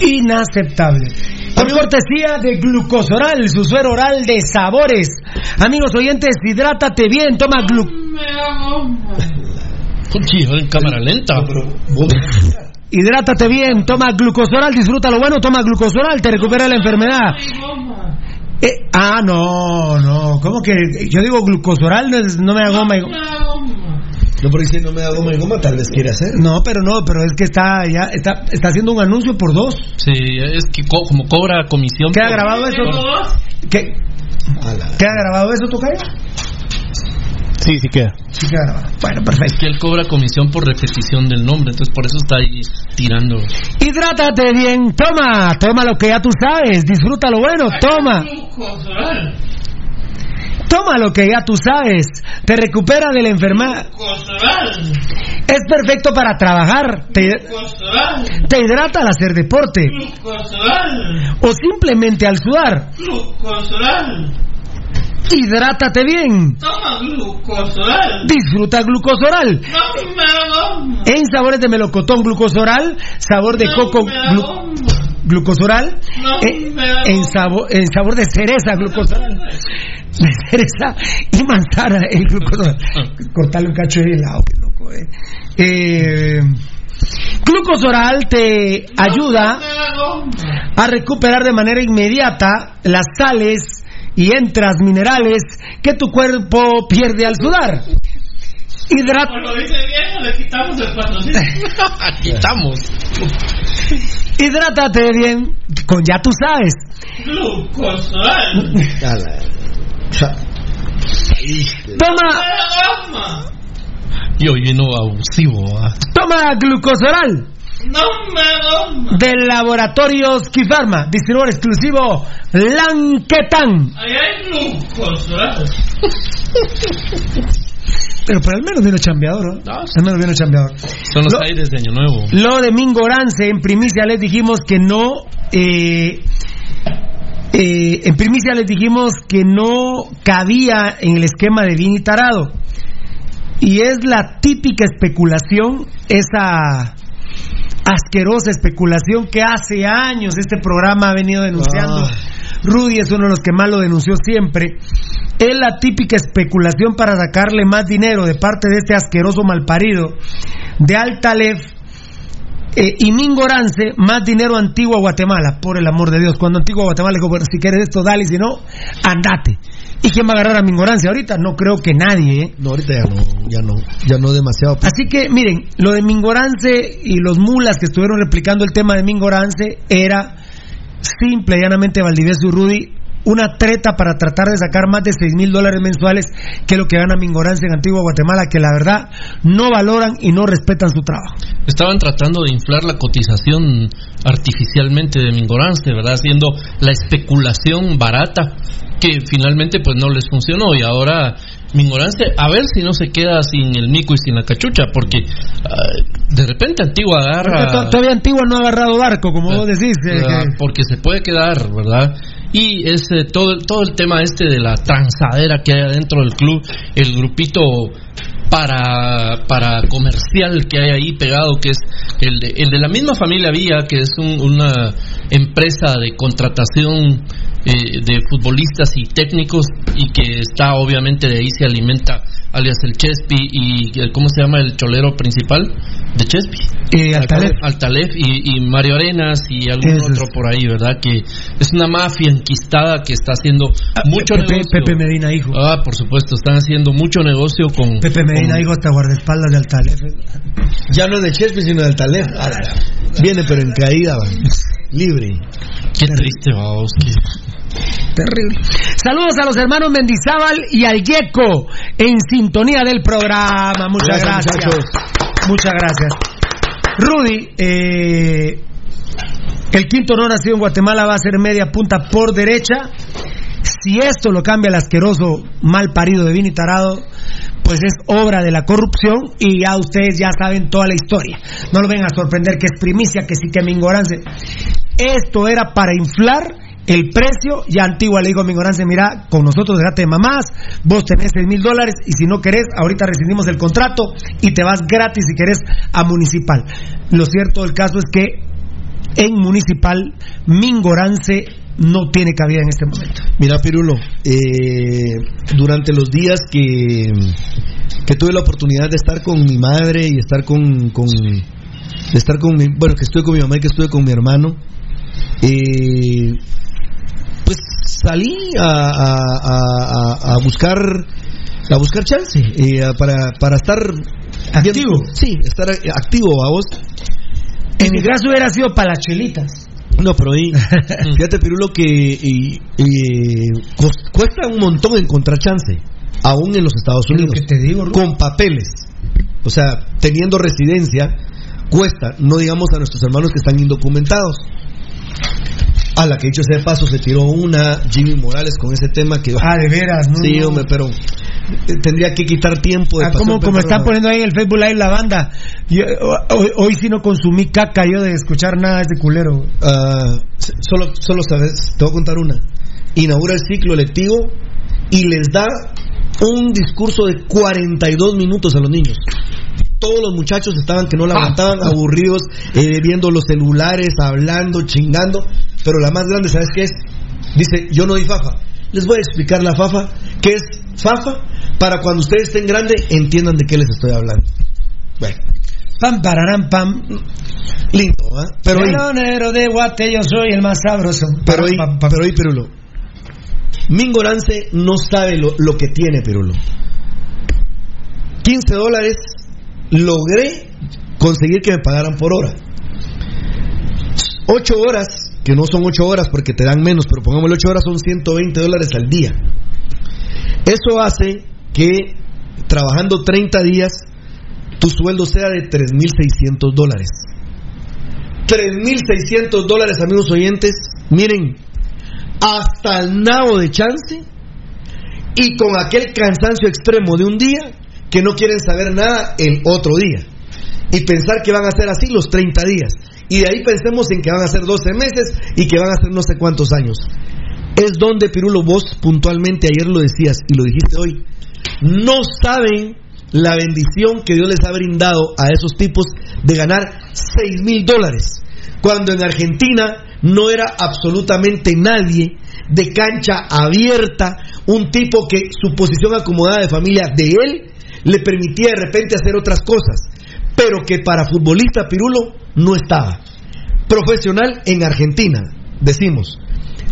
Inaceptable. Por cortesía de glucosoral, su suero oral de sabores. Amigos oyentes, hidrátate bien, toma glu... Conchi, ahora en cámara lenta. Hidrátate bien, toma glucosoral, disfruta lo bueno, toma glucosoral, te recupera la enfermedad. Eh, ah, no, no, ¿cómo que? Yo digo glucosoral, no, es- no me da goma. y- No, porque si no me da goma y goma, tal vez quiere hacer. No, pero no, pero es que está ya está, está haciendo un anuncio por dos. Sí, es que co- como cobra comisión. ¿Queda grabado eso? por- ¿Qué? ¿Queda grabado eso, Tocayo? Sí, sí queda. Sí queda grabado. Bueno, perfecto. Es que él cobra comisión por repetición del nombre, entonces por eso está ahí tirando. Hidrátate bien, toma, toma lo que ya tú sabes, disfruta lo bueno, toma. Toma lo que ya tú sabes, te recupera de la enfermedad. Es perfecto para trabajar, te, te hidrata al hacer deporte o simplemente al sudar. Hidrátate bien, Toma glucosoral. disfruta glucosoral. No. En sabores de melocotón glucosoral, sabor de coco glu- glucosoral, No eh, hago. en, sabor, en sabor de cereza glucosoral, de cereza y manzana el glucosoral. Cortarle un cacho de helado, qué loco, eh. Eh, glucosoral te ayuda a recuperar de manera inmediata las sales y entras minerales que tu cuerpo pierde al sudar. Hidrata. Como lo dice viejo, le quitamos el patrocinio. Quitamos. Hidrátate bien, con ya tú sabes. Glucosoral. Toma, Toma. Y hoy vino abusivo. ah. toma glucosoral No me del laboratorio Skifarma, distribuidor exclusivo Lanquetán. Ahí hay glucosoral. Pero, pero al menos vino chambeador, ¿no? Al menos vino chambeador. Son los Lo- aires de Año Nuevo. Lo de Mingorance, en primicia les dijimos que no. eh, eh, en primicia les dijimos que no cabía en el esquema de Vini Tarado. Y es la típica especulación, esa asquerosa especulación que hace años este programa ha venido denunciando. Ah. Rudy es uno de los que más lo denunció siempre. Es la típica especulación para sacarle más dinero de parte de este asqueroso malparido de Altalef eh, y Mingorance, más dinero a Antigua Guatemala, por el amor de Dios. Cuando Antigua Guatemala dijo, bueno, si quieres esto, dale, si no, andate. ¿Y quién va a agarrar a Mingorance ahorita? No creo que nadie, ¿eh? No, ahorita ya no, ya no, ya no demasiado. Así que, miren, lo de Mingorance y los mulas que estuvieron replicando el tema de Mingorance era simple y llanamente Valdivieso y Rudy una treta para tratar de sacar más de 6 mil dólares mensuales, que es lo que gana Mingorancia en Antigua Guatemala, que la verdad no valoran y no respetan su trabajo. Estaban tratando de inflar la cotización artificialmente de Mingorance, ¿verdad? Haciendo la especulación barata que finalmente pues no les funcionó y ahora Mingorance a ver si no se queda sin el mico y sin la cachucha porque ah, de repente Antigua agarra to- todavía Antigua no ha agarrado barco, como vos decís. eh, Ah, que- porque se puede quedar, ¿verdad? Y es eh, todo, todo el tema este de la transadera que hay adentro del club, el grupito para, para comercial que hay ahí pegado, que es el de, el de la misma familia Vía, que es un- una empresa de contratación eh, de futbolistas y técnicos y que está obviamente de ahí se alimenta alias el Chespi y el, ¿cómo se llama el cholero principal de Chespi? Eh, Altalef. Altalef y, y Mario Arenas y algún Eso es. otro por ahí, ¿verdad? Que es una mafia enquistada que está haciendo mucho Ah, Pepe, negocio. Pepe Medina, hijo. Ah, por supuesto, están haciendo mucho negocio con... Pepe Medina, con- hijo, hasta guardaespaldas de Altalef. Ya no es de Chespi, sino de Altalef. Viene, pero en caída, va. Libre. Qué triste, vamos. qué- Terrible. Saludos a los hermanos Mendizábal y al Yeco en sintonía del programa. Muchas Gracias, gracias. Muchas gracias. Rudy, eh, el quinto no nacido en Guatemala va a ser media punta por derecha. Si esto lo cambia el asqueroso mal parido de Vini Tarado, pues es obra de la corrupción y ya ustedes ya saben toda la historia. No lo vengan a sorprender que es primicia, que sí que Mingorance. Esto era para inflar el precio. Ya Antigua le digo a Mingorance, mira, con nosotros dejate de mamás, vos tenés 6 mil dólares y si no querés, ahorita rescindimos el contrato y te vas gratis si querés a Municipal. Lo cierto del caso es que en Municipal Mingorance no tiene cabida en este momento. Mira, Pirulo, eh, durante los días que, que tuve la oportunidad de estar con mi madre y estar con, con- de estar con mi, bueno, que estuve con mi mamá y que estuve con mi hermano, eh, salí a, a- a- a- buscar a buscar chance eh, a- para, para estar activo. sí, estar activo a vos. En mi caso hubiera sido para las chelitas. No, pero ahí, fíjate, Pirulo, que y- y, cuesta un montón encontrar chance, aún en los Estados Unidos. con papeles. O sea, teniendo residencia, cuesta. No digamos a nuestros hermanos que están indocumentados. A la que dicho sea de paso se tiró una Jimmy Morales con ese tema que Ah, de veras, ¿no? Sí, hombre, pero eh, tendría que quitar tiempo de Ah, como, como están poniendo ahí en el Facebook Live la banda. Yo, hoy, hoy sí no consumí caca yo de escuchar nada de ese culero. Ah, solo, solo sabes, te voy a contar una. Inaugura el ciclo lectivo y les da un discurso de 42 minutos a los niños. Todos los muchachos estaban que no la aguantaban, aburridos, eh, viendo los celulares, hablando, chingando. Pero la más grande, ¿sabes qué es? Dice, yo no di fafa. Les voy a explicar la fafa, qué es fafa, para cuando ustedes estén grandes entiendan de qué les estoy hablando. Bueno. Pam, pararán, pam. Lindo, ¿ah? Pero Melonero de Guate, yo soy el más sabroso. Pero ahí, pero ahí, Pirulo. Mingorance no sabe lo, lo que tiene, Pirulo. 15 dólares logré conseguir que me pagaran por hora. 8 horas, que no son 8 horas porque te dan menos, pero pongámosle 8 horas, son 120 dólares al día. Eso hace que trabajando 30 días, tu sueldo sea de 3.600 dólares. 3.600 dólares, amigos oyentes. Miren, hasta el nabo de chance y con aquel cansancio extremo de un día que no quieren saber nada el otro día. Y pensar que van a ser así los 30 días. Y de ahí pensemos en que van a ser 12 meses y que van a ser no sé cuántos años. Es donde, Pirulo, vos puntualmente ayer lo decías y lo dijiste hoy. No saben la bendición que Dios les ha brindado a esos tipos de ganar 6 mil dólares. Cuando en Argentina no era absolutamente nadie de cancha abierta, un tipo que su posición acomodada de familia de él le permitía de repente hacer otras cosas, pero que para futbolista Pirulo no estaba. Profesional en Argentina, decimos.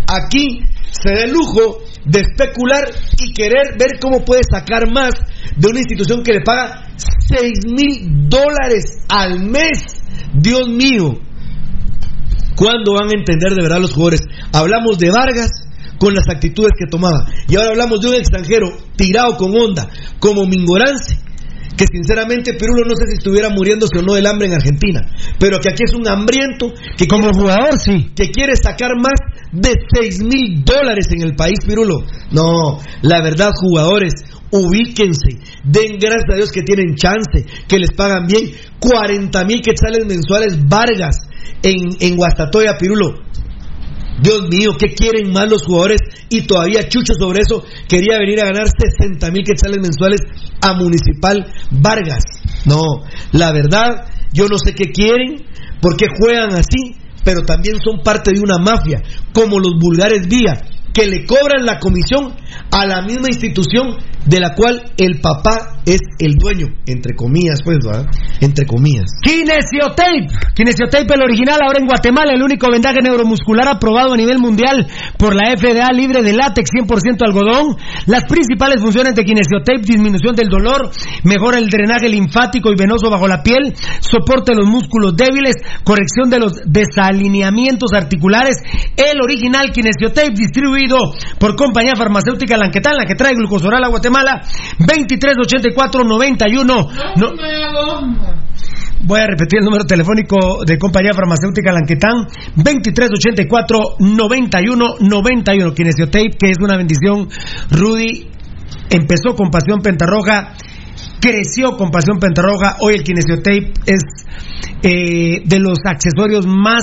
Aquí se da el lujo de especular y querer ver cómo puede sacar más de una institución que le paga 6 mil dólares al mes. Dios mío, ¿cuándo van a entender de verdad los jugadores? Hablamos de Vargas con las actitudes que tomaba. Y ahora hablamos de un extranjero tirado con onda, como Mingorance, que sinceramente Pirulo no sé si estuviera muriéndose o no del hambre en Argentina, pero que aquí es un hambriento que como jugador sí, que quiere sacar más de 6 mil dólares en el país, Pirulo. No, la verdad, jugadores, ubíquense, den gracias a Dios que tienen chance, que les pagan bien, 40 mil quetzales mensuales Vargas en, en Guastatoya, Pirulo. Dios mío, ¿qué quieren más los jugadores? Y todavía Chucho sobre eso quería venir a ganar 60 mil quetzales mensuales a Municipal Vargas. No, la verdad, yo no sé qué quieren, por qué juegan así, pero también son parte de una mafia, como los vulgares vía, que le cobran la comisión a la misma institución de la cual el papá es el dueño, entre comillas, pues, ¿verdad? Entre comillas. Kinesiotape. Kinesiotape, el original, ahora en Guatemala, el único vendaje neuromuscular aprobado a nivel mundial por la FDA, libre de látex, 100% algodón. Las principales funciones de Kinesiotape, disminución del dolor, mejora el drenaje linfático y venoso bajo la piel, soporte los músculos débiles, corrección de los desalineamientos articulares. El original Kinesiotape, distribuido por compañía farmacéutica Lanquetán, la que trae glucosoral a Guatemala. 2384-91. No, Voy a repetir el número telefónico de compañía farmacéutica Lanquetán, 2384-9191, Kinesiotape, que es una bendición. Rudy empezó con Pasión Pentarroja, creció con Pasión Pentarroja, hoy el Kinesiotape es eh, de los accesorios más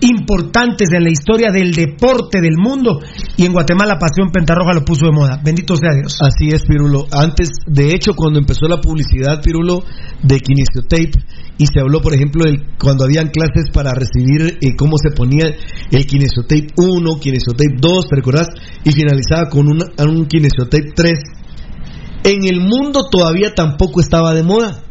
importantes en la historia del deporte del mundo y en Guatemala Pasión Pentarroja lo puso de moda. Bendito sea Dios. Así es, Pirulo. Antes, de hecho, cuando empezó la publicidad, Pirulo, de Kinesiotape, y se habló, por ejemplo, de cuando habían clases para recibir eh, cómo se ponía el Kinesiotape 1, Kinesiotape 2, ¿te recordás? Y finalizaba con un, un Kinesiotape 3. En el mundo todavía tampoco estaba de moda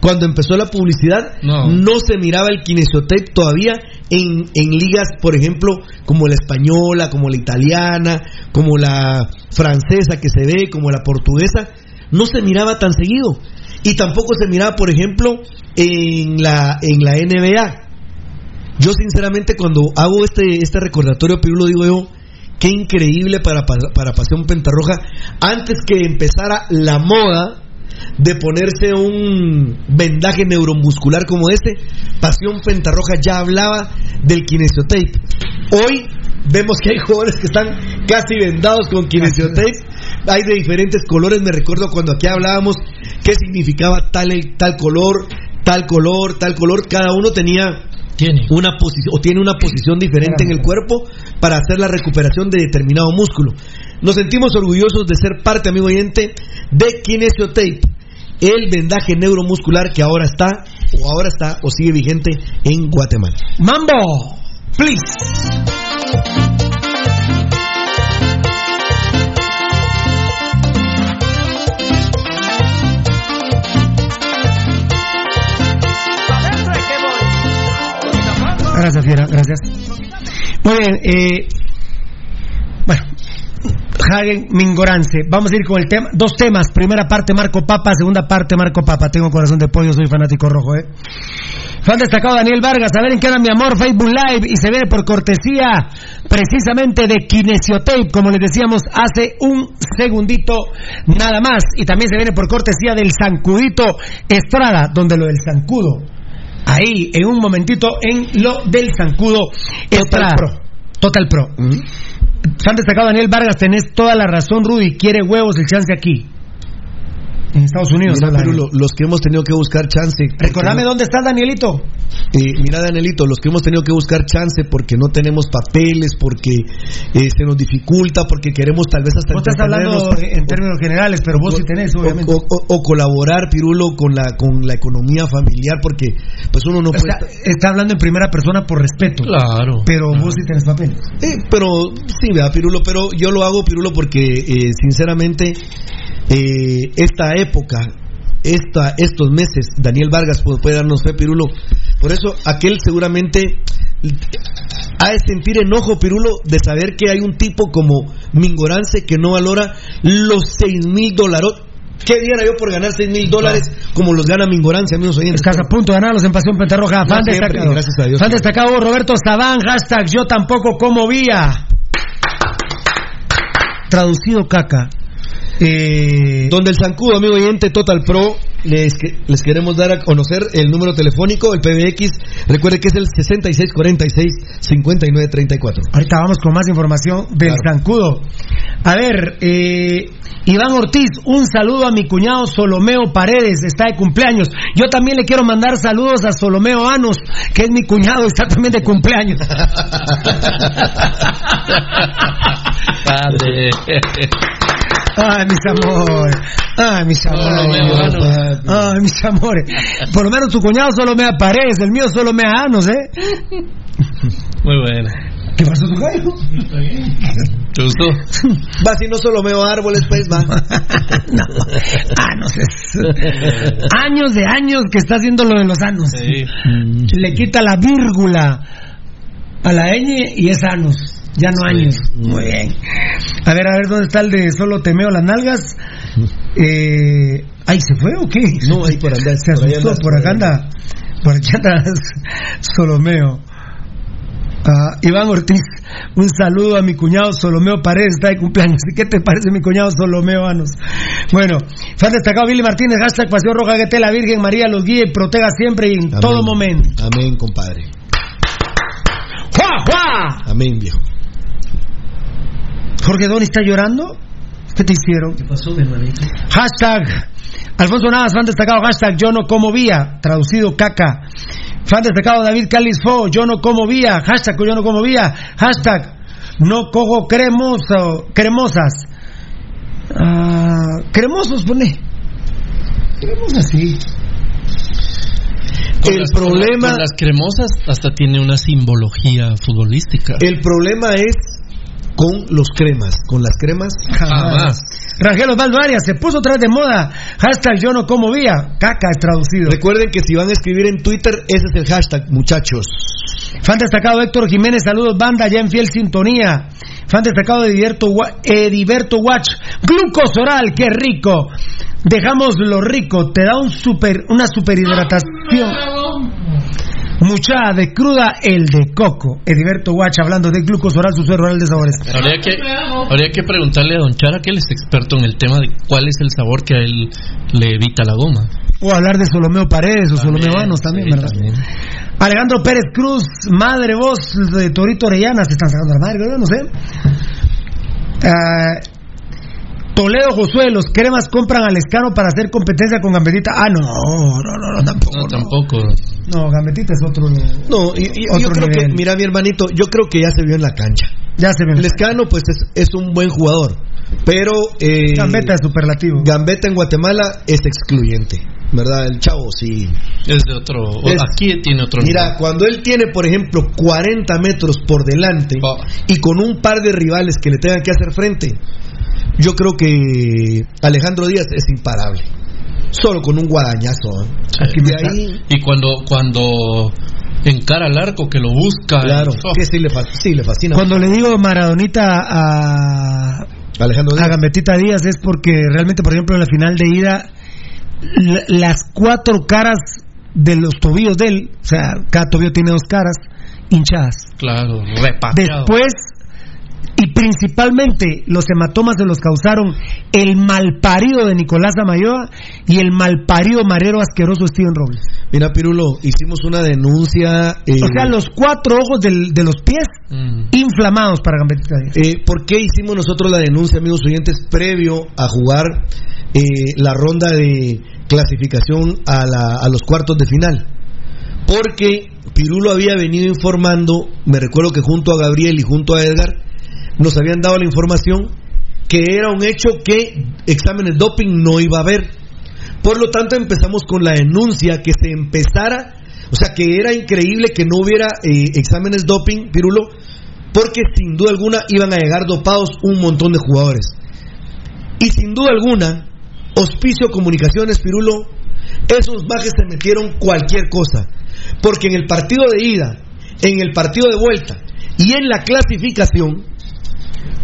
cuando empezó la publicidad, no, se miraba el kinesiotape todavía en, en, ligas, por ejemplo, como la española, como la italiana, como la francesa que se ve, como la portuguesa, no se miraba tan seguido. Y tampoco se miraba, por ejemplo, en la, en la NBA. Yo sinceramente cuando hago este, este recordatorio, lo digo yo, qué increíble para, para, para Pasión Pentarroja, antes que empezara la moda, de ponerse un vendaje neuromuscular como este, Pasión Pentarroja ya hablaba del kinesiotape. Hoy vemos que hay jugadores que están casi vendados con kinesiotape. Hay de diferentes colores. Me recuerdo cuando aquí hablábamos qué significaba tal, tal color, tal color, tal color. Cada uno tenía tiene una posición o tiene una posición diferente en el cuerpo para hacer la recuperación de determinado músculo. Nos sentimos orgullosos de ser parte, amigo oyente, de Kinesiotape, el vendaje neuromuscular que ahora está, o ahora está, o sigue vigente en Guatemala. Mambo, please. Gracias, Fiera, gracias. Muy bien, eh, Hagen Mingorance. Vamos a ir con el tema, dos temas. Primera parte Marco Papa, segunda parte Marco Papa. Tengo corazón de pollo, soy fanático rojo, ¿eh? Fan destacado Daniel Vargas, a ver en qué anda mi amor, Facebook Live, y se ve por cortesía precisamente de Kinesiotape, como les decíamos hace un segundito nada más. Y también se viene por cortesía del Zancudito Estrada, donde lo del Zancudo, ahí, en un momentito, en lo del Zancudo Estrada. Total Pro. Total Pro. Fan destacado Daniel Vargas, tenés toda la razón, Rudy. Quiere huevos el chance aquí. En Estados Unidos. Mira, pero lo, los que hemos tenido que buscar chance. Recordame dónde está Danielito. Eh, mira, Danielito, los que hemos tenido que buscar chance porque no tenemos papeles, porque eh, se nos dificulta, porque queremos tal vez hasta. Vos estás hablando en términos generales, pero vos sí tenés, obviamente. O, o, o, colaborar, Pirulo, con la con la economía familiar, porque pues uno no está, puede. Está hablando en primera persona por respeto. Claro. Pero vos sí tenés papeles. Eh, pero sí, vea, Pirulo, pero yo lo hago, Pirulo, porque eh, sinceramente eh, esta época, esta, estos meses, Daniel Vargas puede, darnos fe, Pirulo. Por eso aquel seguramente ha de sentir enojo, Pirulo, de saber que hay un tipo como Mingorance que no valora los seis mil dólares. ¿Qué diera yo por ganar 6 mil dólares como los gana Mingorance, amigos oyentes? Estás a punto de ganarlos en Pasión Pentarroja. Fan No, siempre, destacado. gracias a Dios. Fan destacado Roberto Sabán, hashtag yo tampoco como vía. traducido caca. Eh, Donde el zancudo, amigo oyente Total Pro, les, les queremos dar a conocer el número telefónico, el PBX. Recuerde que es el 6646-5934. Ahorita vamos con más información del zancudo. A ver, eh, Iván Ortiz, un saludo a mi cuñado Solomeo Paredes, está de cumpleaños. Yo también le quiero mandar saludos a Solomeo Anos, que es mi cuñado, está también de cumpleaños. Ay, mis amores. Ay, mis amores. Ay, mis amores. Por lo menos tu cuñado solo me aparece, el mío solo me anos, ¿eh? Muy buena. ¿Qué pasó, tu gallo? ¿Te gustó? Va, si no solo veo árboles, pues va. no, anos es. Años de años que está haciendo lo de los anos. Le quita la vírgula a la ñ y es anos. Ya no años. Muy bien. A ver, a ver, ¿dónde está el de solo temeo las nalgas? Eh, ¿Ahí se fue o qué? No, ahí por andar. Se asustó, por acá anda. Por aquí anda Solomeo. Ah, Iván Ortiz, un saludo a mi cuñado Solomeo Paredes, está de cumpleaños. ¿Y qué te parece mi cuñado Solomeo Anos? Bueno, fan destacado Billy Martínez, hashtag Pasión Roja, que te la Virgen María los guíe y proteja siempre y en Amén. todo momento. Amén, compadre. ¡Juá, juá! Amén, viejo. Jorge Doni está llorando. ¿Qué te hicieron? ¿Qué pasó, mi hermanito? Hashtag Alfonso Navas, fan destacado, hashtag yo no como vía, traducido caca. Fan destacado David Calis Fo, yo no como vía, hashtag yo no como vía, hashtag no cojo cremoso, cremosas. Ah, cremosos, pone. Cremosas, sí. Con El las- problema- con las cremosas hasta tiene una simbología futbolística. El problema es con los cremas. Con las cremas, Jamás. Rangel Osvaldo Arias se puso otra vez de moda. Hashtag yo no como vía. Caca es traducido. Recuerden que si van a escribir en Twitter, ese es el hashtag, muchachos. Fan destacado Héctor Jiménez, saludos banda, ya en fiel sintonía. Fan destacado Ediberto, Ediberto Watch, glucosoral, qué rico. Dejamos lo rico, te da un super, una superhidratación. Mucha de cruda, el de coco. Ediberto Watch hablando de glucosoral, su suero oral de sabores. Habría que, habría que preguntarle a Don Chara, que él es experto en el tema de cuál es el sabor que a él le evita la goma. O hablar de Solomeo Paredes o Solomeo Anos también, sí, ¿verdad? también. Alejandro Pérez Cruz, madre voz de Torito Orellana, se están sacando la madre, ¿verdad? No sé. Ah, Toledo Josué, los cremas compran al escano para hacer competencia con Gambetita. Ah, no, no, no, no, tampoco. No, tampoco. No, Gambetita es otro. No, y, y- Otro yo creo nivel. que, mira, mi hermanito, yo creo que ya se vio en la cancha. Ya se ve. Lescano, pues es, es un buen jugador, pero. Eh, Gambetta es superlativo. Gambetta en Guatemala es excluyente, ¿verdad? El chavo, sí. Es de otro. Es- aquí tiene otro. Mira, cuando él tiene, por ejemplo, 40 metros por delante Oh. y con un par de rivales que le tengan que hacer frente, yo creo que Alejandro Díaz es imparable. Solo con un guadañazo. ¿eh? Aquí De ahí, Y cuando cuando encara al arco que lo busca. claro, oh, que sí le, sí le fascina. Cuando le digo Maradonita a, Alejandro a Díaz. Gambetita Díaz es porque realmente, por ejemplo, en la final de ida, la- las cuatro caras de los tobillos de él, o sea, cada tobillo tiene dos caras hinchadas. Claro, repateado. Después, y principalmente, los hematomas se los causaron el malparido de Nicolás Amayoa y el malparido marero asqueroso Steven Robles. Mira, Pirulo, hicimos una denuncia. eh, O sea, los cuatro ojos del- de los pies Mm. inflamados para Gambetita Díaz. Eh, ¿Por qué hicimos nosotros la denuncia, amigos oyentes, previo a jugar eh, la ronda de clasificación a, la- a los cuartos de final? Porque Pirulo había venido informando, me recuerdo que junto a Gabriel y junto a Edgar, nos habían dado la información que era un hecho que exámenes doping no iba a haber. Por lo tanto, empezamos con la denuncia que se empezara, o sea, que era increíble que no hubiera eh, exámenes doping, Pirulo, porque sin duda alguna iban a llegar dopados un montón de jugadores. Y sin duda alguna, Hospicio Comunicaciones, Pirulo, esos bajes se metieron cualquier cosa. Porque en el partido de ida, en el partido de vuelta y en la clasificación,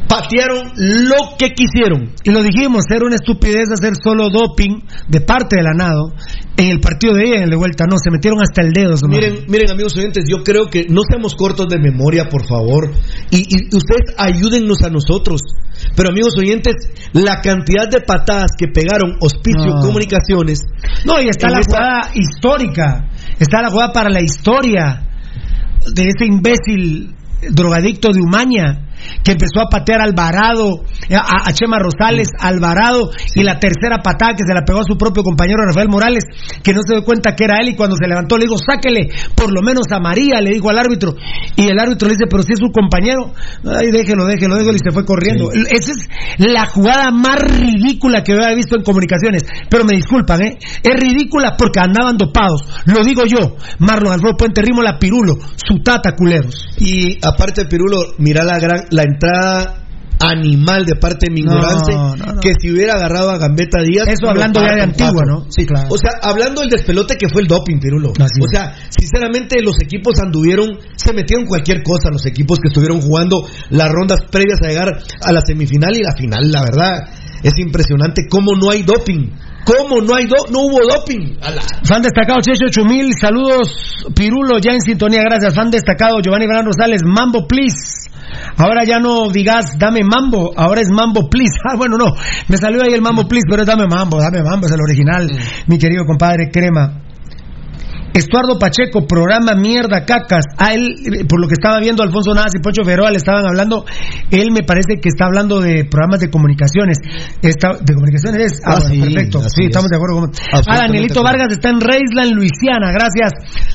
patearon lo que quisieron. Y lo dijimos, era una estupidez hacer solo doping de parte de la NADO en el partido de ella en el de vuelta. No, se metieron hasta el dedo. Miren, miren amigos oyentes, yo creo que no seamos cortos de memoria, por favor. Y, y ustedes ayúdennos a nosotros. Pero amigos oyentes, la cantidad de patadas que pegaron Hospicio No. Comunicaciones. No, y está la jugada histórica. Está la jugada para la historia de ese imbécil drogadicto de Umaña que empezó a patear a Alvarado, a, a Chema Rosales, a Alvarado, y la tercera patada que se la pegó a su propio compañero Rafael Morales, que no se dio cuenta que era él, y cuando se levantó le dijo, sáquele por lo menos a María, le dijo al árbitro, y el árbitro le dice, pero si es su compañero, ay, déjelo, déjelo, déjelo, y se fue corriendo. Esa es la jugada más ridícula que había visto en comunicaciones, pero me disculpan, ¿eh? Es ridícula porque andaban dopados, lo digo yo, Marlon Alfredo Puente Rimo, la Pirulo, su tata culeros. Y aparte, Pirulo, mira la gran, la entrada animal de parte de mi No, ignorancia no, no. que si hubiera agarrado a Gambetta Díaz Eso hablando ya de antigua. ¿no? Sí, Claro. o sea hablando del despelote que fue el doping Pirulo Así o sea sinceramente los equipos anduvieron se metieron cualquier cosa los equipos que estuvieron jugando las rondas previas a llegar a la semifinal y la final la verdad es impresionante cómo no hay doping cómo no hay do- no hubo doping A la- Fan destacado Checho Chumil, saludos Pirulo, ya en sintonía, gracias. Fan destacado Giovanni Gran Rosales, Mambo Please. Ahora ya no digas dame mambo, ahora es mambo please. Ah, bueno, no, me salió ahí el mambo please, pero es dame mambo, dame mambo, es el original, mi querido compadre Crema. Estuardo Pacheco, programa Mierda Cacas. A él, eh, por lo que estaba viendo Alfonso Navas y Poncho Figueroa le estaban hablando, él me parece que está hablando de programas de comunicaciones. Está, ¿De comunicaciones es? Ah, Ah, sí, perfecto. Sí, es. estamos de acuerdo. con- Ah, Danielito. Vargas está en Reisland, Luisiana. Gracias,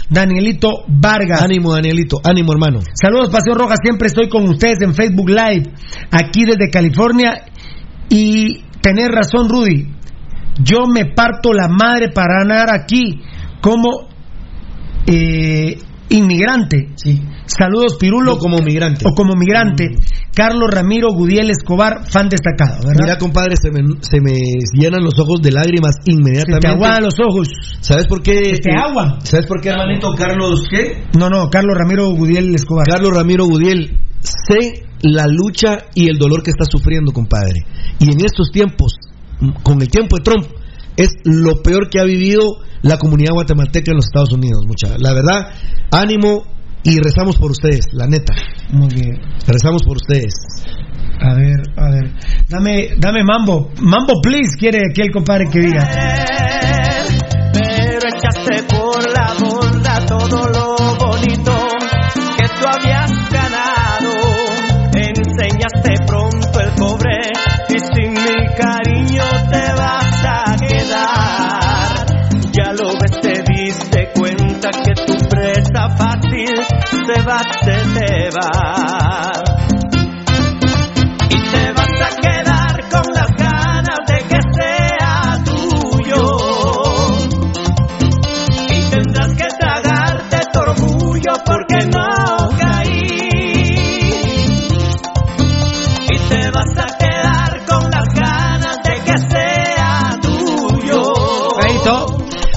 Danielito Vargas. ánimo Danielito ánimo hermano Saludos, Pasión Roja. Siempre estoy con ustedes en Facebook Live, aquí desde California. Y tener razón, Rudy. Yo me parto la madre para ganar aquí como eh, inmigrante. Saludos, Pirulo. No como migrante. O como migrante. Carlos Ramiro Gudiel Escobar, fan destacado, ¿verdad? Mira, compadre, se me, se me llenan los ojos de lágrimas Se inmediatamente. te aguadan los ojos. ¿Sabes por qué? Se te aguan. ¿Sabes por qué, hermanito Carlos? ¿Qué? No, no, Carlos Ramiro Gudiel Escobar. Carlos Ramiro Gudiel, sé la lucha y el dolor que está sufriendo, compadre. Y en estos tiempos, con el tiempo de Trump, es lo peor que ha vivido la comunidad guatemalteca en los Estados Unidos, mucha. La verdad, ánimo y rezamos por ustedes, la neta. Muy bien. Rezamos por ustedes. A ver, a ver. Dame, dame mambo. Mambo, please, quiere que el compadre que diga. pero se va, se te va.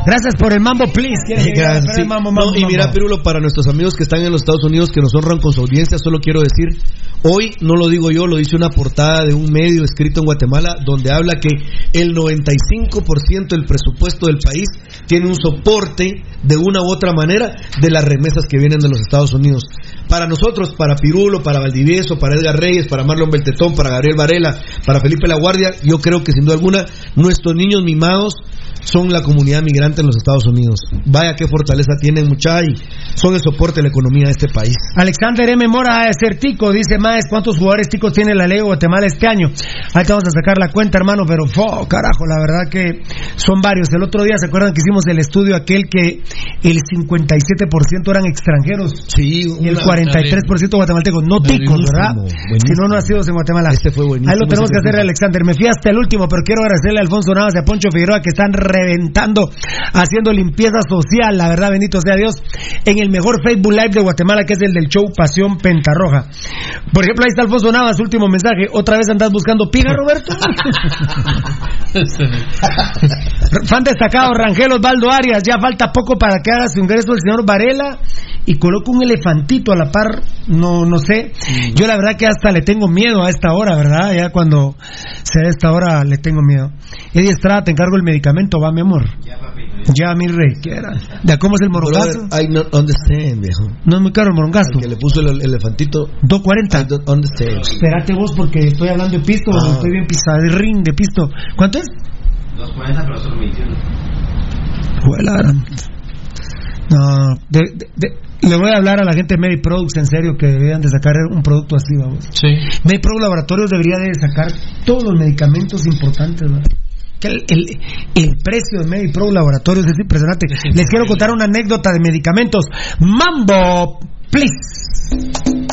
Gracias por el mambo, please. ¿Quiere que diga? Gracias, Espera, sí. mambo, No, mambo, y mira, mambo. Pirulo, para nuestros amigos que están en los Estados Unidos, que nos honran con su audiencia, solo quiero decir, hoy no lo digo yo, lo dice una portada de un medio escrito en Guatemala, donde habla que el 95% del presupuesto del país tiene un soporte de una u otra manera de las remesas que vienen de los Estados Unidos. Para nosotros, para Pirulo, para Valdivieso, para Edgar Reyes, para Marlon Beltetón, para Gabriel Varela, para Felipe La Guardia, yo creo que sin duda alguna nuestros niños mimados son la comunidad migrante en los Estados Unidos. Vaya qué fortaleza tienen mucha y son el soporte de la economía de este país. Alexander M. Mora de ser tico, dice Maes, ¿cuántos jugadores ticos tiene la ley de Guatemala este año? Ahí te vamos a sacar la cuenta, hermano, pero fo, carajo, la verdad que son varios. El otro día, ¿se acuerdan que hicimos el estudio aquel que el 57% eran extranjeros? Sí, y el una- 43% guatemaltecos, no ticos, ¿verdad? Si no, no nacidos en Guatemala. Este fue buenísimo. Ahí lo tenemos que hacer. Alexander. Me fui hasta el último, pero quiero agradecerle a Alfonso Navas y a Poncho Figueroa que están reventando, haciendo limpieza social, la verdad, bendito sea Dios, en el mejor Facebook Live de Guatemala, que es el del show Pasión Pentarroja. Por ejemplo, ahí está Alfonso Navas, último mensaje. ¿Otra vez andas buscando piga, Roberto? Fan destacado, Rangel Osvaldo Arias. Ya falta poco para que haga su ingreso el señor Varela y coloco un elefantito a la par, no, no sé. Yo la verdad que hasta le tengo miedo a esta hora, ¿verdad? Ya cuando se da esta hora le tengo miedo. Eddie Estrada, te encargo el medicamento, va mi amor. Ya, mi rey, ¿qué era? ¿De cómo es el morongazo? Brother, I not understand, viejo. No es muy caro el morongazo. Que le puso el elefantito. 240. I don't understand. Espérate vos porque estoy hablando de pisto, Ah. estoy bien pisadín de pisto. ¿Cuánto es? 240, pero solo 21. Juela, No, de- de- de- le voy a hablar a la gente de Mediproducts en serio que deberían de sacar un producto así, vamos. Sí. Medipro Laboratorios debería de sacar todos los medicamentos importantes, ¿verdad? Que el, el, el precio de Medipro Laboratorios es impresionante. Les quiero contar una anécdota de medicamentos. Mambo, please.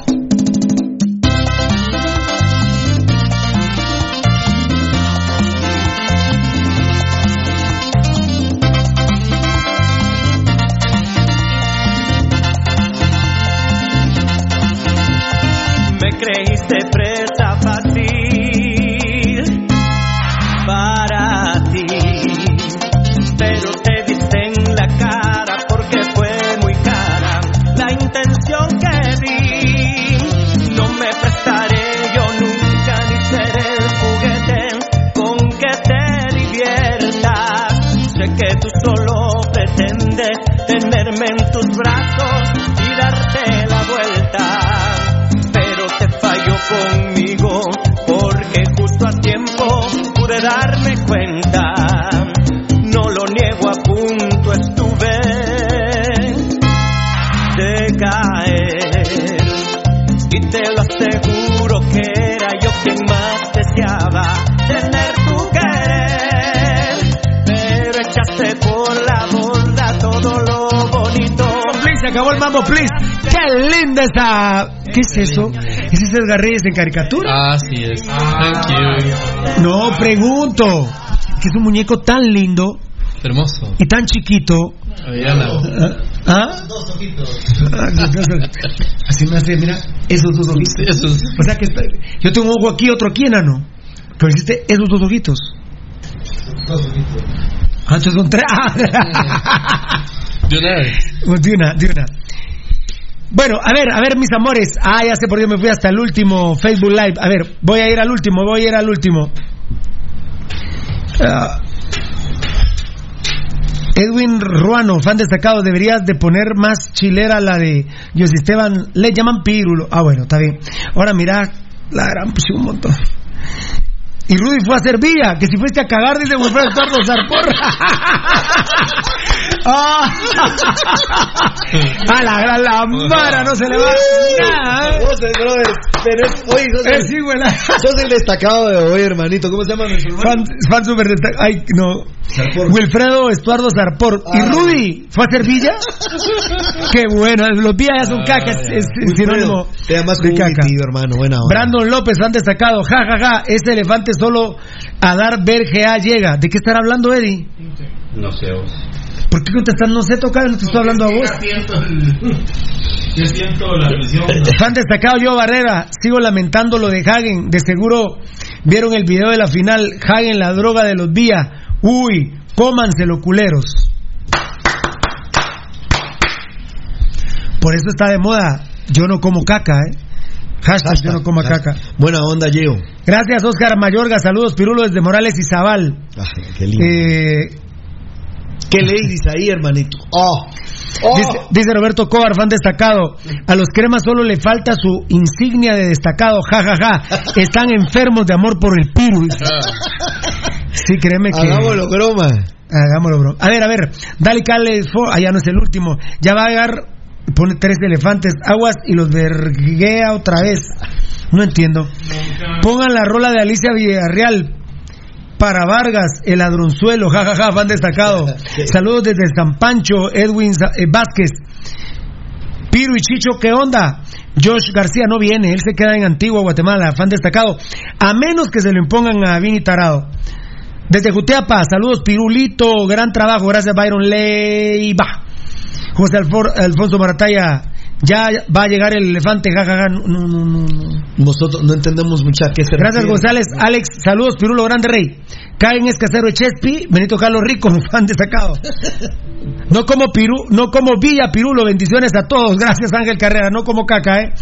Darme cuenta. No lo niego, a punto estuve de caer y te lo aseguro que era yo quien más deseaba tener tu querer, pero echaste por la borda todo lo bonito. Please, se acabó el mambo, please. ¡Qué linda esa! ¿Qué es eso? ¿Ese es Edgar Reyes en caricatura? Así es. Thank you. No, pregunto. Que es un muñeco tan lindo Hermoso. y tan chiquito. ¿Ah? Dos ojitos. Ah, Así me hace, mira, esos dos ojitos. Esos. O sea que está- yo tengo un ojo aquí, otro aquí, enano. Pero hiciste esos dos ojitos. Dos ojitos. Ah, entonces son tres. De una vez. de una, de una. Bueno, a ver, a ver, mis amores. Ah, ya sé por qué me fui hasta el último Facebook Live. A ver, voy a ir al último, voy a ir al último. Ah. Edwin Ruano, fan destacado, deberías de poner más chilera la de José Esteban, le llaman pírulo. Ah, bueno, está bien. Ahora mira, la gran pues un montón. Y Rudy fue a Sevilla, que si fuiste a cagar, dice Wilfredo Eduardo Zarpor. ah, a la gran lambara, no se le va nada. ¿eh? Vos, eh, sos, Eh, el, sí, güey. sos el destacado de hoy, hermanito. ¿Cómo se llama nuestro hermano? Fan, fan super destacado. Ay, no. Wilfredo Estuardo Zarpor. ¿Y Ah. Rudy fue a Sevilla? Qué bueno. Los días ya son caca. Es, es sinónimo Te llamas de caca. tío, hermano. Buena. Brandon López, fan destacado. Ja, ja, ja. Ese elefante solo a dar ver GA llega. ¿De qué estará hablando, Eddie? No sé vos. ¿Por qué contestas? No sé tocar, no te estoy hablando a vos. Ya siento, la presión. Fan destacado yo Barrera, sigo lamentando lo de Hagen, de seguro vieron el video de la final, Hagen la droga de los días, uy, cómanselo culeros. Por eso está de moda, yo no como caca, eh. Hashtag yo no como caca. Buena onda, Gio. Gracias Oscar Mayorga, saludos Pirulo desde Morales y Zabal. Ay, qué lindo. Eh, ¿Qué ladies ahí, hermanito? Oh. Oh. Dice, dice Roberto Cobar, fan destacado. A los cremas solo le falta su insignia de destacado. Ja, ja, ja. Están enfermos de amor por el piru. Sí, créeme que. Hagámoslo, broma. Hagámoslo, bro. A ver, a ver. Dale, Cale. Ah, ya no es el último. Ya va a llegar. Pone tres elefantes, aguas y los verguea otra vez. No entiendo. Pongan la rola de Alicia Villarreal. Para Vargas, el ladronzuelo, jajaja, ja, ja, fan destacado. Saludos desde San Pancho, Edwin eh, Vázquez. Piro y Chicho, ¿qué onda? Josh García no viene, él se queda en Antigua, Guatemala, fan destacado. A menos que se lo impongan a Vini Tarado. Desde Jutiapa, saludos Pirulito, gran trabajo, gracias Byron Leiva. José Alfonso Marataya, Ya va a llegar el elefante, jajaja. No, no, no, no. Nosotros no entendemos mucho a qué se Gracias, refiere. González. Alex, saludos, Pirulo Grande Rey. Caen Escasero de Chespi, Benito Carlos Rico, fan destacado. No como Pirú, no como Villa Pirulo, bendiciones a todos. Gracias, Ángel Carrera, no como caca, ¿eh?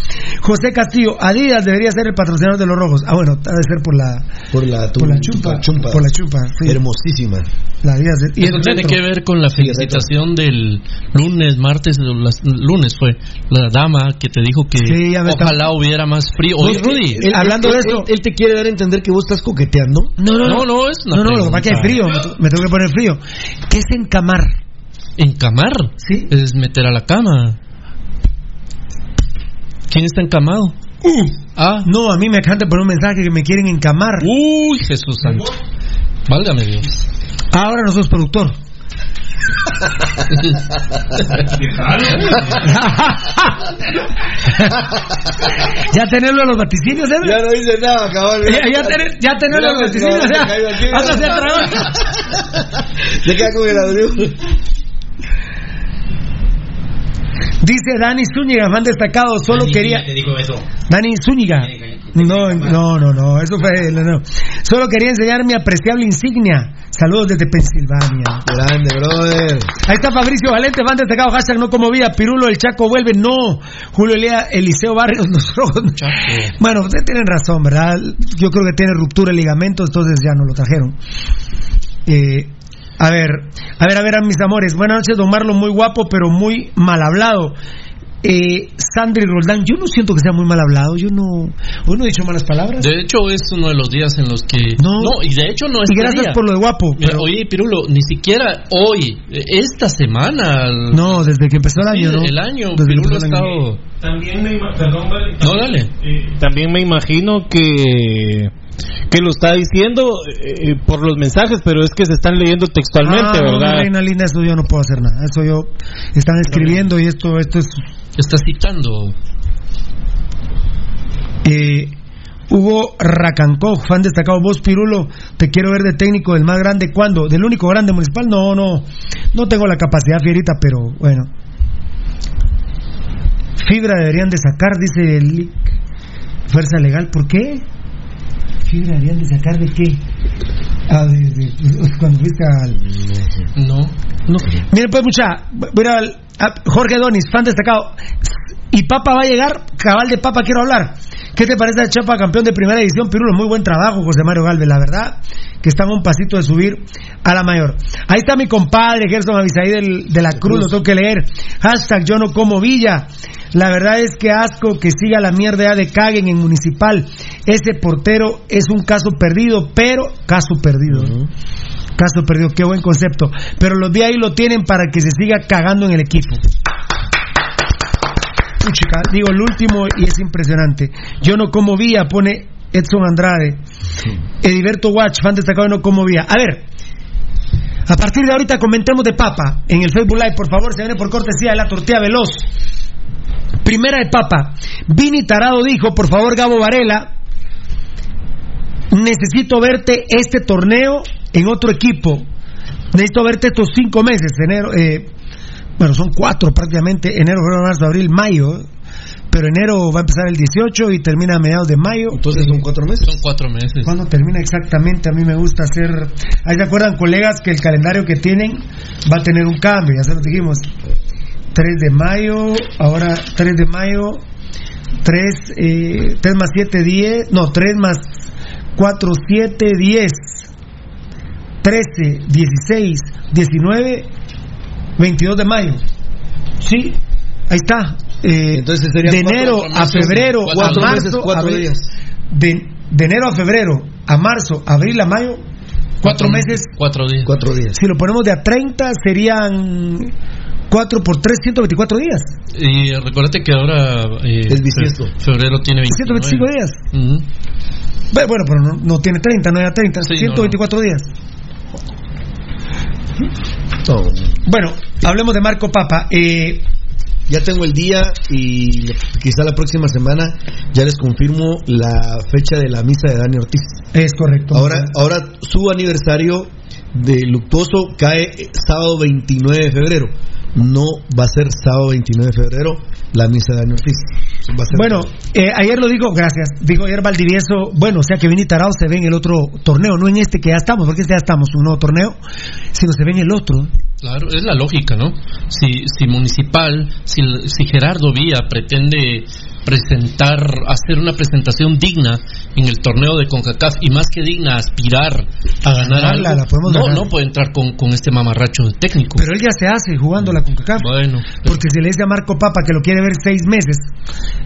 José Castillo, Adidas debería ser el patrocinador de los rojos. Ah, bueno, debe ser por la, Por la, por la chumpa. chumpa. Por la chumpa, sí. Hermosísima. La Adidas. de- y Eso tiene retro. que ver con la felicitación del lunes, martes, las- lunes fue la dama que te dijo que Sí, ojalá hubiera más frío. Oye, Él- Rudy, él- hablando Él- de esto- Él, te quiere dar a entender que vos estás coqueteando. No, no, no, no, es una No, no, lo que pasa es que hay frío, me, me tengo que poner frío. ¿Qué es encamar? ¿Encamar? Sí. Es meter a la cama. ¿Quién está encamado? Ah. No, a mí me de poner un mensaje que me quieren encamar. Uy, Jesús santo. Válgame Dios. Ahora no sos productor. ya tenerlo en los vaticinios, ¿eh? Ya no dice nada, cabal. Ya, ya, tener, ya tenerlo en los vaticinios. Ya. se cayó aquí. Hasta se queda con el ladrillo. Dice Dani Zúñiga, fan destacado, solo quería... Te dijo eso. Dani Zúñiga. No, no, no, no, eso fue... No, no. Solo quería enseñar mi apreciable insignia. Saludos desde Pensilvania. Grande, brother. Ahí está Fabricio Valente, fan destacado, hashtag no como vía, Pirulo, el Chaco vuelve, no. Julio Elea, Eliseo Barrios, los rojos. Bueno, ustedes tienen razón, ¿verdad? Yo creo que tiene ruptura el ligamento, entonces ya no lo trajeron. Eh, a ver, a ver, a ver, a mis amores. Buenas noches, don Marlon, muy guapo, pero muy mal hablado. Eh, Sandri Roldán, yo no siento que sea muy mal hablado, yo no, hoy no he dicho malas palabras. De hecho, es uno de los días en los que. No. y de hecho no es. Y gracias por lo de guapo. Mira, pero- Oye, Pirulo, ni siquiera hoy, eh, esta semana. No, desde que empezó el año, Sí, ¿no? El año, Desde Pirulo ha empezó el año. estado. También me perdón, vale. No, dale. Eh, También me imagino que que lo está diciendo eh, por los mensajes, pero es que se están leyendo textualmente, Ah, no, ¿verdad? reina linda, eso yo no puedo hacer nada. Eso yo están escribiendo y esto esto es Está citando. eh, Hugo Racancó, fan destacado, vos Pirulo, te quiero ver de técnico del más grande, ¿cuándo? ¿Del único grande municipal? No, no, no tengo la capacidad, Fierita, pero bueno. Fibra deberían de sacar, dice el. Fuerza Legal, ¿por qué? Fibra deberían de sacar de qué? Ah, de, de- cuando fuiste al... No. No. Miren, pues, mucha. Voy a Jorge Donis, fan destacado. Y Papa va a llegar, cabal de Papa quiero hablar. ¿Qué te parece a Chapa, campeón de primera edición? Pirulo, muy buen trabajo, José Mario Galvez, la verdad, que están un pasito de subir a la mayor. Ahí está mi compadre, Gerson Avisaí del, de la Cruz, lo tengo que leer. Hashtag yo no como Villa. La verdad es que asco que siga la mierda de caguen en municipal. Ese portero es un caso perdido, pero caso perdido. ¿no? Caso perdido, qué buen concepto. Pero los de ahí lo tienen para que se siga cagando en el equipo. Puchica, digo el último y es impresionante. Yo no como vía, pone Edson Andrade. Ediberto Watch, fan destacado de no como vía. A ver, a partir de ahorita comentemos de Papa en el Facebook Live, por favor, se viene por cortesía de la tortilla veloz. Primera de Papa. Vini Tarado dijo, por favor, Gabo Varela, necesito verte este torneo en otro equipo. Necesito verte estos cinco meses, enero, eh, bueno, son cuatro prácticamente, enero, febrero, marzo, abril, mayo. Pero enero va a empezar el 18 y termina a mediados de mayo. Entonces son cuatro meses. Son cuatro meses. ¿Cuándo termina exactamente? A mí me gusta hacer. Ahí se acuerdan, colegas, que el calendario que tienen va a tener un cambio, ya se lo dijimos. 3 de mayo, ahora 3 de mayo, 3, eh, 3 más 7, 10, no, 3 más 4, 7, 10, 13, 16, 19, 22 de mayo. Sí, ahí está. Eh, Entonces serían de cuatro- enero cuatro a meses, febrero, cuatro a meses, marzo, cuatro abril. días. De, de enero a febrero, a marzo, abril a mayo, cuatro meses. Cuatro días. Cuatro días. Si lo ponemos de a 30, serían 4 por 3, 124 días. Y recuérdate que ahora. eh, Es bisiesto. fe- Febrero tiene 29. 125 días. Ujú. Bueno, bueno, pero no, no tiene 30, no era 30, Sí, 124 días. Bueno, hablemos de Marco Papa. Eh, Ya tengo el día y quizá la próxima semana ya les confirmo la fecha de la misa de Dani Ortiz. es correcto. Ahora, ahora su aniversario de luctuoso cae sábado 29 de febrero. No va a ser sábado 29 de febrero, la misa de Daniel Ortiz. Bueno, eh, ayer lo dijo, gracias, dijo ayer Valdivieso, bueno, o sea que Vini Tarao se ve en el otro torneo, no en este que ya estamos, porque este ya estamos, un nuevo torneo, sino se ve en el otro. Claro, es la lógica, ¿no? Si, si Municipal, si, si Gerardo Vía pretende presentar, hacer una presentación digna en el torneo de CONCACAF y más que digna, aspirar a ganar Ganarla, algo, la no, ganar. no puede entrar con, con este mamarracho de técnico. Pero él ya se hace jugando la CONCACAF. Bueno, Porque si le dice a Marco Papa que lo quiere ver seis meses,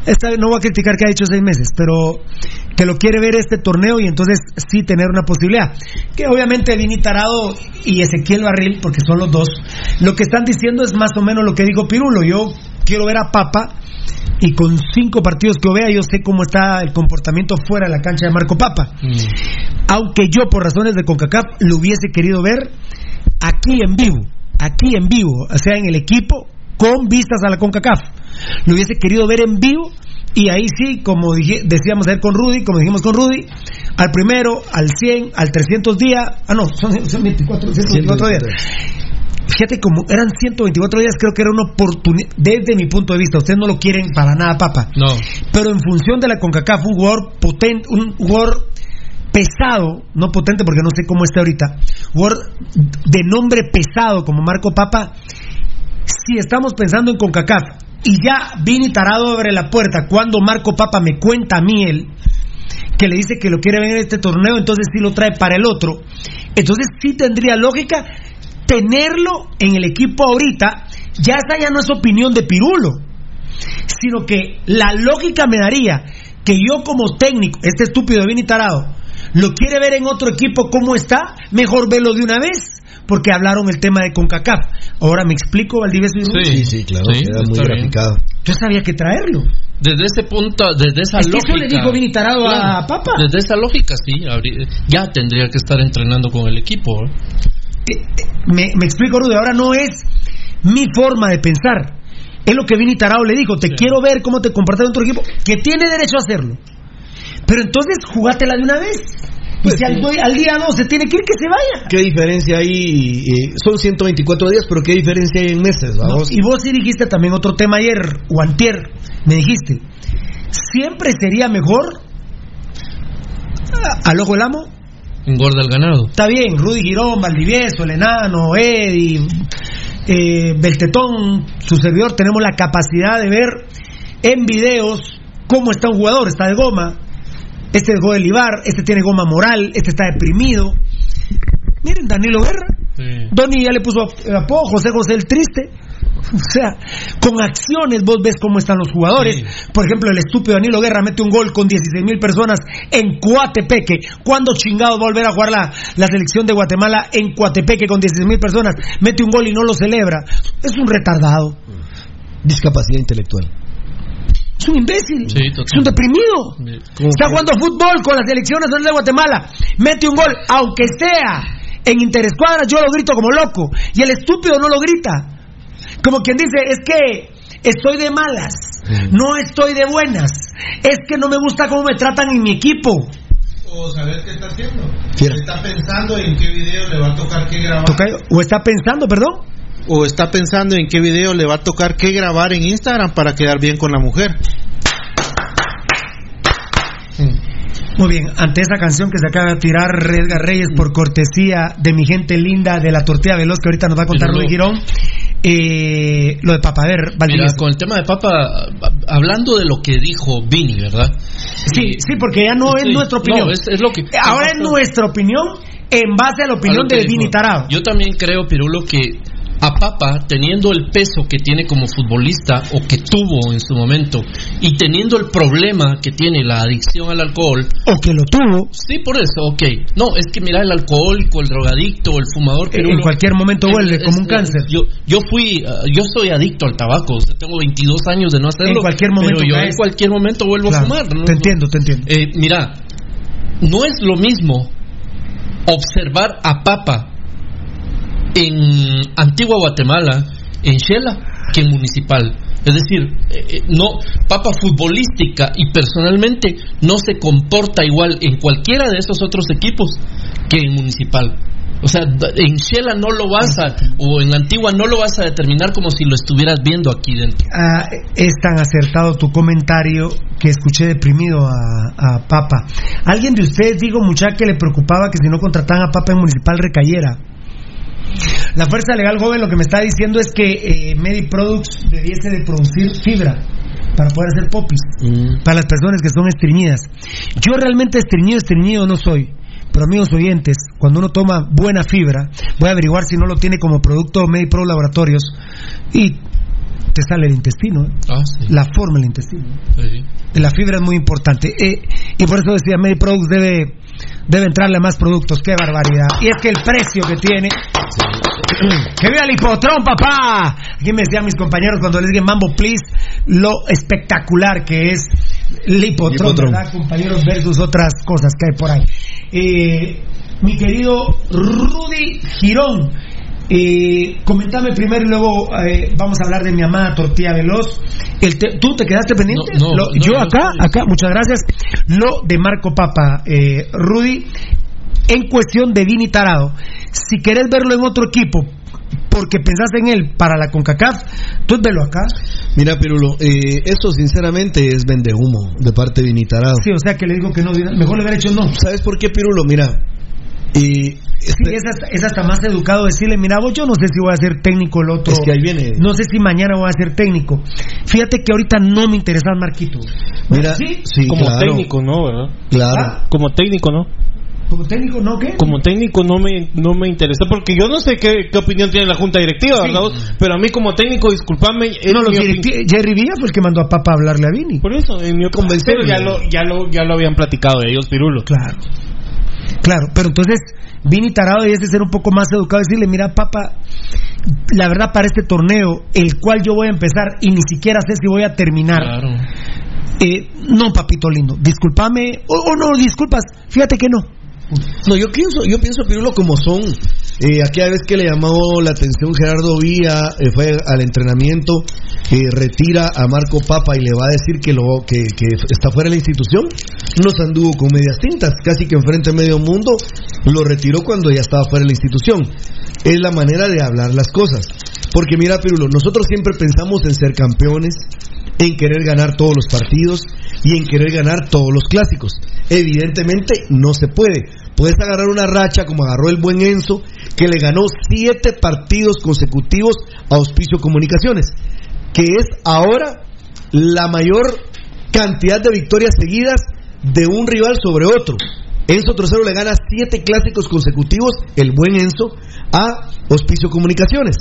esta vez no voy a criticar que ha dicho seis meses, pero que lo quiere ver este torneo y entonces sí tener una posibilidad. Que obviamente Vini Tarado y Ezequiel Barril, porque son los dos, lo que están diciendo es más o menos lo que dijo Pirulo. Yo quiero ver a Papa y con cinco partidos que vea yo sé cómo está el comportamiento fuera de la cancha de Marco Papa. Aunque yo por razones de CONCACAF lo hubiese querido ver aquí en vivo, aquí en vivo, o sea, en el equipo con vistas a la CONCACAF. Lo hubiese querido ver en vivo y ahí sí, como dije- decíamos ayer con Rudy, como dijimos con Rudy, al primero, al 100, al 300 días, ah no, son, son 24, 124 días. Fíjate como eran 124 días, creo que era una oportunidad, desde mi punto de vista, ustedes no lo quieren para nada, papa. No. Pero en función de la CONCACAF, un jugador potente, un jugador pesado, no potente porque no sé cómo está ahorita, jugador de nombre pesado como Marco Papa, si estamos pensando en CONCACAF y ya Vini Tarado abre la puerta cuando Marco Papa me cuenta a mí él que le dice que lo quiere ver en este torneo, entonces sí lo trae para el otro. Entonces sí tendría lógica tenerlo en el equipo ahorita. Ya esa ya no es opinión de Pirulo, sino que la lógica me daría que yo como técnico, este estúpido de Vini Tarado, lo quiere ver en otro equipo cómo está, mejor verlo de una vez, porque hablaron el tema de CONCACAF. Ahora me explico, Valdivieso Rudy? Sí, sí, claro, Sí, queda muy bien. graficado. Yo sabía que traerlo. Desde ese punto, desde esa Es que lógica. eso le dijo Vini Tarado a Papa. Desde esa lógica, sí. ya tendría que estar entrenando con el equipo. ¿eh? Me, me explico, Rudy, ahora no es mi forma de pensar. Es lo que Vini Tarao le dijo, te quiero ver cómo te comportas en otro equipo, que tiene derecho a hacerlo. Pero entonces jugátela de una vez. Y Pues si al, día 12 tiene que ir, que se vaya. ¿Qué diferencia hay? Eh, son 124 días, pero ¿qué diferencia hay en meses? No, y vos sí dijiste también otro tema ayer, o antier, me dijiste, siempre sería mejor a- al ojo del amo Engorda el ganado. Está bien, Rudy Girón, Valdivieso, el enano, Eddie, eh, Beltetón, su servidor, tenemos la capacidad de ver en videos cómo está un jugador, está de goma, este dejó de libar, este tiene goma moral, este está deprimido. Miren, Danilo Guerra, Donny ya le puso apodo, José José el Triste. O sea, con acciones vos ves cómo están los jugadores. Por ejemplo, el estúpido Danilo Guerra mete un gol con 16 mil personas en Coatepeque. ¿Cuándo chingados va a volver a jugar la, la selección de Guatemala en Coatepeque con 16 mil personas? Mete un gol y no lo celebra. Es un retardado. Discapacidad intelectual. Es un imbécil. Sí, es un deprimido. Está jugando fútbol con la selección nacional de Guatemala. Mete un gol, aunque sea en interescuadras, yo lo grito como loco. Y el estúpido no lo grita. Como quien dice, es que estoy de malas. No estoy de buenas. Es que no me gusta cómo me tratan en mi equipo. O saber qué está haciendo. Está pensando en qué video le va a tocar qué grabar. ¿O está pensando, perdón? O está pensando en qué video le va a tocar qué grabar en Instagram para quedar bien con la mujer. Muy bien, ante esa canción que se acaba de tirar Edgar Reyes por cortesía de mi gente linda de la tortilla veloz que ahorita nos va a contar no. Girón, eh, lo de Papa, a ver, Mira, con el tema de Papa, hablando de lo que dijo Vini, ¿verdad? Sí, sí, porque ya no es Sí, nuestra opinión. no, es- es lo que- Ahora es nuestra opinión en base a la opinión A de. Vini Tarado. Yo también creo, Pirulo, que a Papa, teniendo el peso que tiene como futbolista o que tuvo en su momento, y teniendo el problema que tiene la adicción al alcohol, O que lo tuvo. Sí, por eso, ok. No, es que mira, el alcohólico, el drogadicto, el fumador, En Pirulo, cualquier momento vuelve es- como un es- cáncer. Yo, yo fui, uh, yo soy adicto al tabaco, o sea, tengo 22 años de no hacerlo. En cualquier momento Pero yo caes. en cualquier momento vuelvo Claro, a fumar. ¿no? Te entiendo, te entiendo. Eh, mira, no es lo mismo observar a Papa en Antigua Guatemala, en Shela, que en Municipal. Es decir, eh, eh, no, Papa futbolística y personalmente no se comporta igual en cualquiera de esos otros equipos que en Municipal. O sea, en Shela no lo vas a, o en antigua no lo vas a determinar como si lo estuvieras viendo aquí dentro. Ah, es tan acertado tu comentario que escuché deprimido a, a Papa. ¿Alguien de ustedes digo, muchacha, que le preocupaba que si no contrataban a Papa en Municipal recayera? La Fuerza Legal Joven lo que me está diciendo es que eh, Mediproducts debiese de producir fibra para poder hacer popis para las personas que son estreñidas. Yo realmente estreñido, estreñido no soy. Pero amigos oyentes, cuando uno toma buena fibra, voy a averiguar si no lo tiene como producto Medipro Laboratorios y te sale el intestino, ¿eh? la forma del intestino. La fibra es muy importante. Eh, y por eso decía, Mediproducts debe, debe entrarle más productos. ¡Qué barbaridad! Y es que el precio que tiene... ¡Que vea el hipotrón, papá! Aquí me decían mis compañeros cuando les dije Mambo Please, lo espectacular que es el hipotrón, Hipotrón. ¿verdad, compañeros? Versus otras cosas que hay por ahí. Eh, mi querido Rudy Girón, eh, comentame primero y luego eh, vamos a hablar de mi amada tortilla veloz. El te- ¿Tú te quedaste pendiente? No, no, Lo- no, yo no acá, acá, muchas gracias. Lo de Marco Papa, eh, Rudy, en cuestión de Vini Tarado. Si querés verlo en otro equipo, porque pensaste en él para la CONCACAF, tú velo acá. Mira, Pirulo, eh, eso sinceramente es vende humo de parte de Vinitarado. Sí, o sea que le digo que no, mejor le hubiera hecho no. ¿Sabes por qué, Pirulo? Mira, y Sí, es hasta, es hasta más educado decirle, mira, vos yo no sé si voy a ser técnico el otro. Es que ahí viene. No sé si mañana voy a ser técnico. Fíjate que ahorita no me interesa el Marquito. Mira, ¿Sí? sí, como claro. técnico, ¿no? ¿verdad? Claro. Como técnico, ¿no? Como técnico, ¿no? ¿Qué? Como técnico no me, no me interesa, porque yo no sé qué, qué opinión tiene la Junta Directiva, Sí. ¿verdad? Pero a mí como técnico, discúlpame, es No, los Jerry Villa fue el que mandó a Papa a hablarle a Vini. Por eso, en mi opinión, pero ya lo, ya, lo, ya lo habían platicado de ellos, Pirulo. Claro. Claro, pero entonces Vini Tarado debe ser un poco más educado y decirle, mira, papá, la verdad para este torneo, el cual yo voy a empezar y ni siquiera sé si voy a terminar. Claro. Eh, no, papito lindo, discúlpame, o, o no, disculpas, fíjate que no. No, yo pienso, yo pienso Pirulo como son. Eh, aquella vez que le llamó la atención Gerardo Vía, eh, fue al entrenamiento, eh, retira a Marco Papa y le va a decir que lo que, que está fuera de la institución, nos anduvo con medias tintas, casi que enfrente a medio mundo, lo retiró cuando ya estaba fuera de la institución. Es la manera de hablar las cosas. Porque mira, Pirulo, nosotros siempre pensamos en ser campeones, en querer ganar todos los partidos y en querer ganar todos los clásicos. Evidentemente no se puede. Puedes agarrar una racha como agarró el buen Enzo, que le ganó siete partidos consecutivos a Auspicio Comunicaciones, que es ahora la mayor cantidad de victorias seguidas de un rival sobre otro. Enzo Trocero le gana siete clásicos consecutivos, el buen Enzo, a Hospicio Comunicaciones.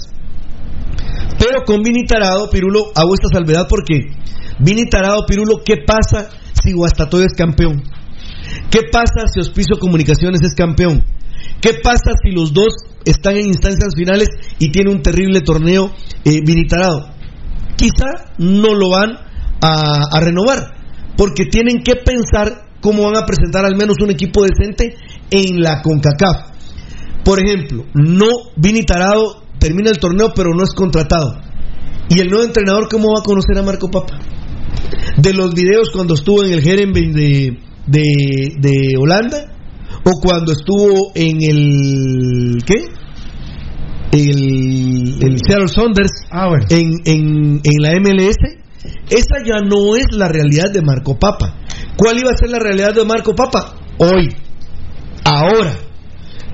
Pero con Vini Tarado, Pirulo, hago esta salvedad porque Vini Tarado, Pirulo, ¿qué pasa si Guastatoya es campeón? ¿Qué pasa si Hospicio Comunicaciones es campeón? ¿Qué pasa si los dos están en instancias finales y tiene un terrible torneo eh, Vini Tarado? Quizá no lo van a, a renovar porque tienen que pensar cómo van a presentar al menos un equipo decente en la CONCACAF. Por ejemplo, no Vini Tarado termina el torneo pero no es contratado. ¿Y el nuevo entrenador cómo va a conocer a Marco Papa? De los videos cuando estuvo en el Herenveen de, de, de Holanda o cuando estuvo en el ¿qué? El, el Seattle Saunders en, en, en la MLS esa ya no es la realidad de Marco Papa. ¿Cuál iba a ser la realidad de Marco Papa? Hoy, ahora.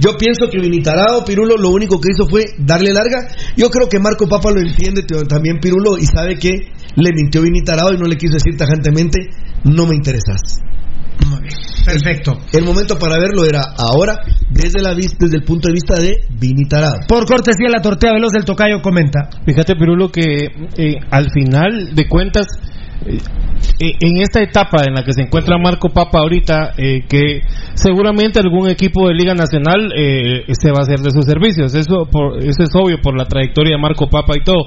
Yo pienso que Vinitarado, Pirulo, lo único que hizo fue darle larga. Yo creo que Marco Papa lo entiende también, Pirulo, y sabe que le mintió Vinitarado y no le quiso decir tajantemente, no me interesas. Muy bien, perfecto. El momento para verlo era ahora, desde, la, desde el punto de vista de Vinitarado. Por cortesía, la tortilla veloz del tocayo comenta. Fíjate, Pirulo, que eh, al final de cuentas, en esta etapa en la que se encuentra Marco Papa ahorita, eh, que seguramente algún equipo de Liga Nacional eh, se va a hacer de sus servicios. Eso, por, eso es obvio por la trayectoria de Marco Papa y todo.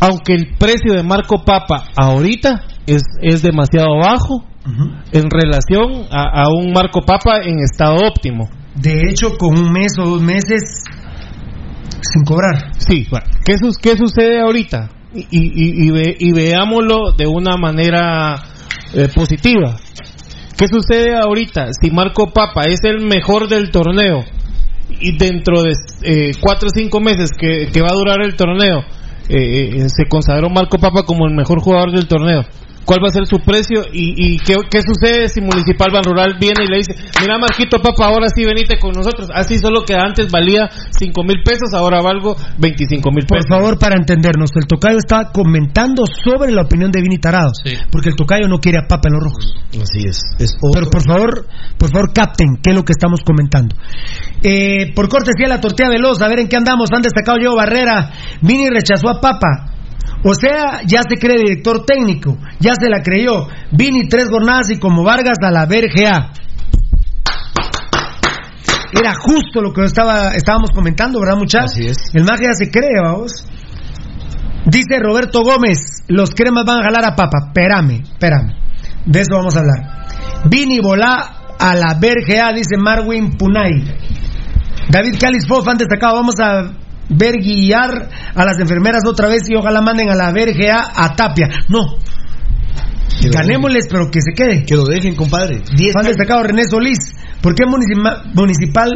Aunque el precio de Marco Papa ahorita es, es demasiado bajo en relación a, a un Marco Papa en estado óptimo. De hecho, con un mes o dos meses sin cobrar. Sí, ¿qué, sus- qué sucede ahorita? Y, y- y ve- y veámoslo de una manera eh, positiva. ¿Qué sucede ahorita? Si Marco Papa es el mejor del torneo y dentro de eh, cuatro o cinco meses que, va a durar el torneo eh, eh, se consagró Marco Papa como el mejor jugador del torneo. ¿Cuál va a ser su precio? ¿Y, y qué, qué sucede si Municipal Ban Rural viene y le dice, mira Marquito Papa, ahora sí venite con nosotros? Así solo que antes valía 5 mil pesos, ahora valgo 25 mil Por pesos. favor, para entendernos, el tocayo está comentando sobre la opinión de Vini Tarado, porque el tocayo no quiere a Papa en los rojos. Así es. es Pero por favor, por favor, capten qué es lo que estamos comentando. Eh, por cortesía la tortilla veloz, a ver en qué andamos. Han destacado yo Barrera. Vini rechazó a Papa. O sea, ya se cree director técnico, ya se la creyó. Vini tres jornadas y como Vargas a la VRGA. Era justo lo que estaba, estábamos comentando, ¿verdad, muchachos? Así es. El magia se cree, vamos. Dice Roberto Gómez, los cremas van a jalar a Papa. Espérame, espérame. De eso vamos a hablar. Vini volá a la VRGA, dice Marwin Punay. David Calis Fof, han destacado, vamos a ver guiar a las enfermeras otra vez y ojalá manden a la VRGA a Tapia. No. Ganémosles, pero que se quede. Que lo dejen, compadre. Han destacado René Solís. ¿Por qué municima- municipal?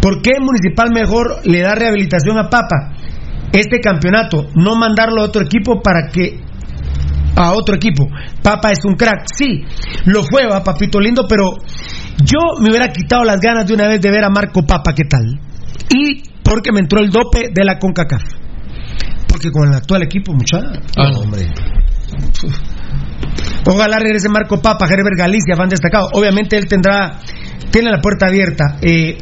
¿Por qué municipal mejor le da rehabilitación a Papa? Este campeonato, no mandarlo a otro equipo para que a otro equipo. Papa es un crack, sí, lo fue, va, papito lindo, pero yo me hubiera quitado las ganas de una vez de ver a Marco Papa, ¿qué tal? Y porque me entró el dope de la CONCACAF. Porque con el actual equipo, muchacha. Ah, no. hombre. Ojalá regrese Marco Papa, Herbert Galicia, fan destacado. Obviamente él tendrá, tiene la puerta abierta. Eh,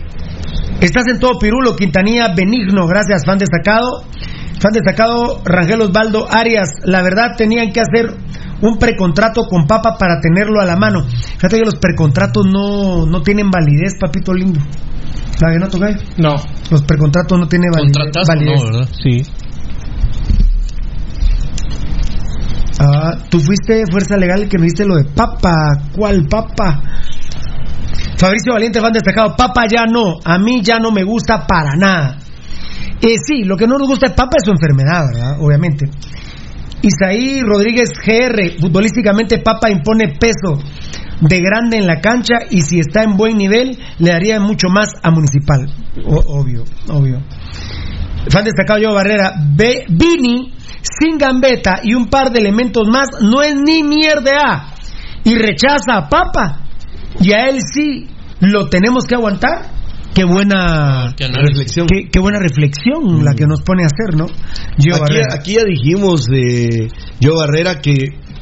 estás en todo Pirulo, Quintanilla, Benigno, gracias, fan destacado. Fan destacado, Rangel Osvaldo Arias. La verdad, tenían que hacer un precontrato con Papa para tenerlo a la mano. Fíjate que los precontratos no, no tienen validez, papito lindo. ¿La que no toca? No. Los precontratos no tienen validez. Contratazo, validez. no, ¿verdad? Sí. Ah, tú fuiste fuerza legal que me diste lo de papa. ¿Cuál papa? Fabricio Valiente, fan destacado. Papa ya no. A mí ya no me gusta para nada. Eh, sí, lo que no nos gusta de Papa es su enfermedad, ¿verdad? Obviamente. Isaí Rodríguez GR, futbolísticamente Papa impone peso de grande en la cancha y si está en buen nivel le daría mucho más a Municipal. O- obvio, obvio. Fan destacado yo Barrera. Ve, Vini sin gambeta y un par de elementos más no es ni mierda y rechaza a Papa y a él sí lo tenemos que aguantar. Qué buena Qué. Reflexión. qué, qué buena reflexión la que nos pone a hacer, ¿no? Gio Aquí, aquí ya dijimos de Joe Barrera que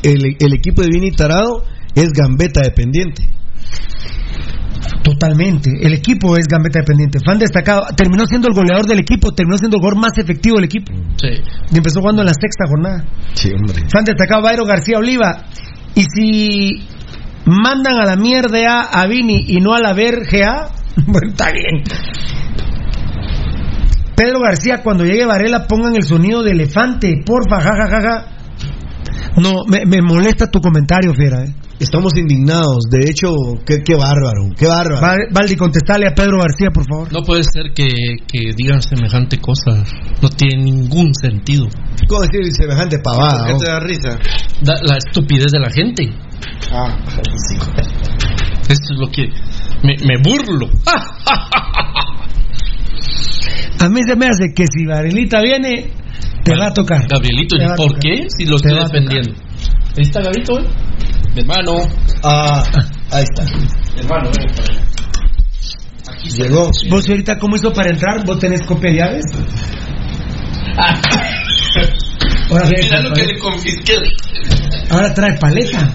el, el equipo de Vini Tarado es gambeta dependiente. Totalmente. El equipo es gambeta dependiente. Fan destacado. Terminó siendo el goleador del equipo. Terminó siendo el jugador más efectivo del equipo. Sí. Y empezó jugando en la sexta jornada. Sí, hombre. Fan destacado Bayro García Oliva. Y si mandan a la mierda a, a Vini y no a la VRGA, bueno, está bien. Pedro García, cuando llegue Varela, pongan el sonido de elefante, porfa, jajajaja. No, me, me molesta tu comentario, Fiera. ¿eh? Estamos indignados. De hecho, qué, qué bárbaro, qué bárbaro. Val- Valdi, contestale a Pedro García, por favor. No puede ser que, que digan semejante cosa. No tiene ningún sentido. ¿Cómo decir semejante pavada? Te da risa? Da- la estupidez de la gente. Ah, Eso es lo que. Me, me burlo. A mí se me hace que si Varelita viene, te va a tocar. Gabrielito, ¿y por tocar. qué? Si lo Te estoy defendiendo. Ahí está Gabrito, ¿eh? Mi hermano. Ah, ahí está. Hermano, Llegó. ¿Vos ahorita cómo hizo para entrar? ¿Vos tenés copia de llaves? Ahora, Mira lo que le confisqué. ahora trae paleta.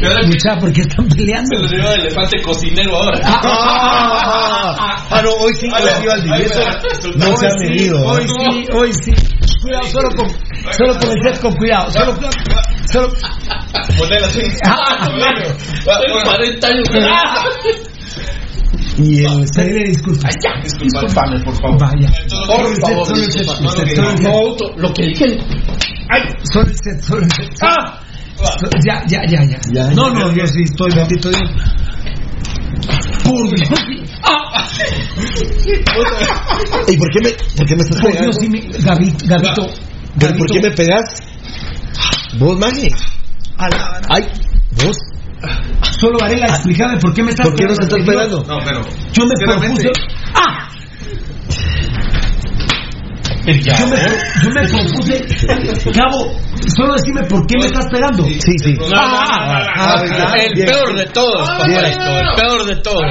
Que Mucha, ¿por qué están peleando? se lo lleva el elefante cocinero ahora. Ah, ah, no, hoy sí, hoy sí, Valdi, eso no se ha medido. Hoy sí, hoy sí. Cuidado, solo con, solo con el set con cuidado. Solo, solo, Ponela así. Ah, bueno. Tengo 40 años. Y el pedirle disculpas. Disculpame, por favor. Vaya. Por favor, Solo el set, disculpa. solo el set, No, solo el no, set. auto, lo que dije. Ay, solo el set, solo el set. ¡Ah! Ya, ya, ya, ya. Ya, no, ya. no, yo sí estoy, bendito Dios. Por Dios. Ah. ¿Y por qué me, por qué me estás Por pegando? Dios, Gabito. ¿Pero ¿Por qué me pegas? ¿Vos, Maggie? Ay, vos. Solo Varela, explícame por qué me estás ¿Por qué no estás pegando? No, pero. Yo me propuse. ¡Ah! Yo me, yo me propuse. Cabo, solo decime por qué me estás pegando. Sí, sí. Ah, ah, ah, el peor de todos, el peor de todos.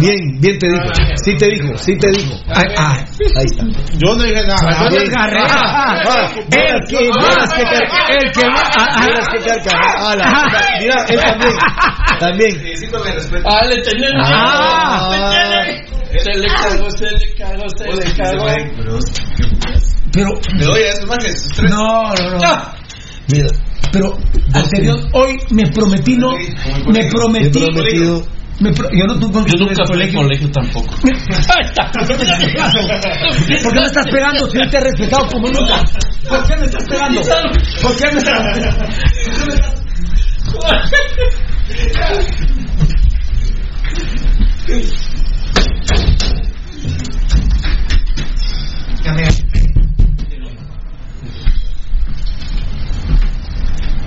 Bien, bien te dijo. Sí te dijo, sí te dijo. Ay, ay. Ahí está. Yo no dije nada. Ah. Ah, ah, El que más. que El que más. ah, ah. Que. Ah, Mira, él también. También. Necesito mi respeto. Ah, le tenés. Ah. Se le cagó, se le cagó, se le cagó. Pero. Le doy a esos majes. No, no, no. Mira, Pero anterior, hoy me prometí no. Me prometí. prometido. Me pro- yo no tuve Yo nunca fui al colegio tampoco. ¿Por qué me estás pegando si yo te he respetado como nunca? ¿Por qué me estás pegando? ¿Por qué me estás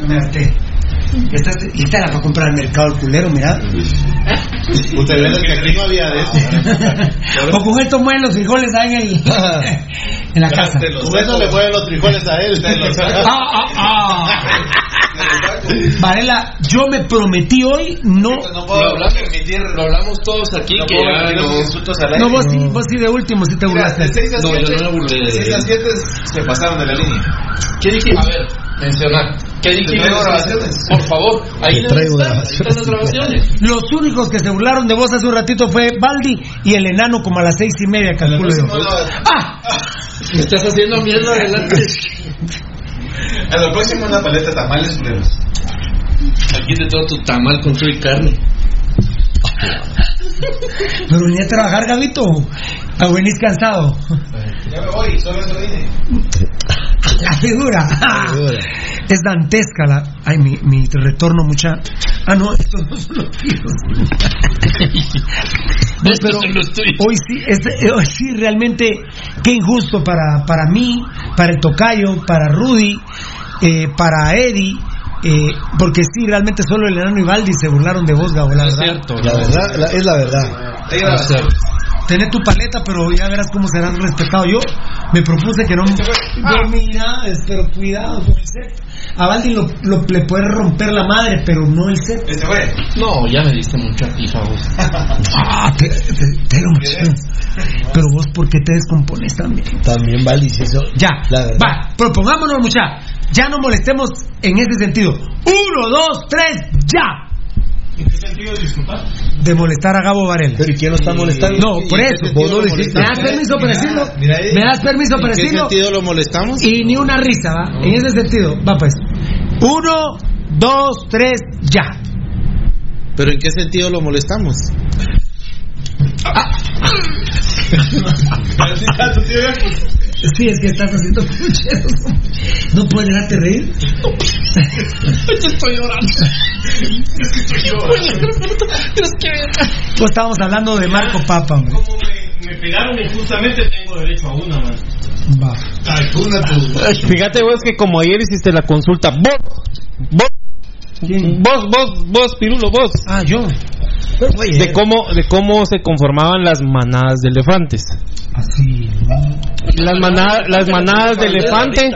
Dame. Dame arte. Estás lista para comprar al mercado el culero, mira. Usted ve que aquí no había de eso. O con esto mueven los frijoles ahí en, el, en la casa. Con eso le mueven los frijoles a él. Ah, ah, ah. Varela, yo me prometí hoy no. No Lo puedo hablamos, permitir. lo hablamos todos aquí No que puedo ya permitir los no. insultos al aire. No, vos sí, vos sí de último, sí te Mira, burlaste. de 6 a No, 7. yo no me burlé de 6 a él. 7 se pasaron de la línea. ¿Qué dije? A ver, mencionar. ¿Qué traigo grabaciones. Por favor, ahí traigo ahí están las grabaciones. Los únicos que se burlaron de vos hace un ratito fue Baldi y el enano como a las seis y media, calculo yo. ¡Ah! Me estás haciendo mierda adelante. A lo próximo una paleta de tamales culeros. Aquí te todo tu tamal con tu y carne. Pero venía a trabajar, Gabito. ¿O venís cansado? Ya me voy, solo eso vine. La figura. Figura. Es dantesca la. Ay, mi, mi retorno, mucha. Ah, no, estos no son los tuyos. No, pero hoy sí, este- hoy sí, realmente, qué injusto para, para mí, para el tocayo, para Rudy, eh, para Eddie. eh, porque sí, realmente solo el enano y Baldi se burlaron de vos, Gabo, la No es verdad. cierto. La verdad, la- es la verdad. Tené tu paleta, pero ya verás cómo serás respetado. Yo me propuse que no. Yo, mira, es- pero cuidado con el set. A Baldi lo, lo- le puede romper la madre, pero no el set. Este fue. No, ya me diste mucha pija vos. Ah, te, te- te. Pero vos, ¿por qué te descompones también? También Valdi, si eso. Ya, La verdad. va, propongámonos, mucha. Ya no molestemos en ese sentido. Uno, dos, tres, ya. ¿En qué sentido disculpar? De molestar a Gabo Varela. Pero ¿y quién lo está molestando? No, por eso. Vos no lo hiciste. ¿Me das permiso para decirlo? ¿Me das permiso para ¿En qué decirlo? sentido lo molestamos? Y ni una risa, ¿va? En ese sentido. Va pues. Uno, dos, tres, ya. ¿Pero en qué sentido lo molestamos? Sí, es que estás haciendo pucheros. ¿No puedes dejarte reír? Yo estoy llorando. Es que estoy llorando. Es que. Pues estábamos hablando de Marco Papa, hombre. Como me, me pegaron injustamente, tengo derecho a una, man. Va. Ay, una tu. Fíjate vos que como ayer hiciste la consulta, vos, vos, ¿Quién? vos, vos, vos, Pirulo, vos, Ah, yo. de cómo, de cómo se conformaban las manadas de elefantes. Así. Las manadas, las manadas de elefante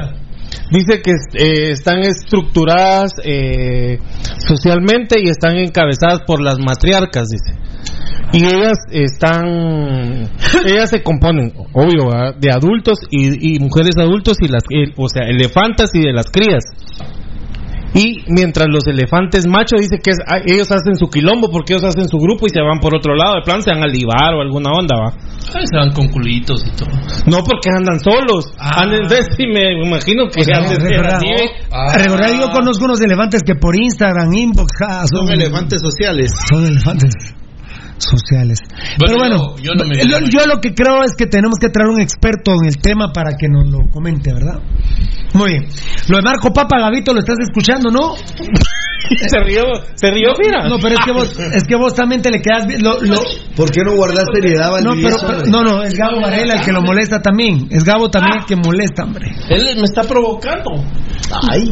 dice que eh, están estructuradas eh, socialmente y están encabezadas por las matriarcas, dice. Y ellas están, ellas se componen, obvio, ¿verdad? de adultos y, y mujeres adultos y las, o sea, elefantas y de las crías. Y mientras los elefantes machos dice que es- ah, ellos hacen su quilombo porque ellos hacen su grupo y se van por otro lado, de plan se van a libar o alguna onda, va. Ay, se van con culitos y todo. No porque andan solos. Ah. Andan, entonces sí me imagino que Pues, antes era recordad. Ah. recordad, yo conozco unos elefantes que por Instagram, inbox, ja, son, Son elefantes sociales. Son elefantes sociales. Pero bueno, yo, yo no me yo, yo lo que creo es que tenemos que traer un experto en el tema para que nos lo comente, ¿verdad? Muy bien. Lo de Marco Papa, Gavito, lo estás escuchando, ¿no? se rió, se rió, mira. No, pero es que vos, es que vos también te le quedas bien. Lo, lo... ¿Por qué no guardar seriedad, No, Valdivieso, pero, no, no, es Gabo Varela el que lo molesta también. Es Gabo también el que molesta, hombre. Él me está provocando. Ay.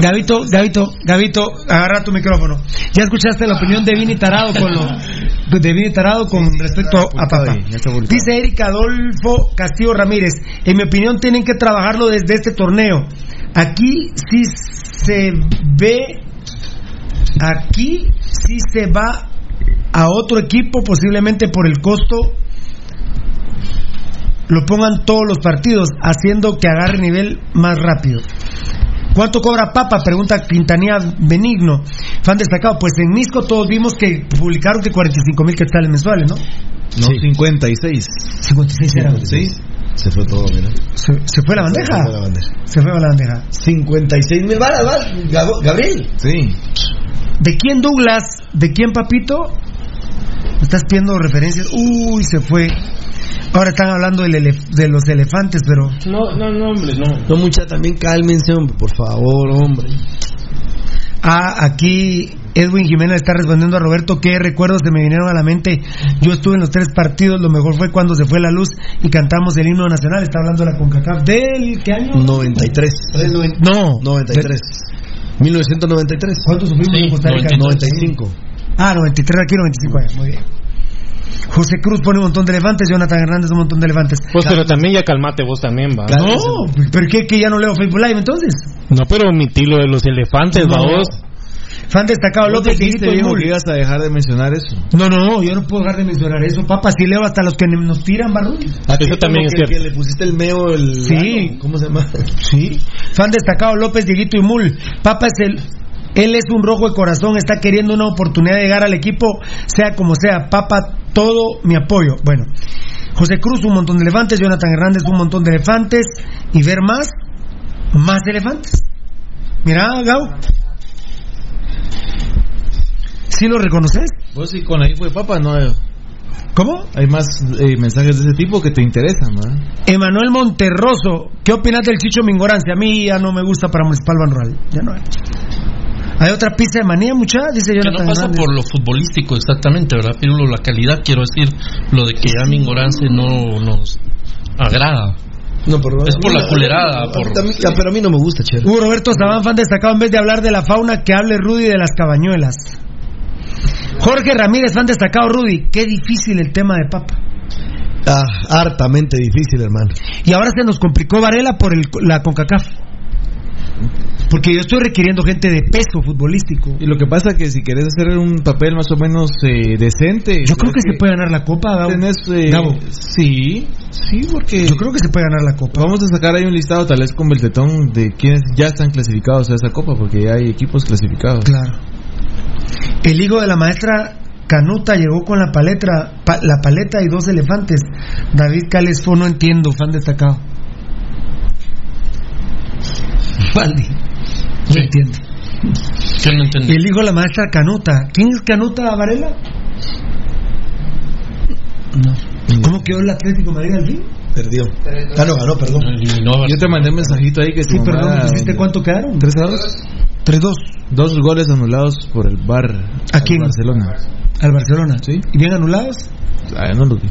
Gavito, Gavito, Gavito, agarra tu micrófono. Ya escuchaste la opinión de Vini Tarado con lo de Vini Tarado con respecto a papá. Dice Erika Adolfo Castillo Ramírez, en mi opinión tienen que trabajarlo desde este torneo. Aquí sí se ve aquí sí se va a otro equipo posiblemente por el costo lo pongan todos los partidos, haciendo que agarre nivel más rápido. ¿Cuánto cobra Papa? Pregunta Quintanilla Benigno. Fan destacado. Pues en Misco todos vimos que publicaron que 45 mil quetzales mensuales, ¿no? No, 56. 56 era. Sí. Se fue todo, mira. Se, se fue la bandeja. Se fue la bandeja. Se fue la bandeja. 56 mil balas, vas, Gabriel. Sí. ¿De quién Douglas? ¿De quién Papito? ¿Me estás pidiendo referencias? Uy, se fue. Ahora están hablando del de los elefantes, pero No, no, no, hombre, no. No, mucha, también cálmense, hombre, por favor, hombre. Ah, aquí Edwin Jiménez está respondiendo a Roberto qué recuerdos se me vinieron a la mente. Yo estuve en los tres partidos, lo mejor fue cuando se fue la luz y cantamos el himno nacional. Está hablando de la CONCACAF del ¿qué año? 93. Del noven- No, 93. 1993. ¿Cuánto sufrimos en Costa Rica? 95. Ah, 93 aquí, 95 años. Muy bien. José Cruz pone un montón de elefantes, Jonathan Hernández un montón de elefantes. Pues pero también ya calmate vos también, va. No, ¿pero qué? ¿Que ya no leo Facebook Live entonces? No, pero omití lo de los elefantes, No. va vos. Fan destacado ¿Vos López dijiste, Dieguito y viejo, que ibas a dejar de mencionar eso? No, no, yo no puedo dejar de mencionar eso, papá. Si leo hasta los que nos tiran, barrón. Eso también es que, cierto. que le pusiste el meo, el. Sí. ¿Cómo se llama? Sí. Fan destacado López Dieguito y Mul. Papa es el. Él es un rojo de corazón, está queriendo una oportunidad de llegar al equipo, sea como sea. Papa, todo mi apoyo. Bueno, José Cruz, un montón de elefantes. Jonathan Hernández, un montón de elefantes. Y ver más, más elefantes. Mira, Gau. ¿Sí lo reconoces? Vos sí, con la info de papa no hay, ¿Cómo? hay más eh, mensajes de ese tipo que te interesan, ¿verdad? Emanuel Monterroso, ¿qué opinas del Chicho Mingorancia? A mí ya no me gusta para Municipal Ban Rural. Ya no hay. Hay otra pizza de manía, mucha, dice Que no Jonathan pasa Hernández. por lo futbolístico exactamente, ¿verdad? Pirulo, la calidad, quiero decir, lo de que a Mingorance no nos agrada. No, por Es por la culerada, A mí por- pero a mí no me gusta, Cher. Hugo Roberto Sabán, fan destacado, en vez de hablar de la fauna, que hable Rudy de las cabañuelas. Jorge Ramírez, fan destacado, Rudy, qué difícil el tema de Papa. Ah, hartamente difícil, hermano. Y ahora se nos complicó Varela por el, la CONCACAF. Porque yo estoy requiriendo gente de peso futbolístico. Y lo que pasa que si querés hacer un papel más o menos eh, decente... Yo creo que se puede ganar la copa, Gabo. Tenés, eh, Gabo. Sí, sí, porque... Yo creo que se puede ganar la copa. Vamos a sacar ahí un listado tal vez con Beltetón de quienes ya están clasificados a esa copa, porque ya hay equipos clasificados. Claro. El hijo de la maestra Canuta llegó con la paleta, pa- la paleta y dos elefantes. David Cales fue, no entiendo, fan destacado. Valdi. No entiendo. Yo no entendí. El hijo de la maestra Canuta. ¿Quién es Canuta Varela? No. ¿Cómo quedó el Atlético Madrid al fin? Perdió. Ah, no, ganó, perdón. Eliminó a Yo te mandé un mensajito ahí que Sí, perdón, mamá- ¿pusiste cuánto quedaron? 3 a 2. 3-2. Dos goles anulados por el Bar. ¿A quién? Barcelona. Al Barcelona. Sí. ¿Y bien anulados? Ah, no lo vi.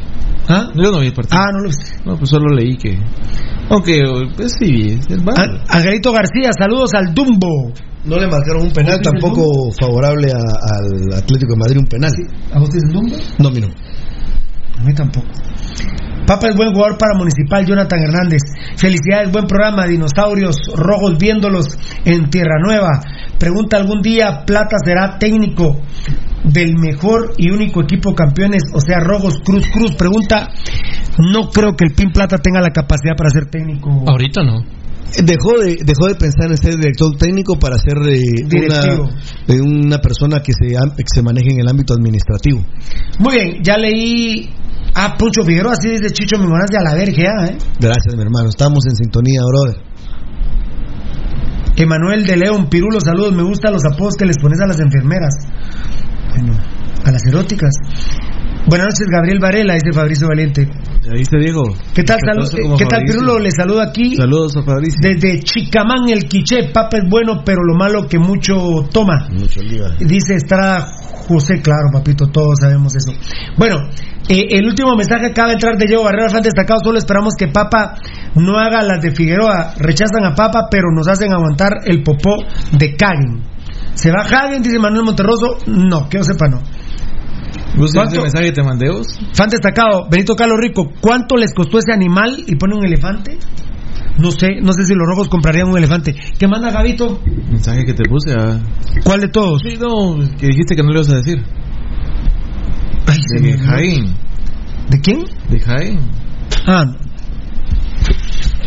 ¿Ah? Yo no vi el partido. Ah, no lo viste. No, pues solo leí que. Aunque, pues sí. An- Angelito García, saludos al Dumbo. No le marcaron un penal, ¿Vos tienes tampoco favorable a- al Atlético de Madrid, un penal. ¿A vos tienes Dumbo? No, a mí no. A mí tampoco. Papa es buen jugador para Municipal, Jonathan Hernández. Felicidades, buen programa, dinosaurios rojos viéndolos en Tierra Nueva. Pregunta algún día, Plata será técnico del mejor y único equipo campeones, o sea, Rojos Cruz Cruz. Pregunta, no creo que el Pin Plata tenga la capacidad para ser técnico. Ahorita no. Dejó de, dejó de pensar en ser director técnico para ser eh, Directivo. una, eh, una persona que se, que se maneje en el ámbito administrativo. Muy bien, ya leí a Pucho Figueroa, así dice Chicho Mimoraz de a la verga, ¿eh? Gracias, mi hermano. Estamos en sintonía, brother. Emanuel de León, Pirulo, saludos. Me gustan los apodos que les pones a las enfermeras. Bueno, a las eróticas. Buenas noches, Gabriel Varela, dice Fabricio Valiente. Ahí se dijo. ¿Qué tal, como ¿qué tal. Pirulo? Le saluda aquí. Saludos a Fabricio. Desde Chicamán, el quiché. Papa es bueno, pero lo malo que mucho toma. Mucho lío. Dice Estrada José, claro, papito, todos sabemos eso. Bueno, eh, el último mensaje acaba de entrar de Diego Barrera, fan destacado. Solo esperamos que Papa no haga las de Figueroa. Rechazan a Papa, pero nos hacen aguantar el popó de Caguen. ¿Se va Hagen? Dice Manuel Monterroso. No, que yo sepa, no. ¿Vos mensaje que te mandé vos? Fan destacado, Benito Carlos Rico, ¿cuánto les costó ese animal y pone un elefante? No sé, no sé si los rojos comprarían un elefante. ¿Qué manda Gavito? Mensaje que te puse a... ¿Cuál de todos? Sí, no, que dijiste que no le ibas a decir. de Jaén. ¿De quién? De Jaén. Ah,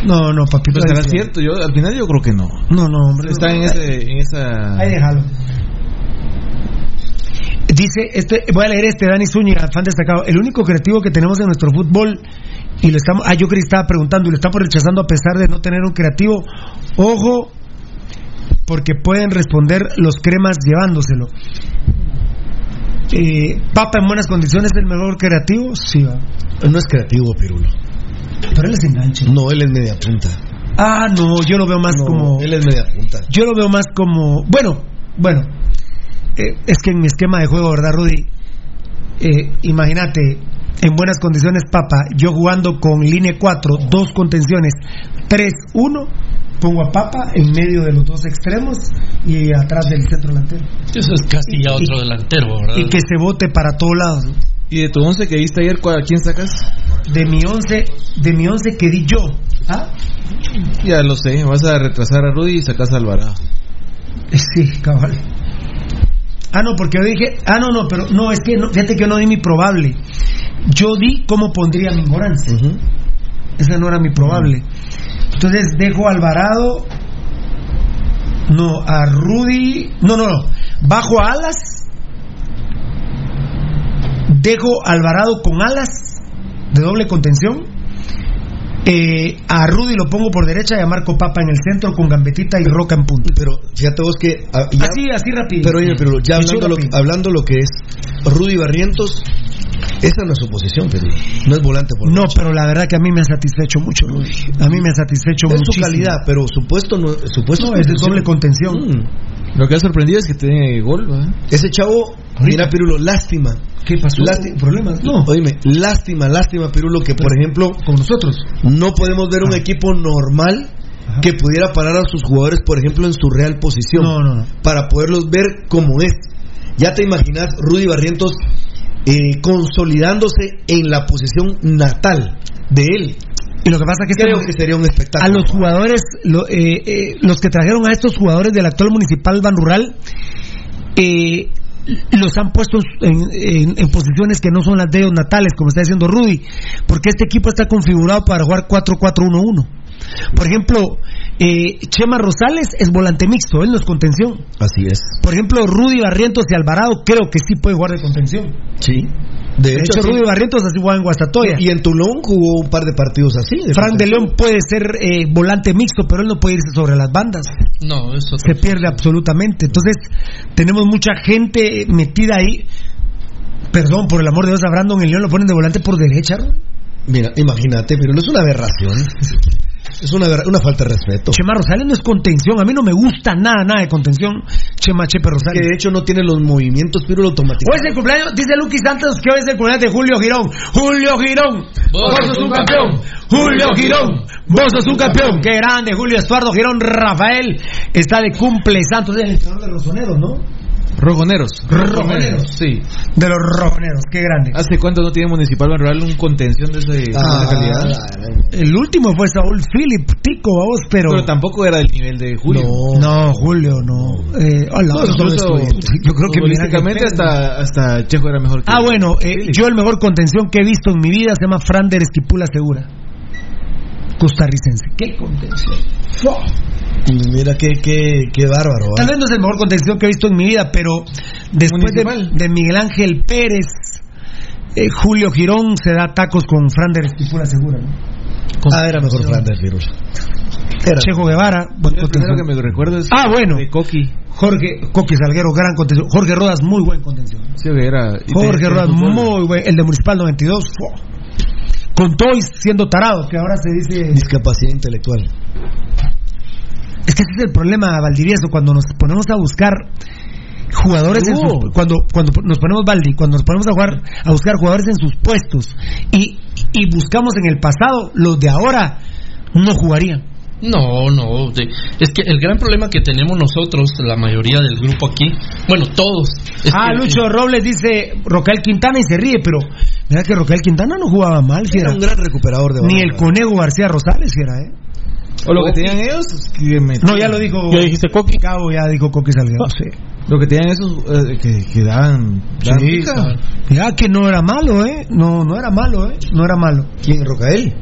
no, no, papito. Pero será cierto, yo al final yo creo que no. No, no, hombre. Está en ese, en esa. Ahí déjalo. Dice, este, voy a leer este, Dani Zúñiga, fan destacado. El único creativo que tenemos en nuestro fútbol, y lo estamos, ah, yo creí que estaba preguntando, y lo estamos rechazando a pesar de no tener un creativo. Ojo, porque pueden responder los cremas llevándoselo. Eh, Papa en buenas condiciones, el mejor creativo, sí va. No es creativo, Pirulo. Pero él es enganche. No, él es media punta. Ah, no, yo lo veo más No, como. Él es media punta. Yo lo veo más como. Bueno, bueno. eh, es que en mi esquema de juego, ¿verdad, Rudy? Eh, Imagínate, en buenas condiciones, Papa, yo jugando con línea 4, dos contenciones, 3-1, pongo a Papa en medio de los dos extremos y atrás del centro delantero. Eso es casi ya otro delantero, ¿verdad? Y que se vote para todos lados. ¿Y de tu once que viste ayer, cuál- a quién sacas? De mi 11, de mi 11 que di yo. ¿Ah? Ya lo sé, vas a retrasar a Rudy y sacas a Alvarado. Sí, cabal. Ah, no, porque yo dije, ah, no, no, pero no, es que no, fíjate que yo no di mi probable. Yo di cómo pondría mi Morans. Esa no era mi probable. Entonces dejo a Alvarado, no, a Rudy, no, no, no, bajo a Alas, dejo Alvarado con Alas de doble contención. Eh, a Rudy lo pongo por derecha y a Marco Papa en el centro con Gambetita y Roca en punta. Pero fíjate vos que. ah, ya- Así, así rápido. Pero oye, pero ya hablando lo, hablando lo que es Rudy Barrientos, esa no es su posición, pero no es volante por No, pero la verdad que a mí me ha satisfecho mucho, Rudy. A mí me ha satisfecho es su calidad, pero supuesto no supuesto No, es de doble contención. Mm. Lo que ha sorprendido es que tiene gol, ¿verdad? Ese chavo, mira Pirulo, lástima. ¿Qué pasó? Lástima. ¿Problemas? No. Oíme, lástima, lástima Pirulo que por ejemplo Con nosotros. no podemos ver un equipo normal que pudiera parar a sus jugadores, por ejemplo, en su real posición. No, no, no. Para poderlos ver como es. Ya te imaginas Rudy Barrientos eh, consolidándose en la posición natal de él. Y lo que pasa es que Creo este- que sería un espectáculo. a los jugadores, lo- eh, eh, los que trajeron a estos jugadores del actual municipal Ban Rural, eh, los han puesto en, en- en posiciones que no son las de ellos natales, como está diciendo Rudy, porque este equipo está configurado para jugar 4-4-1-1. Por ejemplo, eh, Chema Rosales es volante mixto, él no es contención. Así es. Por ejemplo, Rudy Barrientos y Alvarado creo que sí puede jugar de contención. Sí. De, De hecho, hecho, sí. Rudy Barrientos así jugaba en Guastatoya. Y en Tulón jugó un par de partidos así. de Frank de. León puede ser eh, volante mixto, pero él no puede irse sobre las bandas. No, eso Se pierde absolutamente. Entonces, tenemos mucha gente metida ahí. Perdón, por el amor de Dios, a Brandon el León lo ponen de volante por derecha. Mira, imagínate, pero no es una aberración. Es una, una falta de respeto. Chema Rosales no es contención. A mí no me gusta nada, nada de contención. Chema Chepe Que Rosales. de hecho no tiene los movimientos, pero Hoy automáticos. es el cumpleaños, dice Luqui Santos que hoy es el cumpleaños de Julio Girón. Julio Girón, vos sos un campeón. Julio Girón, vos sos un campeón. Qué grande, Julio Estuardo Girón. Rafael está de cumple Santos, es el entrenador de los soneros, ¿no? Rojoneros. Rojoneros. Sí. De los rojoneros, qué grande. ¿Hace cuánto no tiene Municipal Banrural un contención de, ese, de esa Ah, calidad? El último fue Saúl Philip, tico, vamos, pero. Pero tampoco era del nivel de Julio. No, Julio, no. Eh, hola, No, no, incluso yo creo que Pérez- hasta, hasta Chejo era mejor que Ah, bueno, eh, yo el mejor contención que he visto en mi vida se llama Frander Esquipula Segura. Costarricense. ¿Qué contención? Mira qué, qué, qué bárbaro. Tal ¿ah? vez no es el mejor contención que he visto en mi vida, pero después de, de Miguel Ángel Pérez, eh, Julio Girón se da tacos con Frander Esquipula Segura. ¿no? Ah, era mejor Flanders, Pirulo. Era. Chejo Guevara, buen el primero contención. que me recuerdo es Ah, bueno. de Coqui. Jorge Coqui Salguero, gran contención. Jorge Rodas, muy buen contención. Sí, era. Jorge Rodas, muy buen. El de Municipal 92. ¡fua! Con todo y siendo tarado, que ahora se dice... Discapacidad intelectual. Es que ese es el problema, Valdivieso, cuando nos ponemos a buscar jugadores en sus- cuando cuando nos ponemos Valdi, cuando nos ponemos a jugar a buscar jugadores en sus puestos y, y buscamos en el pasado los de ahora no jugarían. No, no. de- es que el gran problema que tenemos nosotros, la mayoría del grupo aquí, bueno, todos. es Ah, que- Lucho Robles dice Rocael Quintana y se ríe, pero mira que Rocael Quintana no jugaba mal, fiera. Era un gran recuperador de Ni el Conego García Rosales, fiera, ¿eh? O lo que tenían ellos, que metían- No, ya lo dijo. ¿Ya dijiste Coqui? Cabo, ya dijo Coqui Salgado, sí. Lo que tenían esos eh, que, que daban. daban Sí, pica. ya que no era malo, ¿eh? No, no era malo, ¿eh? No era malo. ¿Quién? ¿Rocael?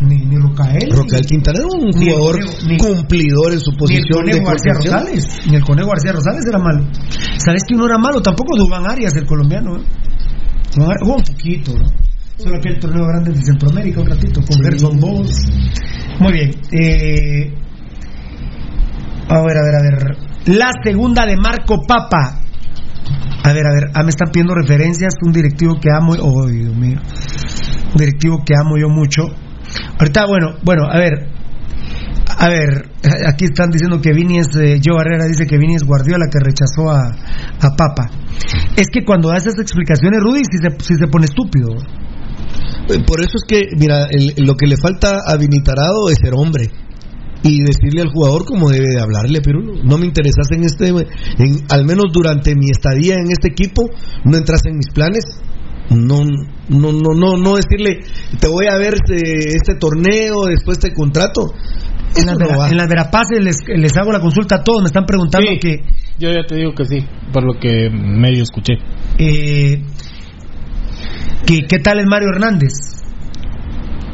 Ni, ni Rocael. Rocael Quintana era un jugador ni- cumplidor en su Ni el posición Conejo García. Rosales. Ni el Conejo García Rosales era malo. ¿Sabes que uno era malo? Tampoco Dubán Arias, el colombiano, ¿eh? Jugó un poquito, ¿no? Solo aquel torneo grande de Centroamérica un ratito con Gerson Bowles. Muy bien. Eh, a ver, a ver, a ver. La segunda de Marco Papa. A ver, a ver, ah, me están pidiendo referencias. Un directivo que amo. Oh, Dios mío. Un directivo que amo yo mucho. Ahorita, bueno, bueno, a ver. A ver, aquí están diciendo que Vini es. eh, Joe Barrera dice que Vini es Guardiola que rechazó a, a Papa. Es que cuando esas explicaciones, Rudy, si se, si se pone estúpido. Eh, Por eso es que, mira, el- lo que le falta a Vinitarado es ser hombre y decirle al jugador cómo debe de hablarle, pero no me interesas en este, en, al menos durante mi estadía en este equipo, no entras en mis planes. No, no, no, no, no decirle, te voy a ver este, este torneo, después te contrato. En las, no en verapaces les, les hago la consulta a todos. Me están preguntando Sí. que. Yo ya te digo que sí, por lo que medio escuché. Eh, que, ¿Qué tal es Mario Hernández?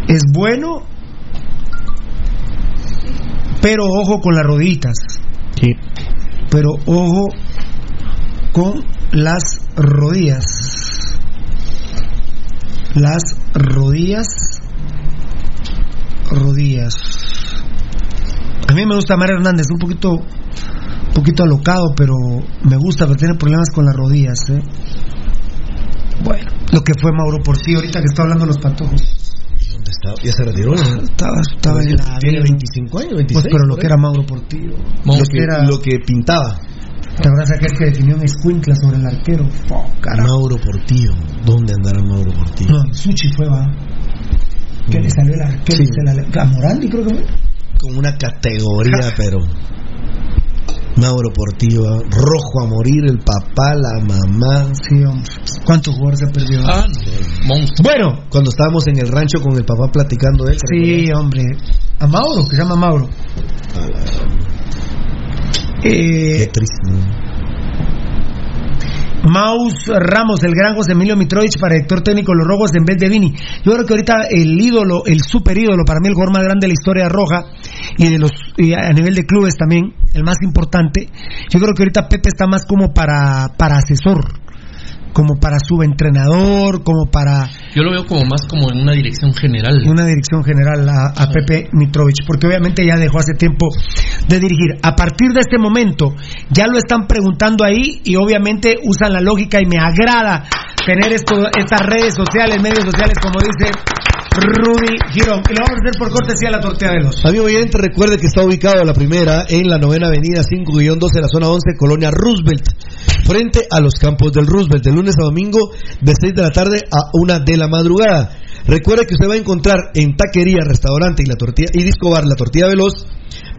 Es bueno, pero ojo con las rodillitas. Sí. Pero ojo con las rodillas. Las rodillas. Rodillas. A mí me gusta Mario Hernández, un poquito, un poquito alocado, pero me gusta, pero tiene problemas con las rodillas. ¿eh? Bueno, lo que fue Mauro Portillo, ahorita que está hablando de los patojos. ¿Dónde está? Ya se retiró. ¿no? Estaba, estaba en la Tiene 25 años, 26. Pues, pero lo que era Mauro Portillo. Lo que era- lo que pintaba. ¿Te acuerdas aquel que definió un escuincla sobre el arquero? Fo, carajo. Mauro Portillo. ¿Dónde andará Mauro Portillo? No, Suchi fue, va. Que le salió el arquero. Sí. se la- a Morandi creo que fue. Con una categoría, pero. Mauro Portillo, rojo a morir, el papá, la mamá. Sí, hombre. ¿Cuántos jugadores se perdió? Ah, no, monstruo. Bueno, Cuando estábamos en el rancho con el papá platicando de él. ¿te sí, hombre. A Mauro, que se llama Mauro. Eh. Maus Ramos, el gran José Emilio Mitrovich para director técnico de los Rojos en vez de Vini. Yo creo que ahorita el ídolo, el super ídolo, para mí el jugador más grande de la historia roja y de los y a nivel de clubes también, el más importante. Yo creo que ahorita Pepe está más como para, para asesor, como para subentrenador, como para Yo lo veo como más como en una dirección general. una dirección general a, a Pepe Mitrovich, porque obviamente ya dejó hace tiempo de dirigir. A partir de este momento, ya lo están preguntando ahí y obviamente usan la lógica y me agrada tener esto, estas redes sociales, medios sociales, como dice Rudy Girón. Y lo vamos a hacer por cortesía la tortilla de los. Amigo oyente, recuerde que está ubicado la primera en la novena avenida 5-12 de la zona 11, Colonia Roosevelt, frente a los campos del Roosevelt, de lunes a domingo, de 6 de la tarde a 1 de la madrugada. Recuerde que usted va a encontrar en taquería, restaurante y la tortilla y disco bar, la tortilla veloz,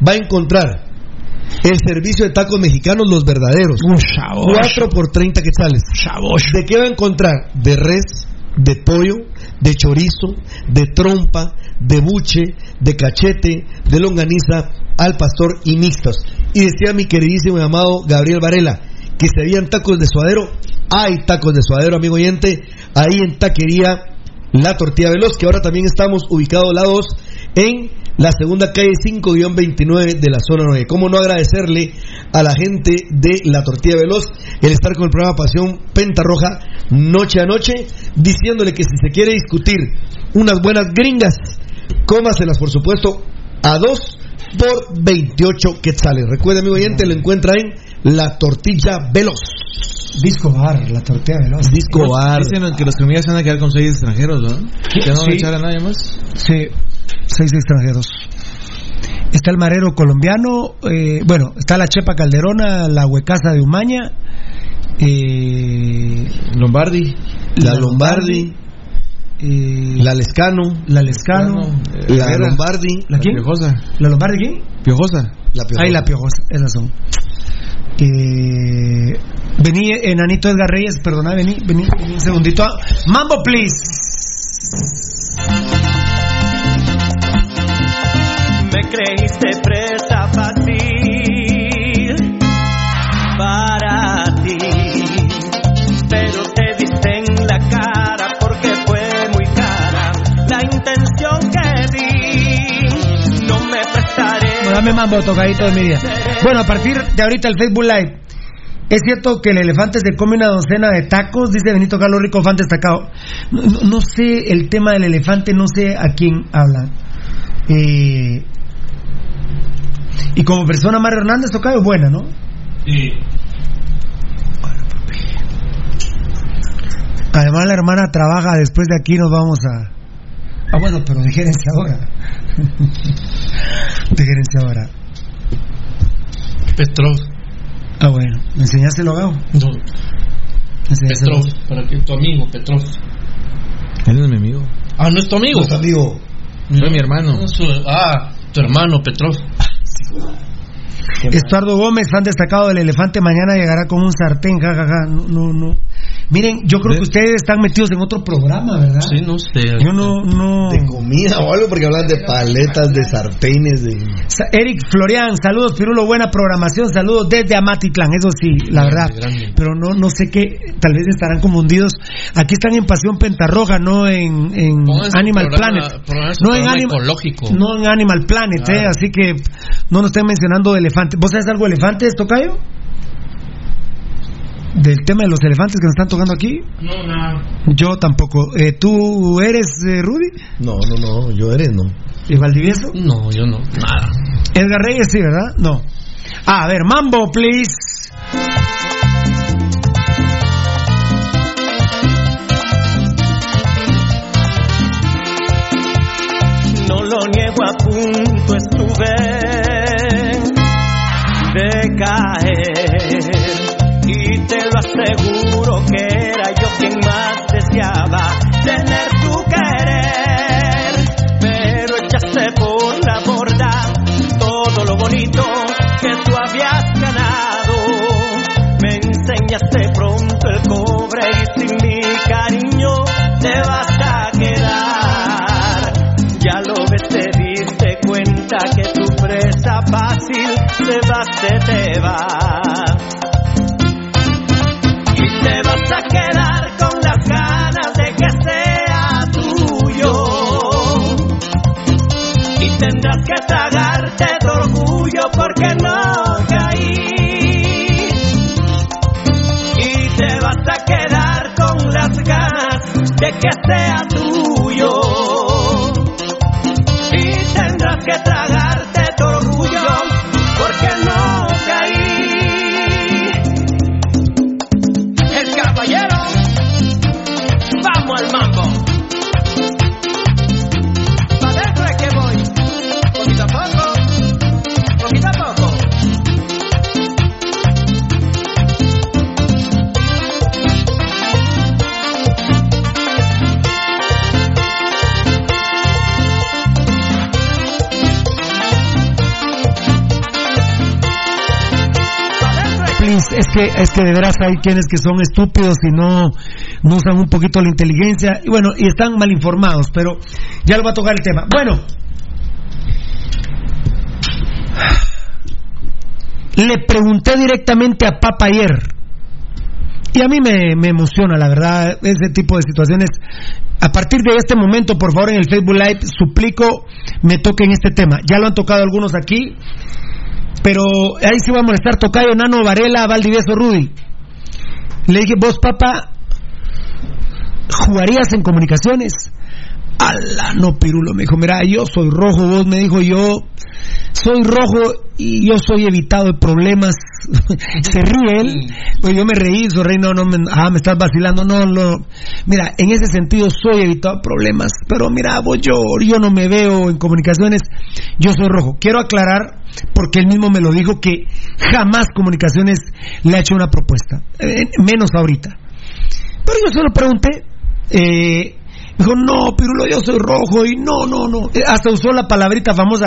va a encontrar el servicio de tacos mexicanos, los verdaderos. 4 por 30 quetzales. ¿De qué va a encontrar? De res, de pollo, de chorizo, de trompa, de buche, de cachete, de longaniza, al pastor y mixtos. Y decía mi queridísimo y amado Gabriel Varela que se habían tacos de suadero. Hay tacos de suadero, amigo oyente, ahí en taquería La Tortilla Veloz, que ahora también estamos ubicados lados en la segunda calle 5-29 de la zona 9. ¿Cómo no agradecerle a la gente de La Tortilla Veloz el estar con el programa Pasión Penta Roja noche a noche, diciéndole que si se quiere discutir unas buenas gringas, cómaselas por supuesto a dos por 28 quetzales. Recuerde, amigo oyente, lo encuentra en la tortilla veloz. Disco bar, la tortilla veloz. Disco bar. Dicen que los comillas se van a quedar con seis extranjeros, ¿no? ¿Ya no van a Sí. echar a nadie más? Sí, seis extranjeros. Está el marero colombiano, eh, bueno, está la Chepa Calderona, la Huecaza de Umaña, eh, Lombardi. La Lombardi. eh, La Lescano. la Lescano, La. Lombardi. ¿la quién? Piojosa. ¿La Lombardi quién? Piojosa. La Piojosa. Ahí la Piojosa, esas son. Eh, vení, enanito Edgar Reyes, perdona, vení, vení, vení un segundito. Mambo, please. Me creíste presa fácil para ti, pero te diste en la cara porque fue muy cara la intención que di. No me prestaré. Bueno, dame mambo, tocadito de mi vida. Bueno, a partir de ahorita el Facebook Live. Es cierto que el elefante se come una docena de tacos, dice Benito Carlos Rico, fan destacado. No, no- no sé el tema del elefante, no sé a quién habla. Eh, y como persona, Mario Hernández Tocayo es buena, ¿no? Sí. Además, la hermana trabaja, después de aquí nos vamos a. Ah, bueno, pero de gerenciadora. de gerenciadora. Petrov. Ah, bueno. ¿Me enseñaste el abogado? No. ¿Me enseñaste el Petrov. Para que tu amigo, Petrov. Él es mi amigo. Ah, no es tu amigo. Nuestro amigo. Soy mi hermano. No, su- ah, tu hermano, Petrov. Estuardo Gómez, fan destacado del elefante, mañana llegará con un sartén, jajaja. No, no, no. Miren, yo creo que ustedes están metidos en otro programa, ¿verdad? Sí, no sé. Yo no, no. De comida o algo, porque hablan de paletas, de sartenes, de. Eric Florian, saludos Pirulo, buena programación, saludos desde Amatitlán, eso sí, la verdad. grande. Pero no, no sé qué, tal vez estarán confundidos. Aquí están en Pasión Pentarroja, no en, en Animal programa- Planet. No en, Anima- ecológico. no en Animal Planet, Claro. eh, así que no nos estén mencionando de elefantes. ¿Vos sabés algo de elefantes, Tocayo? Del tema de los elefantes que nos están tocando aquí. No, nada. Yo tampoco. Eh, ¿Tú eres eh, Rudy? No, no, no, yo eres, no. ¿Y Valdivieso? No, yo no. Nada. Edgar Reyes, sí, ¿verdad? No. Ah, a ver, Mambo, please. No lo niego, a punto va, se te va. Y te vas a quedar con las ganas de que sea tuyo. Y tendrás que tragarte tu orgullo porque no caí. Y te vas a quedar con las ganas de que sea tuyo. Y tendrás que tragarte Es que es que de veras hay quienes que son estúpidos y no, no usan un poquito la inteligencia y bueno, y están mal informados, pero ya lo va a tocar el tema. Bueno, le pregunté directamente a Papa ayer y a mí me, me emociona, la verdad, ese tipo de situaciones. A partir de este momento, por favor, en el Facebook Live, suplico me toquen este tema. Ya lo han tocado algunos aquí, pero ahí sí va a molestar Tocayo, Nano, Varela, Valdivieso, Rudy. Le dije, vos, papá, ¿jugarías en comunicaciones? Ala, no, Pirulo, me dijo, mira, yo soy rojo, vos me dijo, yo soy rojo y yo soy evitado de problemas. Se ríe él, pues yo me reí, sonreí, no, no, me, ah, me estás vacilando, no, no. Mira, en ese sentido soy evitado de problemas, pero mira, vos, yo, yo no me veo en comunicaciones, yo soy rojo. Quiero aclarar, porque él mismo me lo dijo, que jamás comunicaciones le ha hecho una propuesta, eh, menos ahorita. Pero yo se lo pregunté, eh, dijo, no, Pirulo, yo soy rojo y no, no, no. Eh, Hasta usó la palabrita famosa,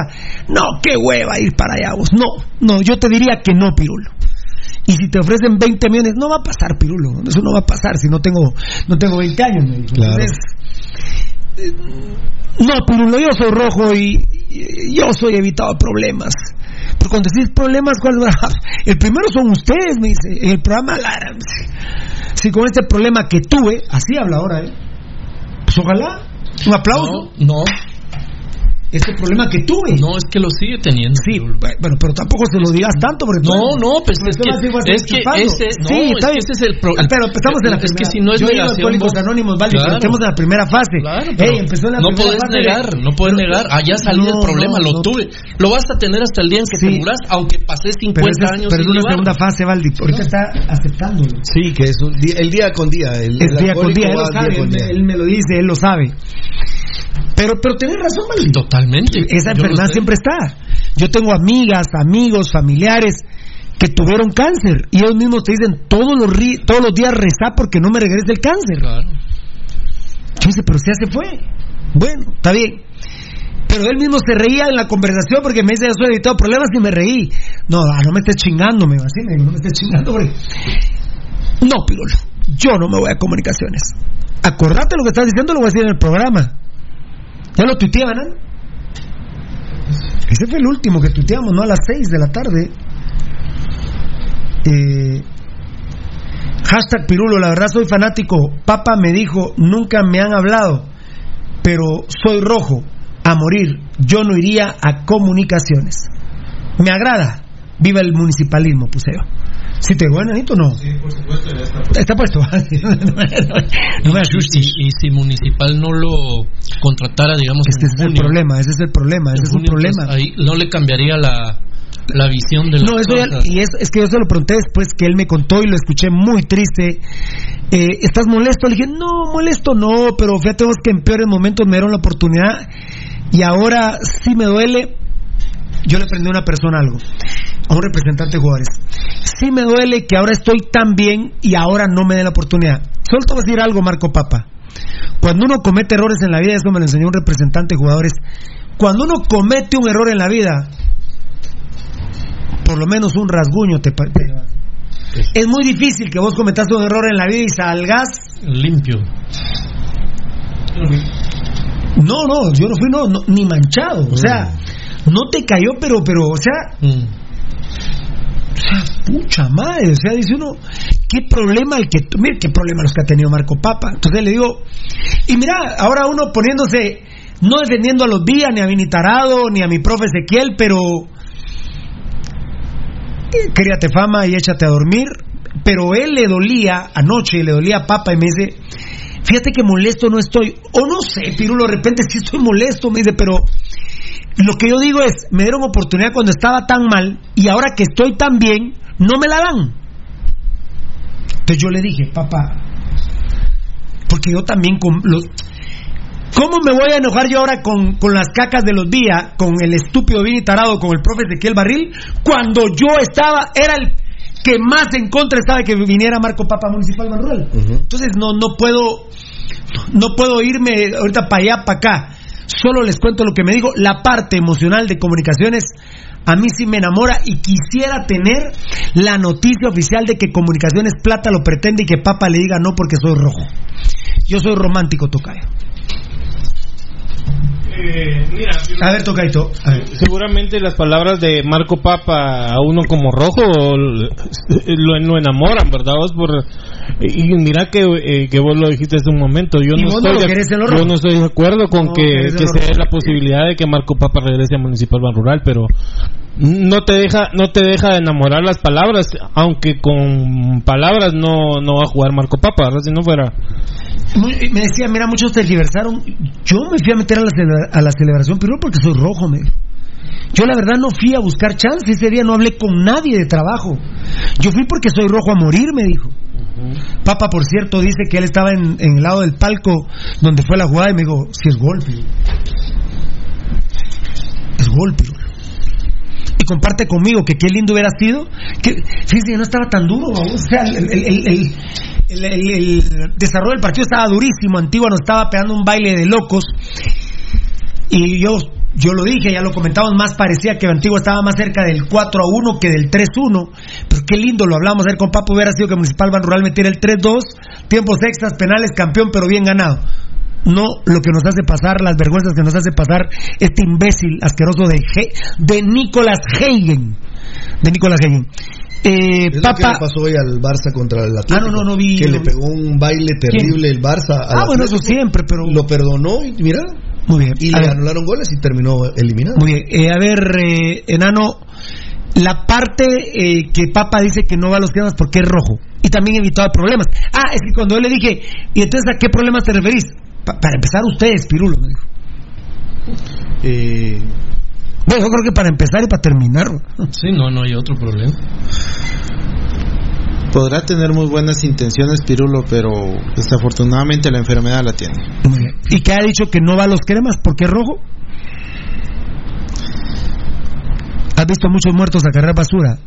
no, qué hueva ir para allá vos. No, no, yo te diría que no, Pirulo. Y si te ofrecen 20 millones, no va a pasar, Pirulo. Eso no va a pasar si no tengo, no tengo 20 años. Me dijo. Claro. Entonces, eh, no, Pirulo, yo soy rojo y, y yo soy evitado problemas. Pero cuando decís problemas, ¿cuál? El primero son ustedes, me dice. En el programa, la- si con este problema que tuve, así habla ahora, ¿eh? Pues ojalá. Un aplauso. No, Este problema que tuve. no, es que lo sigue teniendo. Sí, bueno, pero tampoco se lo digas tanto porque tú- No, no, pues es que, es que ese, no, sí, es está que bien. ese es el problema. Pero empezamos en la es que primera- si no es Yo negación, Alcohólicos vos- Anónimos, pero Claro. estamos en la primera fase. Claro, Ey, pero empezó en la no primera puedes fase de- negar, no puedes pero- negar. Allá salí No, del problema, no, lo no. tuve. Lo vas a tener hasta el día en que te muras, aunque pasé 50 Pero, es- años pero es una segunda fase, Valdi. Ahorita está aceptándolo. Sí, que es un día- el día con día. El, el día con día, él lo sabe, él me lo dice, él lo sabe. Pero, pero tenés razón. Totalmente. Esa enfermedad siempre está. Yo tengo amigas, amigos, familiares que tuvieron cáncer y ellos mismos te dicen todos los, ri- todos los días rezar porque no me regrese el cáncer. Claro. Yo dice, pero ya se fue. Bueno, está bien. Pero él mismo se reía en la conversación porque me dice, yo soy evitado problemas y me reí. No, ah, no me estés chingando, me así no me estés chingando porque... No, Pirulo, yo no me voy a comunicaciones. Acordate lo que estás diciendo, lo voy a decir en el programa. Ya lo tuiteaban, ¿no? Ese fue el último que tuiteamos, ¿no? A las 6 de la tarde. Eh, hashtag Pirulo, la verdad soy fanático. Papa me dijo, nunca me han hablado, pero soy rojo, a morir. Yo no iría a comunicaciones. Me agrada. Viva el municipalismo, puse yo. Si te digo, Anito, no. Sí, por supuesto, ya está. Está puesto. no me asustes. Y, y si Municipal no lo contratara, digamos, Ese en es el junio, problema, ese es el problema, ese es un pues, problema. ahí no le cambiaría la, la visión de No, eso ya- y es, es que yo se lo pregunté después que él me contó y lo escuché muy triste. Eh, ¿Estás molesto? Le dije, no, molesto no, pero fíjate vos que en peores momentos me dieron la oportunidad y ahora sí me duele. Yo le aprendí a una persona algo, a un representante de jugadores. Sí me duele que ahora estoy tan bien y ahora no me den la oportunidad. Solo te voy a decir algo, Marco Papa. Cuando uno comete errores en la vida, eso me lo enseñó un representante de jugadores. Cuando uno comete un error en la vida, por lo menos un rasguño te, te- Es muy difícil que vos cometas un error en la vida y salgas. Limpio. No, no, yo no fui no, no, ni manchado. O sea, no te cayó, pero, pero, o sea, Mm. o sea, pucha madre. O sea, dice uno, qué problema el que. Mira, qué problema los que ha tenido Marco Papa. Entonces le digo, y mira, ahora uno poniéndose, no defendiendo a los días, ni a Vini Tarado, ni a mi profe Ezequiel, pero. eh, Críate fama y échate a dormir. Pero él le dolía, anoche le dolía a Papa y me dice, fíjate que molesto no estoy. O no sé, Pirulo, de repente sí estoy molesto, me dice, pero lo que yo digo es, me dieron oportunidad cuando estaba tan mal y ahora que estoy tan bien, no me la dan. Entonces yo le dije, papá, porque yo también con los... ¿Cómo me voy a enojar yo ahora con, con las cacas de los días, con el estúpido Vini Tarado, con el profe Ezequiel Barril, cuando yo estaba, era el que más en contra estaba de que viniera Marco Papa Municipal Manuel? Entonces no, no puedo, no puedo irme ahorita para allá, para acá. Solo les cuento lo que me digo. La parte emocional de comunicaciones a mí sí me enamora y quisiera tener la noticia oficial de que Comunicaciones Plata lo pretende y que Papa le diga no porque soy rojo. Yo soy romántico, Tocayo. Eh, mira, A ver. A ver. Seguramente las palabras de Marco Papa a uno como rojo lo, lo enamoran, ¿verdad? Vos por, y mira que, eh, que vos lo dijiste hace un momento. Yo no, estoy de, yo no estoy de acuerdo con No que, que se dé la posibilidad de que Marco Papa regrese a Municipal Ban Rural, pero no te deja no te deja enamorar las palabras aunque con palabras no no va a jugar Marco Papa ¿verdad? si no fuera. Me decía mira muchos tergiversaron yo me fui a meter a la, celebra- a la celebración pero porque soy rojo me yo la verdad no fui a buscar chance. Ese día no hablé con nadie de trabajo. Yo fui porque soy rojo a morir me dijo Papa, por cierto, dice que él estaba en, el lado del palco donde fue la jugada y me dijo, si es gol, Pirulo". Es gol, Pirulo. Y comparte conmigo que qué lindo hubiera sido. Que, fíjense, no estaba tan duro. O sea, el- el desarrollo del partido estaba durísimo. Antigua nos estaba pegando un baile de locos. Y yo, yo lo dije, ya lo comentamos, más parecía que Antigua estaba más cerca del 4 a 1 que del 3 a 1. Pero qué lindo, lo hablamos ayer con Papo, hubiera sido que Municipal Ban Rural metiera el 3 2, tiempos extras, penales, campeón, pero bien ganado. No lo que nos hace pasar, las vergüenzas que nos hace pasar este imbécil asqueroso de, He- de Nicolas Hagen. De Nicolas Hagen. Eh, Es lo que Papa, le pasó hoy al Barça contra el Atlético. Ah, no, no, no vi, Que le pegó un baile terrible el Barça. al Ah, bueno, eso siempre, pero. Lo perdonó y mira. Muy bien. Y A le ver. anularon goles y terminó eliminado. Muy bien. Eh, a ver, eh, enano, la parte eh, que Papa dice que no va a los cremas porque es rojo y también evitaba problemas. Ah, es que cuando yo le dije, ¿y entonces a qué problemas te referís? Pa- para empezar, ustedes, Pirulo, me dijo. Eh, Bueno, yo creo que para empezar y para terminar. Sí, no, no hay otro problema. Podrá tener muy buenas intenciones Pirulo, pero desafortunadamente la enfermedad la tiene. Muy bien. Y que ha dicho que no va a los cremas porque es rojo. ¿Has visto muchos muertos a cargar basura?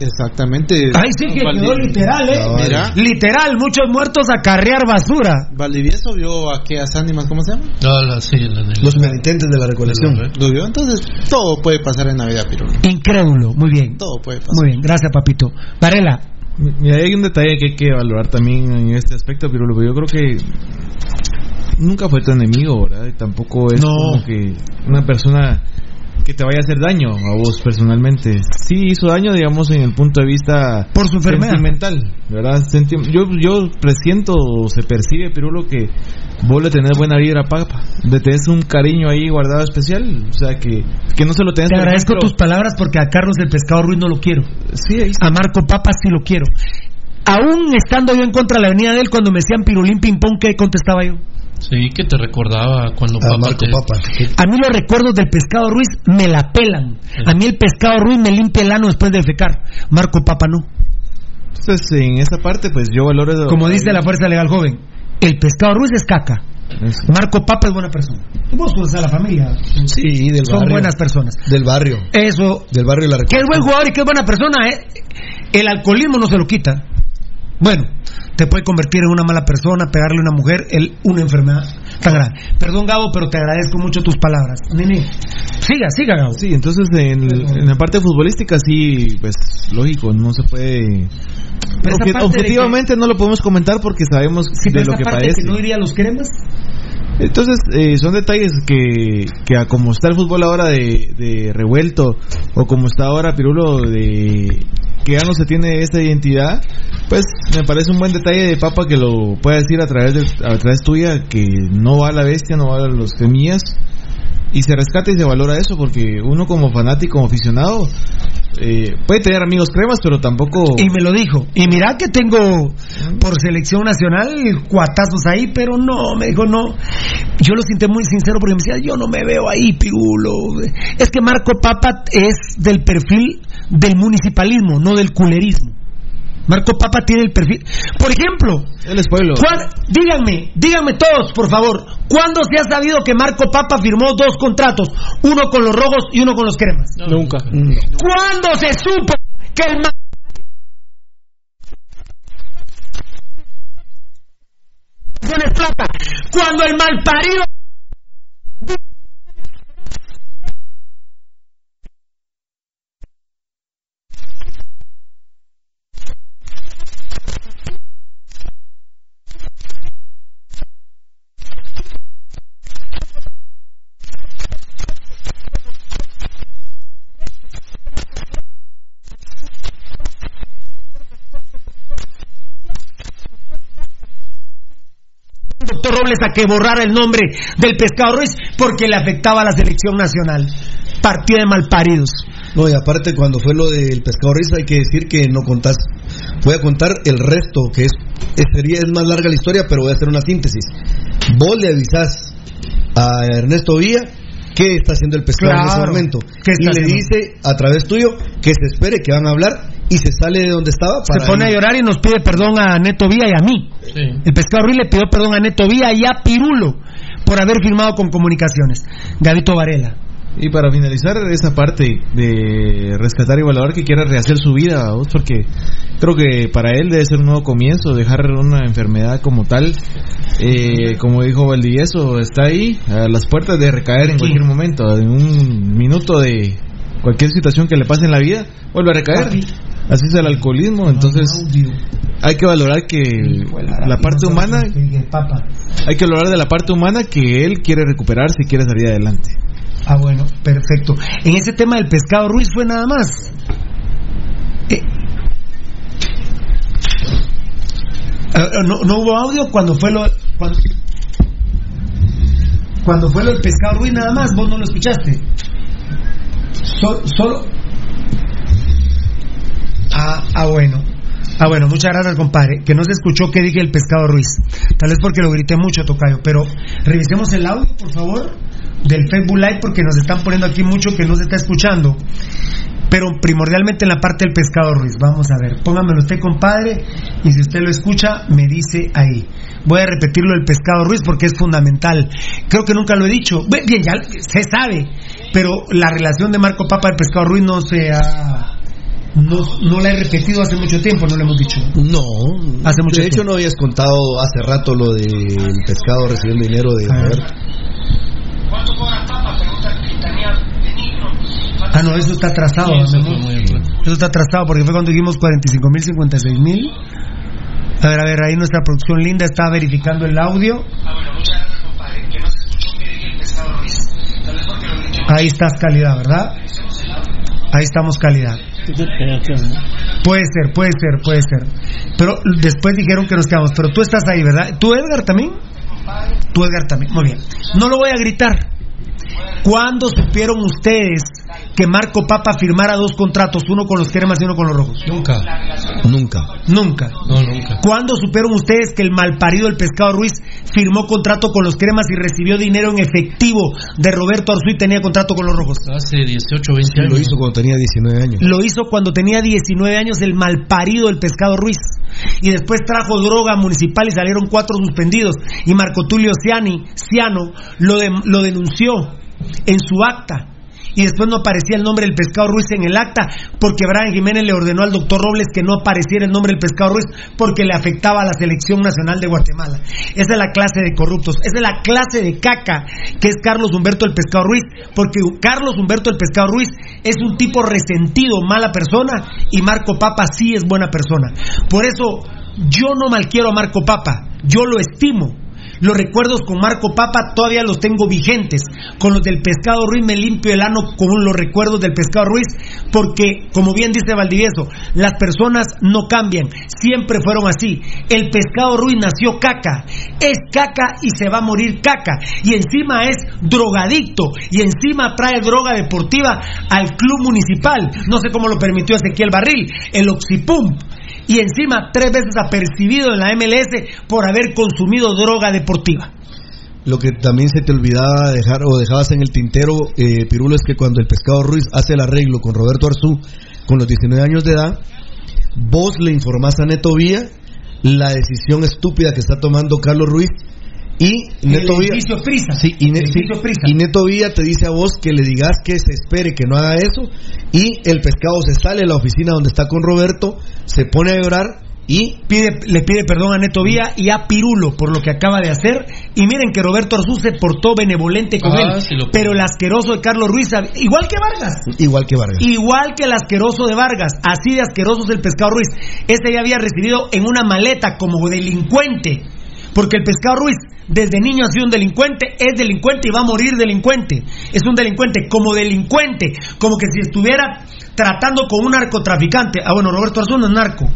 Exactamente. Ay, sí, que quedó literal, ¿eh? Mira, Literal, muchos muertos a carrear basura. Valdivieso vio a aquellas ánimas, ¿cómo se llama? No, la- sí, la de- Los penitentes de la recolección. ¿Lo vio? Entonces, todo puede pasar en Navidad, Pirulo. Incrédulo, muy bien. Todo puede pasar. Muy bien, gracias, papito. Varela, Mira, hay un detalle que hay que valorar también en este aspecto, pero yo creo que nunca fue tu enemigo, ¿verdad? Y tampoco es No. como que una persona que te vaya a hacer daño a vos personalmente. Sí hizo daño, digamos, en el punto de vista Por su enfermedad. sentimental, ¿verdad? Senti- yo, yo presiento o se percibe, Pirulo, que vos le tenés buena vibra a Papa. Le tenés un cariño ahí guardado especial, o sea, que, que no se lo tenés te agradezco ejemplo- tus palabras porque a Carlos el Pescado Ruiz no lo quiero. Sí, ahí A Marco Papa sí lo quiero. Aún estando yo en contra de la venida de él, cuando me decían pirulín ping pong, ¿qué contestaba yo? Sí, que te recordaba cuando A Papa Marco te- Papa. A mí los recuerdos del Pescado Ruiz me la pelan. A mí el Pescado Ruiz me limpia el ano después de fecar. Marco Papa no. Entonces, en esa parte, pues yo valoro... Como dice la Fuerza Legal Joven, el Pescado Ruiz es caca. Eso. Marco Papa es buena persona. Vos conoces a la familia. Sí, del Son barrio. buenas personas. Del barrio. Eso. Del barrio de la Que es buen jugador y que es buena persona, ¿eh? El alcoholismo no se lo quita. Bueno, te puede convertir en una mala persona, pegarle a una mujer, el, una enfermedad tan grave. Perdón, Gabo, pero te agradezco mucho tus palabras. Nene, siga, siga, Gabo. Sí, entonces en, en la parte futbolística sí, pues lógico, no se puede... Pero objetivamente no lo podemos comentar porque sabemos Sí, de lo que parte padece. que no iría a los cremas. Entonces eh, son detalles que, que a como está el fútbol ahora de, de revuelto o como está ahora Pirulo de que ya no se tiene esa identidad, pues me parece un buen detalle de Papa que lo pueda decir a través de, a través tuya que no va a la bestia, no va a los semillas y se rescata y se valora eso porque uno como fanático, como aficionado eh, puede tener amigos cremas, pero tampoco Y me lo dijo. Y mira que tengo por selección nacional cuatazos ahí, pero no, me dijo no. Yo lo siento muy sincero porque me decía, yo no me veo ahí, pirulo. Es que Marco Papa es del perfil del municipalismo, no del culerismo. Marco Papa tiene el perfil. Por ejemplo, él es pueblo. ¿cuál- díganme, díganme todos, por favor, ¿cuándo se ha sabido que Marco Papa firmó dos contratos? Uno con los rojos y uno con los cremas. Nunca. ¿Cuándo se supo que el plata? Cuando el malparido doctor A que borrara el nombre del pescado Ruiz porque le afectaba a la selección nacional. Partido de malparidos. No, y aparte cuando fue lo del pescado Ruiz hay que decir que no contás. Voy a contar el resto, que es, es, sería, es más larga la historia, pero voy a hacer una síntesis. Vos le avisás a Ernesto Villa qué está haciendo el pescado en ese momento. ¿Qué Y le haciendo? dice a través tuyo que se espere, que van a hablar y se sale de donde estaba. Se para pone a llorar y nos pide perdón a Neto Vía y a mí. El pescado Ruiz le pidió perdón a Neto Vía y a Pirulo por haber firmado con comunicaciones. Gavito Varela. Y para finalizar esa parte de rescatar y valorar que quiera rehacer su vida, vos, porque creo que para él debe ser un nuevo comienzo, dejar una enfermedad como tal, eh, como dijo Valdivieso, está ahí a las puertas de recaer en cualquier momento, en un minuto de cualquier situación que le pase en la vida, vuelve a recaer. Así es el alcoholismo, entonces hay que valorar que la parte humana, hay que valorar de la parte humana que él quiere recuperarse y quiere salir adelante. Ah, bueno, perfecto. En ese tema del pescado Ruiz fue nada más. Eh, eh, no, no hubo audio cuando fue lo cuando, cuando fue lo del pescado Ruiz nada más, vos no lo escuchaste. So- solo Ah, ah, bueno. Ah, bueno, muchas gracias, compadre. Que no se escuchó que dije el pescado Ruiz. Tal vez porque lo grité mucho, Tocayo. Pero revisemos el audio, por favor, del Facebook Live, porque nos están poniendo aquí mucho que no se está escuchando. Pero primordialmente en la parte del pescado Ruiz. Vamos a ver. Póngamelo usted, compadre. Y si usted lo escucha, me dice ahí. Voy a repetirlo del pescado Ruiz porque es fundamental. Creo que nunca lo he dicho. Bien, ya se sabe. Pero la relación de Marco Papa al pescado Ruiz no se ha. No, no la he repetido hace mucho tiempo, no lo hemos dicho. No, Hace mucho de hecho tiempo. no habías contado hace rato lo del pescado recibiendo dinero de Roberto. Ah, no, eso está atrasado. mi amor. Eso está atrasado porque fue cuando dijimos 45 mil, 56 mil. A ver, a ver, ahí nuestra producción linda está verificando el audio. Ahí estás calidad, ¿verdad? Ahí estamos calidad. Puede ser, puede ser, puede ser. Pero después dijeron que nos quedamos. Pero tú estás ahí, ¿verdad? ¿Tú, Edgar, también? Tú, Edgar, también. Muy bien. No lo voy a gritar. ¿Cuándo supieron ustedes que Marco Papa firmara dos contratos, uno con los cremas y uno con los rojos? Nunca. Nunca. Nunca. No, nunca. ¿Cuándo supieron ustedes que el malparido del pescado Ruiz firmó contrato con los cremas y recibió dinero en efectivo de Roberto Arzú y tenía contrato con los rojos? Hace 18, 20 años. Lo hizo cuando tenía 19 años. Lo hizo cuando tenía 19 años el malparido del pescado Ruiz. Y después trajo droga municipal y salieron cuatro suspendidos. Y Marco Tulio Ciani, Ciano lo, de- lo denunció en su acta. Y después no aparecía el nombre del pescado Ruiz en el acta porque Brian Jiménez le ordenó al doctor Robles que no apareciera el nombre del pescado Ruiz porque le afectaba a la selección nacional de Guatemala. Esa es la clase de corruptos, esa es la clase de caca que es Carlos Humberto el pescado Ruiz, porque Carlos Humberto el pescado Ruiz es un tipo resentido, mala persona y Marco Papa sí es buena persona. Por eso yo no malquiero a Marco Papa, yo lo estimo. Los recuerdos con Marco Papa todavía los tengo vigentes. Con los del pescado Ruiz me limpio el ano con los recuerdos del pescado Ruiz, porque, como bien dice Valdivieso, las personas no cambian, siempre fueron así. El pescado Ruiz nació caca, es caca y se va a morir caca. Y encima es drogadicto, y encima trae droga deportiva al club municipal. No sé cómo lo permitió Ezequiel Barril, el Oxipum y encima tres veces apercibido en la MLS por haber consumido droga deportiva. Lo que también se te olvidaba dejar o dejabas en el tintero, eh, Pirulo, es que cuando el pescado Ruiz hace el arreglo con Roberto Arzú con los 19 años de edad, vos le informás a Neto Vía la decisión estúpida que está tomando Carlos Ruiz y Neto el Vía. Sí, y, Ne- El sí, edificio Prisa. y Neto Villa te dice a vos que le digas que se espere, que no haga eso. Y el pescado se sale de la oficina donde está con Roberto, se pone a llorar y Pide, le pide perdón a Neto Vía y a Pirulo por lo que acaba de hacer. Y miren que Roberto Arzú se portó benevolente con Ah, él. sí pero el asqueroso de Carlos Ruiz, igual que Vargas. igual que Vargas. Igual que el asqueroso de Vargas, así de asqueroso es el pescado Ruiz. Ese ya había recibido en una maleta como delincuente. Porque el pescado Ruiz, desde niño ha sido un delincuente, es delincuente y va a morir delincuente. Es un delincuente, como delincuente, como que si estuviera tratando con un narcotraficante. Ah, bueno, Roberto Arzú no es narco.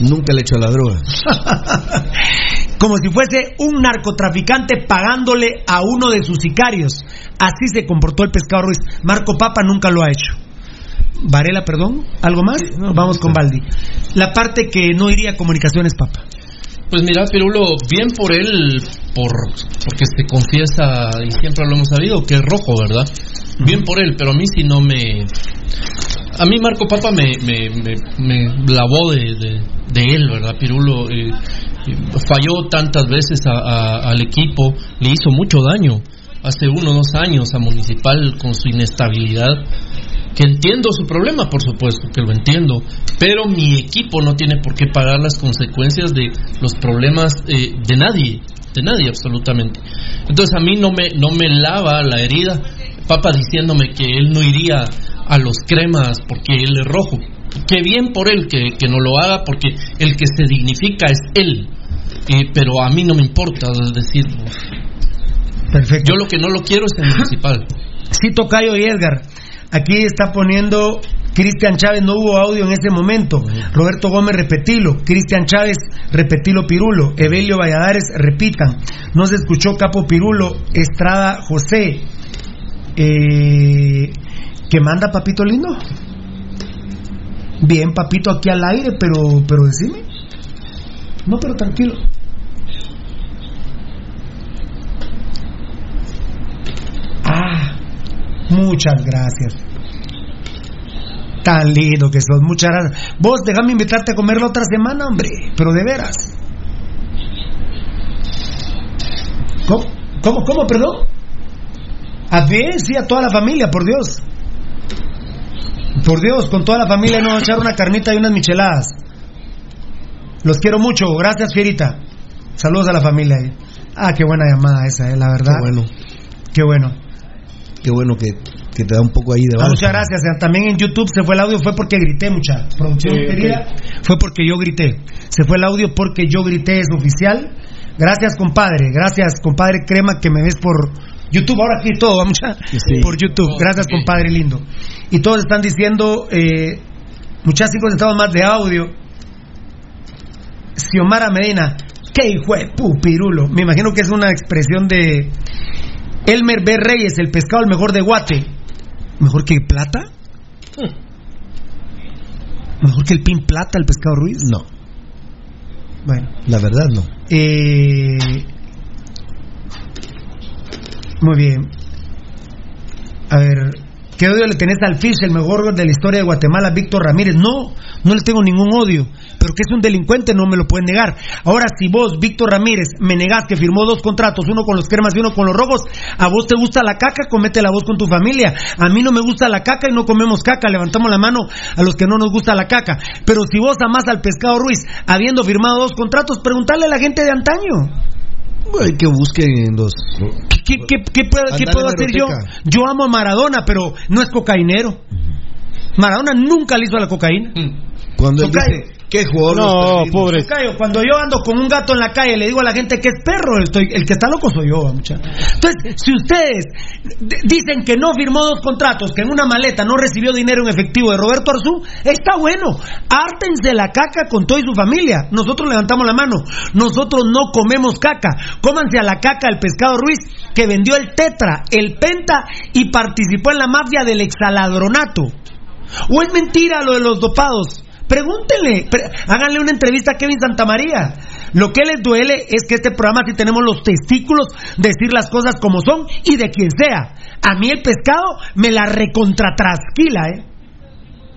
Nunca le echó la droga. como si fuese un narcotraficante pagándole a uno de sus sicarios. Así se comportó el pescado Ruiz. Marco Papa nunca lo ha hecho. Varela, perdón, ¿algo más? Vamos con Baldi. La parte que no iría a comunicaciones, Papa. Pues mira, Pirulo, bien por él, por porque se confiesa y siempre lo hemos sabido que es rojo, ¿verdad? Bien por él, pero a mí sí no me. A mí Marco Papa me, me, me, lavó de, de, él, ¿verdad? Pirulo eh, eh, falló tantas veces a- al equipo, le hizo mucho daño hace uno o dos años a Municipal con su inestabilidad que entiendo su problema, por supuesto, que lo entiendo, pero mi equipo no tiene por qué pagar las consecuencias de los problemas eh, de nadie, de nadie absolutamente. Entonces a mí no me, no me lava la herida, Papa diciéndome que él no iría a los cremas porque él es rojo. Qué bien por él que, que no lo haga porque el que se dignifica es él. Eh, pero a mí no me importa es decir. Perfecto. Yo lo que no lo quiero es el municipal. Sí, Tocayo y Edgar. Aquí está poniendo Cristian Chávez, no hubo audio en ese momento. Roberto Gómez, repetilo. Cristian Chávez, repetilo Pirulo. Evelio Valladares, repitan. No se escuchó Capo Pirulo. Estrada José. Eh, ¿Qué manda Papito Lindo? Bien, Papito, aquí al aire, pero, pero decime. No, pero tranquilo. Ah, muchas gracias. Tan lindo que sos, muchas gracias. Vos, déjame invitarte a comer la otra semana, hombre, pero de veras. ¿Cómo? ¿Cómo, cómo perdón? A ver, sí, a toda la familia, por Dios. Por Dios, con toda la familia no echar una carnita y unas micheladas. Los quiero mucho, gracias Fierita. Saludos a la familia. eh. Ah, qué buena llamada esa, eh, la verdad. Qué bueno. Qué bueno. Qué bueno que, que te da un poco ahí de Ah, muchas gracias. eh. También en YouTube se fue el audio, fue porque grité, mucha producción Sí, querida. Fue porque yo grité. Se fue el audio porque yo grité, es oficial. Gracias, compadre. Gracias, compadre Crema, que me ves por YouTube. Ahora aquí todo, va, mucha por YouTube. Gracias, compadre lindo. Y todos están diciendo, eh, muchas estaban más de audio. Xiomara Medina, qué hijo de pupirulo. Me imagino que es una expresión de Elmer B. Reyes, el pescado el mejor de Guate. ¿Mejor que plata? ¿Mejor que el pin plata, el pescado Ruiz? No. Bueno. La verdad, no. Eh, muy bien. A ver, ¿qué odio le tenés al Fish, el mejor de la historia de Guatemala, Víctor Ramírez? No, no le tengo ningún odio, pero que es un delincuente no me lo pueden negar. Ahora, si vos, Víctor Ramírez, me negás que firmó dos contratos, uno con los cremas y uno con los rojos, a vos te gusta la caca, comete la voz con tu familia. A mí no me gusta la caca y no comemos caca, levantamos la mano a los que no nos gusta la caca. Pero si vos amás al pescado Ruiz, habiendo firmado dos contratos, preguntarle a la gente de antaño. Hay que busquen los. ¿Qué, qué, qué puedo, qué puedo hacer yo? Yo amo a Maradona, pero no es cocainero. Maradona nunca le hizo a la cocaína. Cuando él dice, ¿qué jugador No, pobre. Cuando yo ando con un gato en la calle, le digo a la gente que es perro, estoy, el que está loco soy yo, mucha. Entonces, si ustedes dicen que no firmó dos contratos, que en una maleta no recibió dinero en efectivo de Roberto Arzú, está bueno. Hártense la caca con toda y su familia. Nosotros levantamos la mano. Nosotros no comemos caca. Cómanse a la caca el pescado Ruiz, que vendió el Tetra, el Penta y participó en la mafia del exaladronato. ¿O es mentira lo de los dopados? Pregúntenle, pre- háganle una entrevista a Kevin Santamaría. Lo que les duele es que este programa sí tenemos los testículos de decir las cosas como son y de quien sea. A mí el pescado me la recontratrasquila, ¿eh?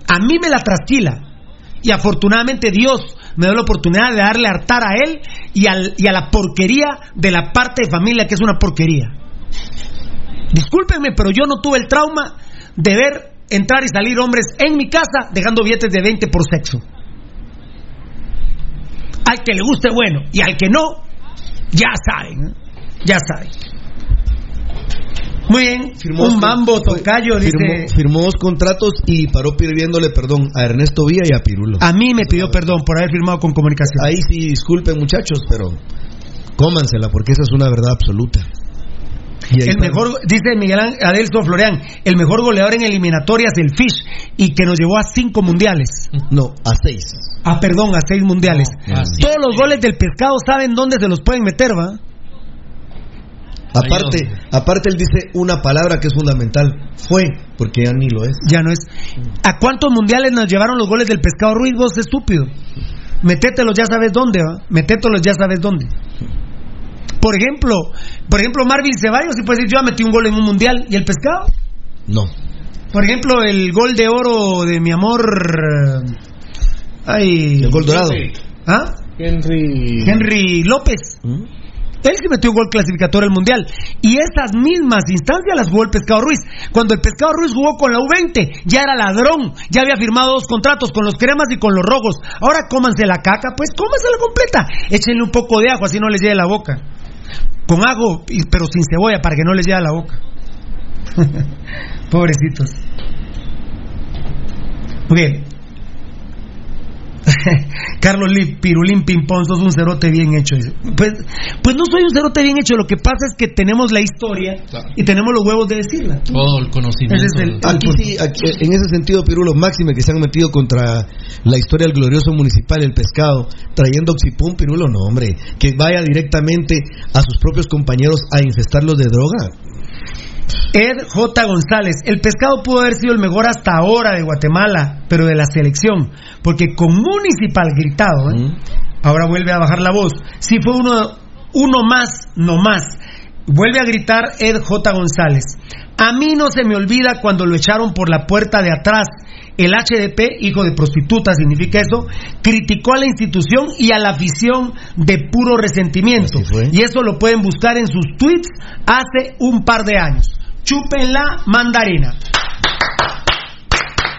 A mí me la trasquila. Y afortunadamente Dios me dio la oportunidad de darle hartar a él y a la porquería de la parte de familia que es una porquería. Discúlpenme, pero yo no tuve el trauma de ver entrar y salir hombres en mi casa dejando billetes de 20 por sexo. Al que le guste, bueno, y al que no, ya saben, ya saben. Muy bien, un mambo tocayo, dice. Firmó, firmó dos contratos y paró pidiéndole perdón a Ernesto Villa y a Pirulo. A mí me pidió perdón por haber firmado con comunicación. Ahí sí, disculpen muchachos, pero cómansela porque esa es una verdad absoluta. El mejor, dice Miguel Adelso Florian, el mejor goleador en eliminatorias, el Fish, y que nos llevó a cinco mundiales. No, a seis. Ah, perdón, a seis mundiales. No, Todos los goles del pescado saben dónde se los pueden meter, ¿va? Aparte, aparte él dice una palabra que es fundamental. Fue, porque ya ni lo es. Ya no es. ¿A cuántos mundiales nos llevaron los goles del pescado Ruiz, vos estúpido? Metételos, ya sabes dónde, ¿va? Metételos, ya sabes dónde. Por ejemplo, por ejemplo, Marvin Ceballos, si puede decir, yo ya metí un gol en un mundial, ¿y el pescado? No. Por ejemplo, el gol de oro de mi amor. eh, Ay. El gol dorado. ¿Ah? Henry. Henry López. Él que metió gol clasificatorio al mundial. Y esas mismas instancias las jugó el Pescado Ruiz. Cuando el Pescado Ruiz jugó con la U20, ya era ladrón. Ya había firmado dos contratos con los cremas y con los rojos. Ahora cómanse la caca, pues cómansela completa. Échenle un poco de ajo, así no les llegue la boca. Con ajo, pero sin cebolla, para que no les llegue a la boca. Pobrecitos. Muy bien. Carlos Lee, Pirulín Pimpón, sos un cerote bien hecho. Pues, pues no soy un cerote bien hecho, lo que pasa es que tenemos la historia y tenemos los huevos de decirla. Todo el conocimiento. Ese es el- Aquí sí, aquí, en ese sentido, Pirulo, máxime que se han metido contra la historia del glorioso municipal, el pescado, trayendo oxipum, Pirulo, no, hombre, que vaya directamente a sus propios compañeros a infestarlos de droga. Ed J. González, el pescado pudo haber sido el mejor hasta ahora de Guatemala, pero de la selección, porque con Municipal gritado, ¿eh? ahora vuelve a bajar la voz. Si fue uno, uno más, no más. Vuelve a gritar Ed J. González. A mí no se me olvida cuando lo echaron por la puerta de atrás. El HDP, hijo de prostituta, significa eso, criticó a la institución y a la afición de puro resentimiento. Y eso lo pueden buscar en sus tweets hace un par de años. Chupen la mandarina.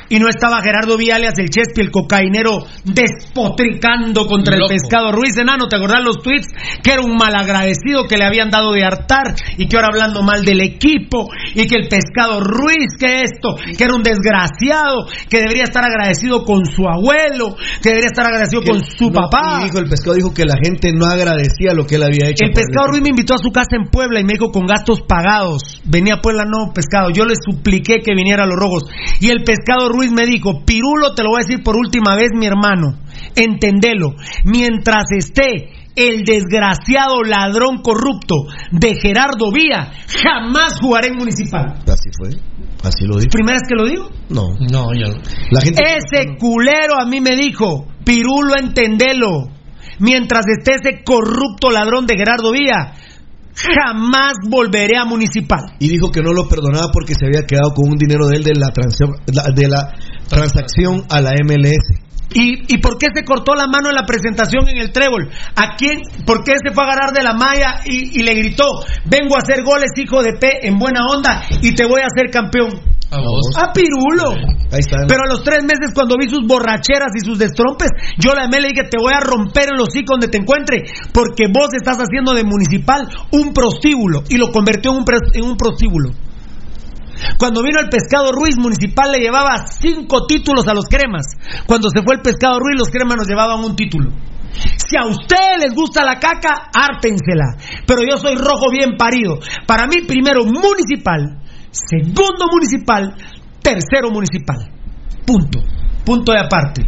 Y no estaba Gerardo Viales, el Chespi, el cocainero, despotricando contra el pescado Ruiz Enano. ¿Te acordás los tweets? Que era un malagradecido que le habían dado de hartar y que ahora hablando mal del equipo y que el pescado Ruiz, que esto, que era un desgraciado, que debería estar agradecido con su abuelo, que debería estar agradecido con su No, papá. y dijo, el pescado dijo que la gente no agradecía lo que él había hecho. El pescado Ruiz me invitó a su casa en Puebla y me dijo con gastos pagados. Venía a Puebla, no, pescado. Yo le supliqué que viniera a los rojos. Y el pescado Ruiz me dijo, Pirulo, te lo voy a decir por última vez, mi hermano. Entendelo. Mientras esté el desgraciado ladrón corrupto de Gerardo Vía, jamás jugaré en municipal. Así fue. Así lo dijo. ¿Primera vez que lo digo? No. No, ya no. La gente. Ese culero a mí me dijo, Pirulo, entendelo. Mientras esté ese corrupto ladrón de Gerardo Vía, jamás volveré a municipal. Y dijo que no lo perdonaba porque se había quedado con un dinero de él de la, de la transacción a la MLS. ¿Y, ¿Y por qué se cortó la mano en la presentación en el trébol? ¿A quién? ¿Por qué se fue a agarrar de la malla y, y le gritó, vengo a hacer goles, hijo de P, en buena onda, y te voy a hacer campeón? A vos. A Pirulo. Ahí está. Pero a los tres meses, cuando vi sus borracheras y sus destrompes, yo la llamé y le dije: Te voy a romper el hocico donde te encuentre, porque vos estás haciendo de municipal un prostíbulo. Y lo convirtió en un, en un prostíbulo. Cuando vino el pescado Ruiz, Municipal le llevaba cinco títulos a los cremas. Cuando se fue el pescado Ruiz, los cremas nos llevaban un título. Si a ustedes les gusta la caca, hártensela. Pero yo soy rojo bien parido. Para mí, primero municipal, segundo municipal, tercero municipal. Punto. Punto de aparte.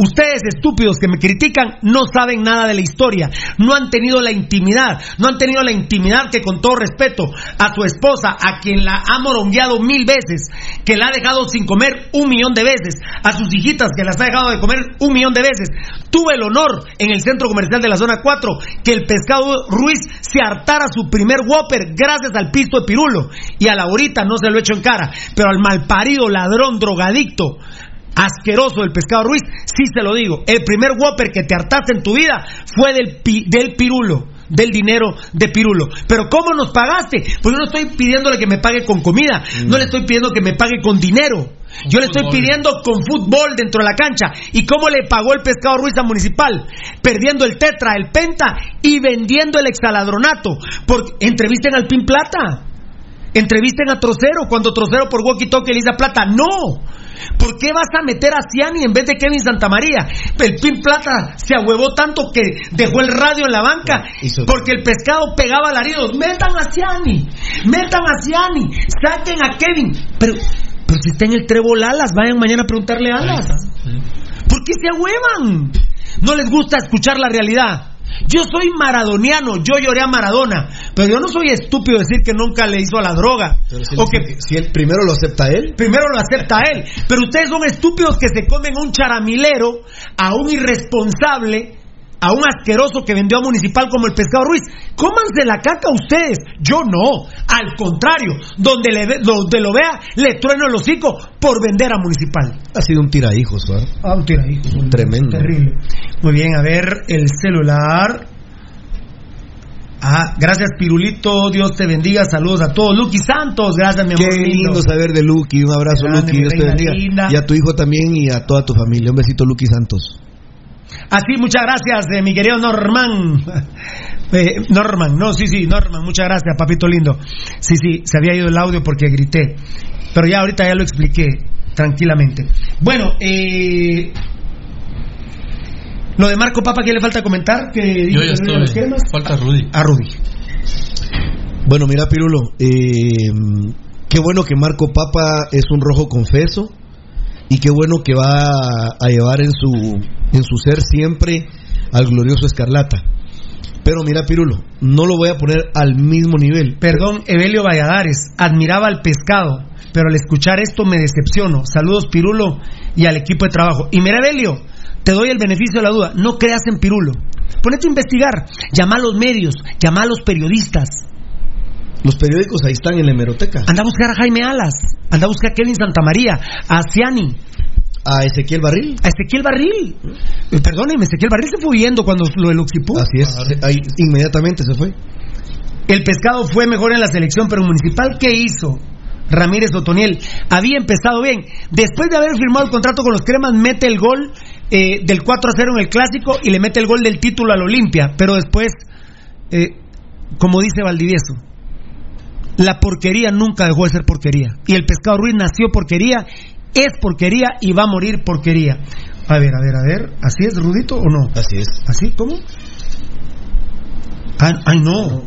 Ustedes estúpidos que me critican no saben nada de la historia, no han tenido la intimidad, no han tenido la intimidad que con todo respeto a su esposa, a quien la ha morongueado mil veces, que la ha dejado sin comer un millón de veces, a sus hijitas que las ha dejado de comer un millón de veces. Tuve el honor en el centro comercial de la zona 4 que el pescado Ruiz se hartara su primer Whopper gracias al pisto de Pirulo y a la ahorita no se lo echo en cara, pero al malparido ladrón drogadicto asqueroso del pescado Ruiz, sí se lo digo. El primer Whopper que te hartaste en tu vida fue del, pi- del pirulo, del dinero de pirulo. Pero ¿cómo nos pagaste? Pues yo no estoy pidiéndole que me pague con comida, no le estoy pidiendo que me pague con dinero. Yo le estoy fútbol. pidiendo con fútbol dentro de la cancha. ¿Y cómo le pagó el pescado Ruiz a Municipal? Perdiendo el tetra, el penta y vendiendo el exaladronato. Porque entrevisten al Pin Plata. Entrevisten a Trocero cuando Trocero por walkie talkie le dice Plata, no. ¿Por qué vas a meter a Ciani en vez de Kevin Santamaría? El Pin Plata se ahuevó tanto que dejó el radio en la banca porque el pescado pegaba alaridos. Metan a Ciani, metan a Ciani, saquen a Kevin. Pero, pero si está en el trébol Alas, vayan mañana a preguntarle a Alas. ¿Por qué se ahuevan? No les gusta escuchar la realidad. Yo soy maradoniano, yo lloré a Maradona. Pero yo no soy estúpido decir que nunca le hizo a la droga. Pero si, o que si él primero lo acepta él. primero lo acepta él. Pero ustedes son estúpidos que se comen a un charamilero, a un irresponsable, a un asqueroso que vendió a Municipal como el Pescado Ruiz. Cómanse la caca ustedes. Yo no. Al contrario, donde, le donde lo vea, le trueno el hocico por vender a Municipal. Ha sido un tiradijos, ¿verdad? Ah, un tiradijos. Tremendo. Terrible. Muy bien, a ver el celular. Ah, gracias Pirulito, Dios te bendiga, saludos a todos. Lucky Santos, gracias mi amor. Qué lindo saber de Lucky. Un abrazo, Grande, Lucky. Dios te bendiga. linda. Y a tu hijo también y a toda tu familia. Un besito, Lucky Santos. Así, muchas gracias, eh, mi querido Norman. Eh, Norman, no, sí, sí, Norman, muchas gracias, papito lindo. Sí, sí, se había ido el audio porque grité. Pero ya ahorita ya lo expliqué tranquilamente. Bueno, eh, lo de Marco Papa, ¿qué le falta comentar? Que Yo ya los estoy. Falta Rudy. A Rudy. Bueno, mira, Pirulo. eh, qué bueno que Marco Papa es un rojo confeso. Y qué bueno que va a, llevar en su, en su ser siempre al glorioso Escarlata. Pero mira, Pirulo, no lo voy a poner al mismo nivel. Perdón, Evelio Valladares, admiraba al pescado, pero al escuchar esto me decepciono. Saludos, Pirulo, y al equipo de trabajo. Y mira, Evelio, te doy el beneficio de la duda, no creas en Pirulo. Ponete a investigar, llama a los medios, llama a los periodistas. Los periódicos ahí están en la hemeroteca. Anda a buscar a Jaime Alas, anda a buscar a Kevin Santamaría, a Ciani, A Ezequiel Barril. a Ezequiel Barril. Perdóneme, Ezequiel Barril se fue huyendo cuando lo del Oxipú. Así es. Ahí inmediatamente se fue. El pescado fue mejor en la selección, pero municipal, ¿qué hizo? Ramírez Otoniel había empezado bien. Después de haber firmado el contrato con los Cremas, mete el gol eh, del 4 a 0 en el clásico y le mete el gol del título al Olimpia. Pero después, eh, como dice Valdivieso, la porquería nunca dejó de ser porquería. Y el pescado Ruiz nació porquería, es porquería y va a morir porquería. A ver, a ver, a ver, ¿así es, Rudito o no? Así es. ¿Así? ¿Cómo? Ah, ay, no.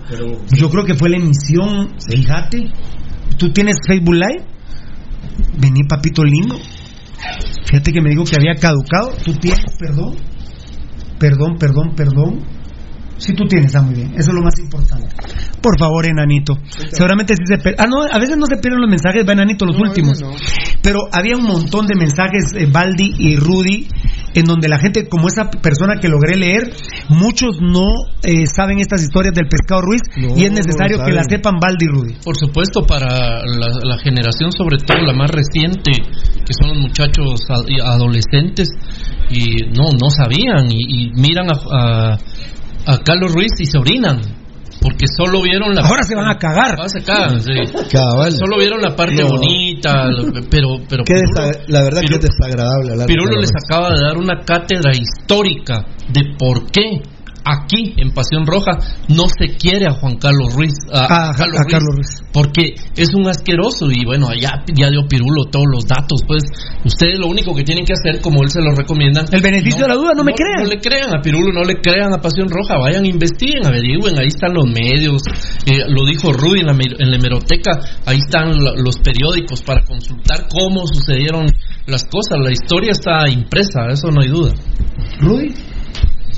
Yo creo que fue la emisión. Fíjate. ¿Tú tienes Facebook Live? Vení, papito lindo. Fíjate que me dijo que había caducado. ¿Tú tienes? Perdón. Perdón, perdón, perdón. Sí, tú tienes, ah, muy bien. Eso es lo más importante. Por favor, enanito. Seguramente sí se per- Ah, no, a veces no se pierden los mensajes, va enanito, los últimos. Pero había un montón de mensajes, eh, Baldi y Rudy, en donde la gente, como esa persona que logré leer, muchos no eh, saben estas historias del pescado Ruiz No, y es necesario que la saben. sepan Baldi y Rudy. Por supuesto, para la, la generación, sobre todo la más reciente, que son los muchachos a- y adolescentes, y no, no sabían, y, y miran a, a- a Carlos Ruiz y se orinan, porque solo vieron la Ahora se van a cagar. Ahora se cagan, sí. Cabal. Solo vieron la parte No. bonita, pero, pero Qué Pirulo- la verdad que Piru- es desagradable Pirulo les acaba de dar una cátedra histórica de por qué aquí en Pasión Roja no se quiere a Juan Carlos Ruiz, a, A- a Carlos, a Ruiz, Carlos Ruiz. porque es un asqueroso y bueno, ya, ya dio Pirulo todos los datos, pues ustedes lo único que tienen que hacer, como él se lo recomienda, El beneficio de la duda, no me crean. No le crean a Pirulo, no le crean a Pasión Roja, vayan, investiguen, averigüen, ahí están los medios, eh, lo dijo Rudy en la, en la hemeroteca, ahí están la- los periódicos para consultar cómo sucedieron las cosas, la historia está impresa, eso no hay duda. Rudy.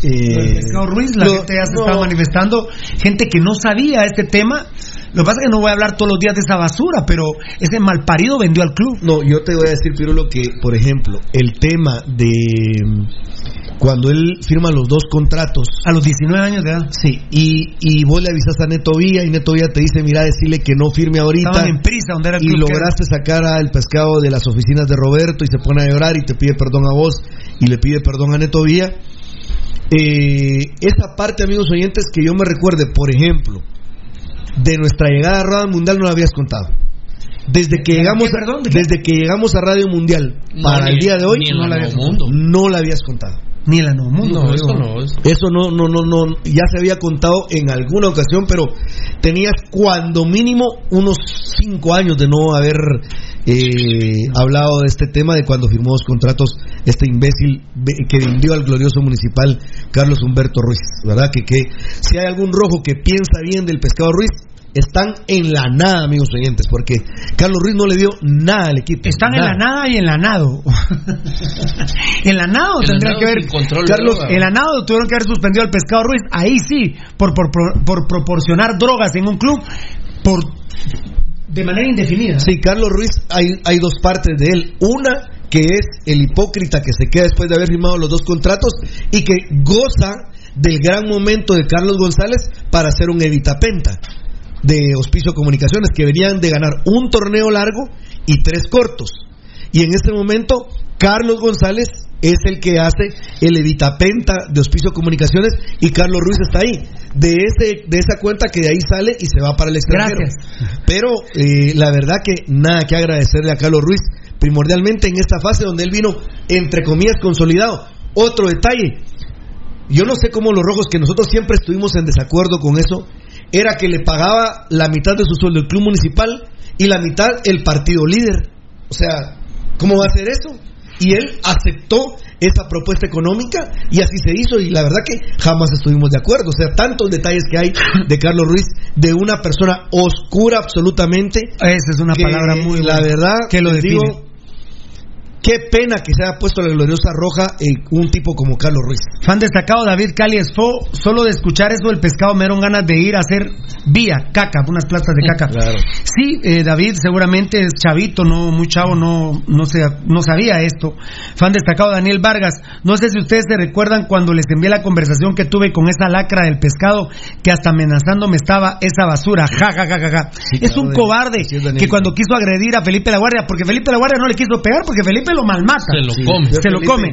Eh, Ruiz, la no, gente ya se no. está manifestando, gente que no sabía este tema. Lo que pasa es que no voy a hablar todos los días de esa basura, pero ese malparido vendió al club. No, yo te voy a decir, Pirulo, que, por ejemplo, el tema de mm, cuando él firma los dos contratos. A los 19 años de edad. Sí, y, y vos le avisas a Neto Villa y Neto Villa te dice, mira, decirle que no firme ahorita. Estaban en prisa, donde era el y que lograste sacar al pescado de las oficinas de Roberto y se pone a llorar y te pide perdón a vos y le pide perdón a Neto Villa. Eh, esa parte, amigos oyentes, que yo me recuerde, por ejemplo, de nuestra llegada a Radio Mundial no la habías contado. Desde que llegamos, qué? desde que llegamos a Radio Mundial No, para ni- el día de hoy, no, la habías no la habías contado. Ni el nuevo mundo. No, eso no es. Eso no, no, no, no, ya se había contado en alguna ocasión, pero tenías cuando mínimo unos cinco años de no haber eh, hablado de este tema, de cuando firmó los contratos este imbécil que vendió al glorioso municipal Carlos Humberto Ruiz, ¿verdad? Que, que si hay algún rojo que piensa bien del pescado Ruiz, están en la nada, amigos oyentes, porque Carlos Ruiz no le dio nada al equipo. Están en la nada y en la nado. en la nado tendría que de Carlos, en la nado tuvieron que haber suspendido al pescado Ruiz. Ahí sí, por, por, por, por proporcionar drogas en un club por de manera indefinida. Sí, Carlos Ruiz, hay, hay dos partes de él. Una que es el hipócrita que se queda después de haber firmado los dos contratos y que goza del gran momento de Carlos González para hacer un evitapenta de Hospicio Comunicaciones, que venían de ganar un torneo largo y tres cortos. Y en este momento, Carlos González es el que hace el evitapenta de Hospicio Comunicaciones y Carlos Ruiz está ahí. De, ese, de esa cuenta que de ahí sale y se va para el extranjero. Pero eh, la verdad que nada que agradecerle a Carlos Ruiz, primordialmente en esta fase donde él vino, entre comillas, consolidado. Otro detalle, yo no sé cómo los rojos, que nosotros siempre estuvimos en desacuerdo con eso, era que le pagaba la mitad de su sueldo el club municipal y la mitad el partido líder. O sea, ¿cómo va a ser eso? Y él aceptó esa propuesta económica y así se hizo y la verdad que jamás estuvimos de acuerdo. O sea, tantos detalles que hay de Carlos Ruiz, de una persona oscura absolutamente. Esa es una que, palabra muy La buena, verdad, que lo digo, qué pena que se haya puesto la gloriosa roja en un tipo como Carlos Ruiz. Fan destacado David Cali Esfo, solo de escuchar eso del pescado me dieron ganas de ir a hacer vía, caca, unas plantas de caca. Sí, eh, David seguramente es chavito, no muy chavo, no no se, no sabía esto. Fan destacado Daniel Vargas, no sé si ustedes se recuerdan cuando les envié la conversación que tuve con esa lacra del pescado que hasta amenazándome estaba esa basura. Ja, ja, ja, ja, ja. es claro, un cobarde es, que cuando quiso agredir a Felipe La Guardia, porque Felipe La Guardia no le quiso pegar, porque Felipe lo malmata. Se lo Sí. come. Se lo come.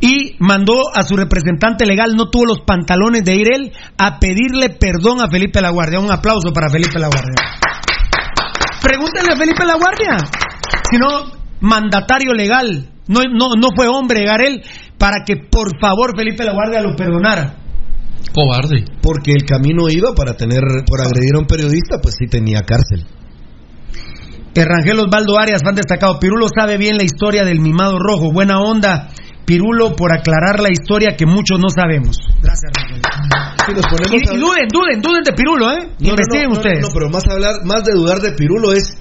Y mandó a su representante legal, no tuvo los pantalones de ir él a pedirle perdón a Felipe La Guardia. Un aplauso para Felipe La Guardia. Pregúntenle a Felipe La Guardia. Si no, mandatario legal. No, no, no fue hombre Garel para que por favor Felipe La Guardia lo perdonara. Cobarde. Porque el camino iba para tener, por agredir a un periodista, pues sí tenía cárcel. Eh, Rangel Osvaldo Arias, fan destacado. Pirulo sabe bien la historia del mimado rojo. Buena onda, Pirulo, por aclarar la historia que muchos no sabemos. Gracias, Rangel. Si nos ponemos Y, a- y duden, duden, duden de Pirulo, ¿eh? No, no, Investiguen no, no, ustedes. No, pero más hablar, más de dudar de Pirulo es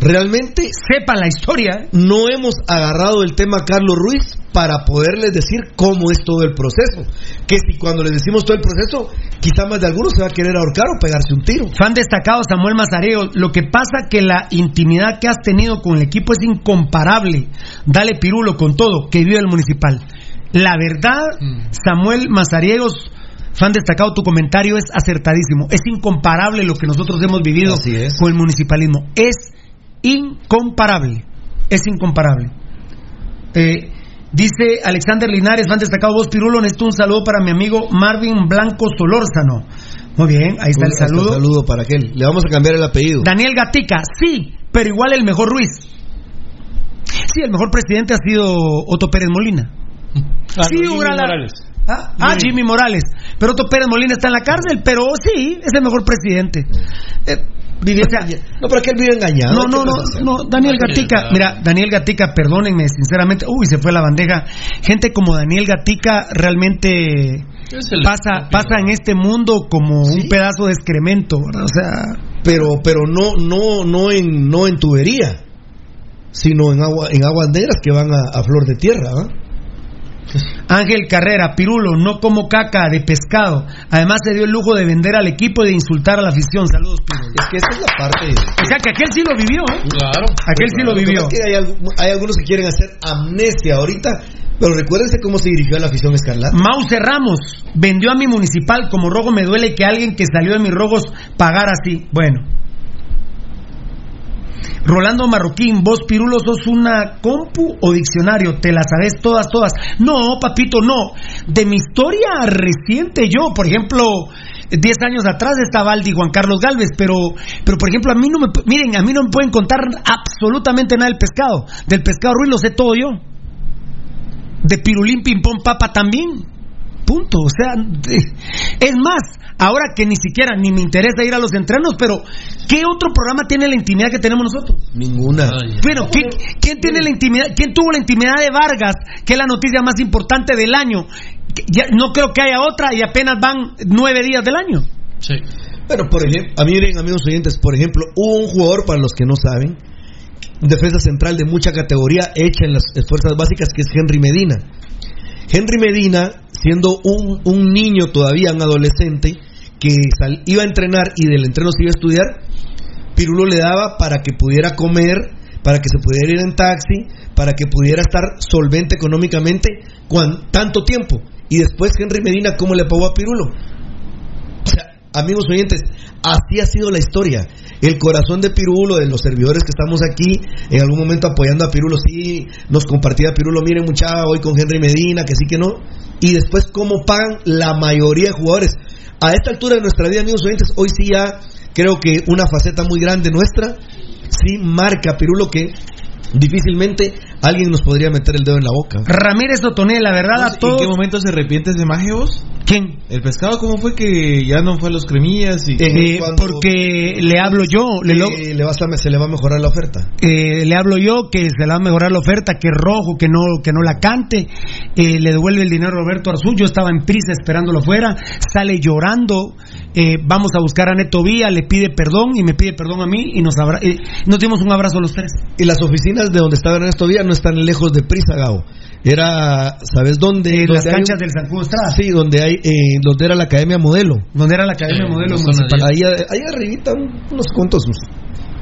realmente sepan la historia. No hemos agarrado el tema Carlos Ruiz para poderles decir cómo es todo el proceso. Que si cuando les decimos todo el proceso, quizá más de algunos se va a querer ahorcar o pegarse un tiro. Fan destacado Samuel Mazareo, lo que pasa que la intimidad que has tenido con el equipo es incomparable. Dale Pirulo con todo, que vive el municipal. La verdad, Samuel Mazariegos, fan destacado, tu comentario es acertadísimo. Es incomparable lo que nosotros hemos vivido con el municipalismo. Es incomparable. Es incomparable. Eh, dice Alexander Linares, fan destacado, vos Pirulo, necesito un saludo para mi amigo Marvin Blanco Solórzano. Muy bien, ahí está el saludo. saludo para aquel. Le vamos a cambiar el apellido. Daniel Gatica, sí, pero igual el mejor Ruiz. Sí, el mejor presidente ha sido Otto Pérez Molina. Ah, sí, no, Jimmy Urala- Morales. Ah, ah, Jimmy Morales. Pero Otto Pérez Molina está en la cárcel, pero sí, es el mejor presidente. Eh, No, pero aquel vive engañado. no, ¿qué no, no, no, Daniel Gatica, mira, Daniel Gatica, perdónenme, sinceramente, uy, se fue la bandeja. Gente como Daniel Gatica realmente pasa, pasa en este mundo como un pedazo de excremento, ¿verdad? O sea, Pero, pero no, no, no en, no en tubería, sino en agua, en aguas negras que van a, a flor de tierra, ¿ah? Ángel Carrera, Pirulo, no como caca de pescado. Además se dio el lujo de vender al equipo y de insultar a la afición. Saludos, Pirulo. Es que esa es la parte. O sea, que aquel sí lo vivió, ¿eh? Claro. Aquel sí lo vivió. que hay, algu- hay algunos que quieren hacer amnesia ahorita, pero recuérdense cómo se dirigió a la afición escarlata. Mause Ramos vendió a mi municipal. Como rojo me duele que alguien que salió de mis rojos pagara así. Bueno. Rolando Marroquín, vos Pirulo sos una compu o diccionario, te la sabes todas, todas. No, papito, no. De mi historia reciente, yo, por ejemplo, 10 años atrás estaba Aldi Juan Carlos Galvez, pero, pero por ejemplo, a mí no me, miren, a mí no me pueden contar absolutamente nada del pescado. Del pescado Ruiz lo sé todo yo. De Pirulín Pim Pom Papa también. Punto. O sea, es más, ahora que ni siquiera ni me interesa ir a los entrenos, pero ¿qué otro programa tiene la intimidad que tenemos nosotros? Ninguna. Pero ¿qué- ¿quién tiene la intimidad? ¿Quién tuvo la intimidad de Vargas, que es la noticia más importante del año? Ya- no creo que haya otra y apenas van nueve días del año. Sí. Bueno, por ejemplo, a mí, miren, amigos oyentes, por ejemplo, hubo un jugador, para los que no saben, defensa central de mucha categoría hecha en las fuerzas básicas, que es Henry Medina. Henry Medina, siendo un, un niño todavía, un adolescente, que iba a entrenar y del entreno se iba a estudiar, Pirulo le daba para que pudiera comer, para que se pudiera ir en taxi, para que pudiera estar solvente económicamente tanto tiempo. Y después Henry Medina, ¿cómo le pagó a Pirulo? Amigos oyentes, así ha sido la historia. El corazón de Pirulo, de los servidores que estamos aquí, en algún momento apoyando a Pirulo, sí, nos compartía Pirulo, miren muchacha, hoy con Henry Medina, que sí que no. Y después, ¿cómo pagan la mayoría de jugadores? A esta altura de nuestra vida, amigos oyentes, hoy sí ya creo que una faceta muy grande nuestra, sí marca Pirulo que difícilmente alguien nos podría meter el dedo en la boca. Ramírez Otonel, la verdad a ¿En todos. qué momento se arrepientes de Magios? ¿Quién? ¿El pescado cómo fue que ya no fue a los cremillas? Y... Eh, porque le hablo yo, le, lo- le vas a- se le va a mejorar la oferta. eh, le hablo yo que se le va a mejorar la oferta, que rojo, que no, que no la cante, eh, le devuelve el dinero a Roberto Arzú, yo estaba en prisa esperándolo afuera, sale llorando, eh, vamos a buscar a Neto Vía, le pide perdón y me pide perdón a mí y nos, abra- eh, nos dimos un abrazo los tres. Y las oficinas de donde estaba Ernesto Villa no están lejos de Prisa, Gabo. Era, ¿sabes dónde? En las Donde hay canchas un- del Zancudo Estrada. Sí, donde hay, eh, donde era la Academia Modelo. Donde era la Academia Modelo Municipal. Ahí, ahí arribita, unos cuantos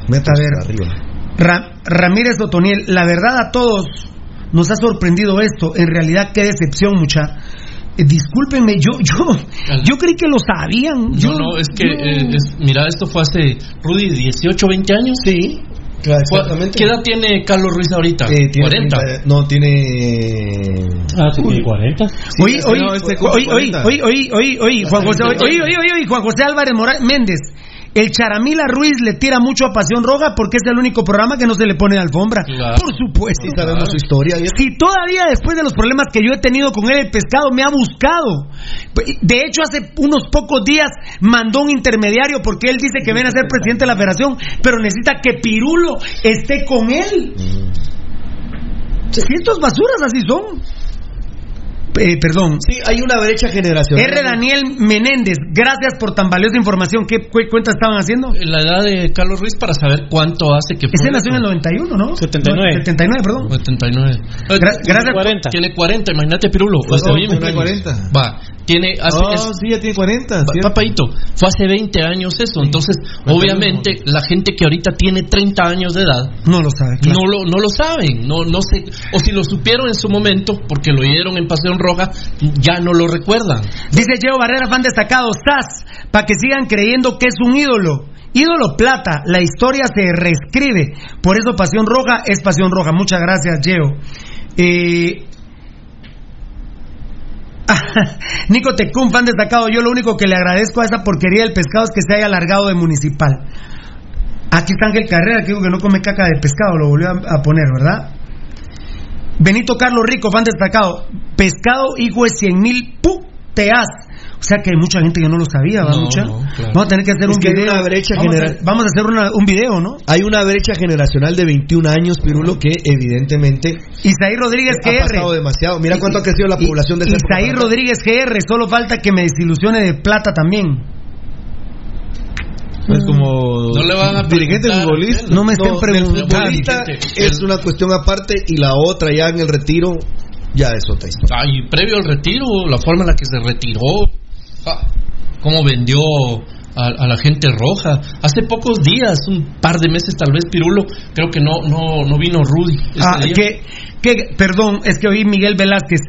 metros A ver. arriba. Ra- Ramírez Otoniel, la verdad a todos nos ha sorprendido esto. En realidad, qué decepción, mucha. Eh, discúlpenme, yo, yo, yo creí que lo sabían. Yo, no, no, es que, yo- eh, es- mira, esto fue hace, Rudy, 18, 20 años. Sí, exactamente. ¿Qué edad tiene Carlos Ruiz ahorita? Eh, tiene 40. 30, no, tiene. Ah, tiene 40. Oí, este oí, no, este oí, cumple oí, 40. oí, oí, oí, oí, Juan José, Juan Álvarez Morales Méndez. El Charamila Ruiz le tira mucho a Pasión Roja porque es el único programa que no se le pone alfombra. Claro. Por supuesto. Sí, sabemos su historia. y- Si todavía después de los problemas que yo he tenido con él, el pescado me ha buscado. De hecho, hace unos pocos días mandó un intermediario porque él dice que viene a ser presidente de la federación, pero necesita que Pirulo esté con él. Si estos basuras así son. Eh, perdón. Sí, hay una brecha generacional. R. Daniel Menéndez, gracias por tan valiosa información. ¿Qué cu- cuenta estaban haciendo? La edad de Carlos Ruiz para saber cuánto hace que Ese fue nació en el eso. 91, ¿no? 79. No, 79, perdón. 79. Gra- gracias por- 40. Tiene 40, imagínate Pirulo. Pues, no, tiene 40. Va, tiene hace Oh, es- sí, ya tiene 40. Pa-. Papaito, fue hace 20 años eso, entonces obviamente la gente que ahorita tiene 30 años de edad No lo sabe. claro. no lo no lo saben, no no sé, o si lo supieron en su momento porque lo oyeron en Pasión Roja, ya no lo recuerdan. Dice Geo Barrera, fan destacado, SAS, para que sigan creyendo que es un ídolo. Ídolo plata, la historia se reescribe. Por eso Pasión Roja es Pasión Roja. Muchas gracias, Geo. Eh... Nico Tecún, fan destacado. Yo lo único que le agradezco a esa porquería del pescado es que se haya alargado de municipal. Aquí está Ángel Carrera, que digo que no come caca de pescado, lo volvió a, a poner, ¿verdad? Benito Carlos Rico, fan destacado. Pescado, hijo de 100 mil puteas. O sea que hay mucha gente que no lo sabía, ¿va, No, mucha? no, claro. Vamos a tener que hacer Es un que video. una brecha vamos, a, general- vamos a hacer una- un video, ¿no? Hay una brecha generacional de 21 años, Pirulo, que evidentemente Isaí Rodríguez ha GR. pasado demasiado. Mira cuánto ha crecido la Y- población de Isaí. Rodríguez GR, solo falta que me desilusione de plata también. Es como No le van a dirigente futbolista. No me estén No, preguntando. es una cuestión aparte y la otra ya en el retiro ya es otra historia. Ay, previo al retiro, la forma en la que se retiró, ah, cómo vendió a, a la gente roja. Hace pocos días, un par de meses tal vez, Pirulo, creo que no no no vino Rudy. Ah, día. que, que, perdón, es que oí Miguel Velázquez.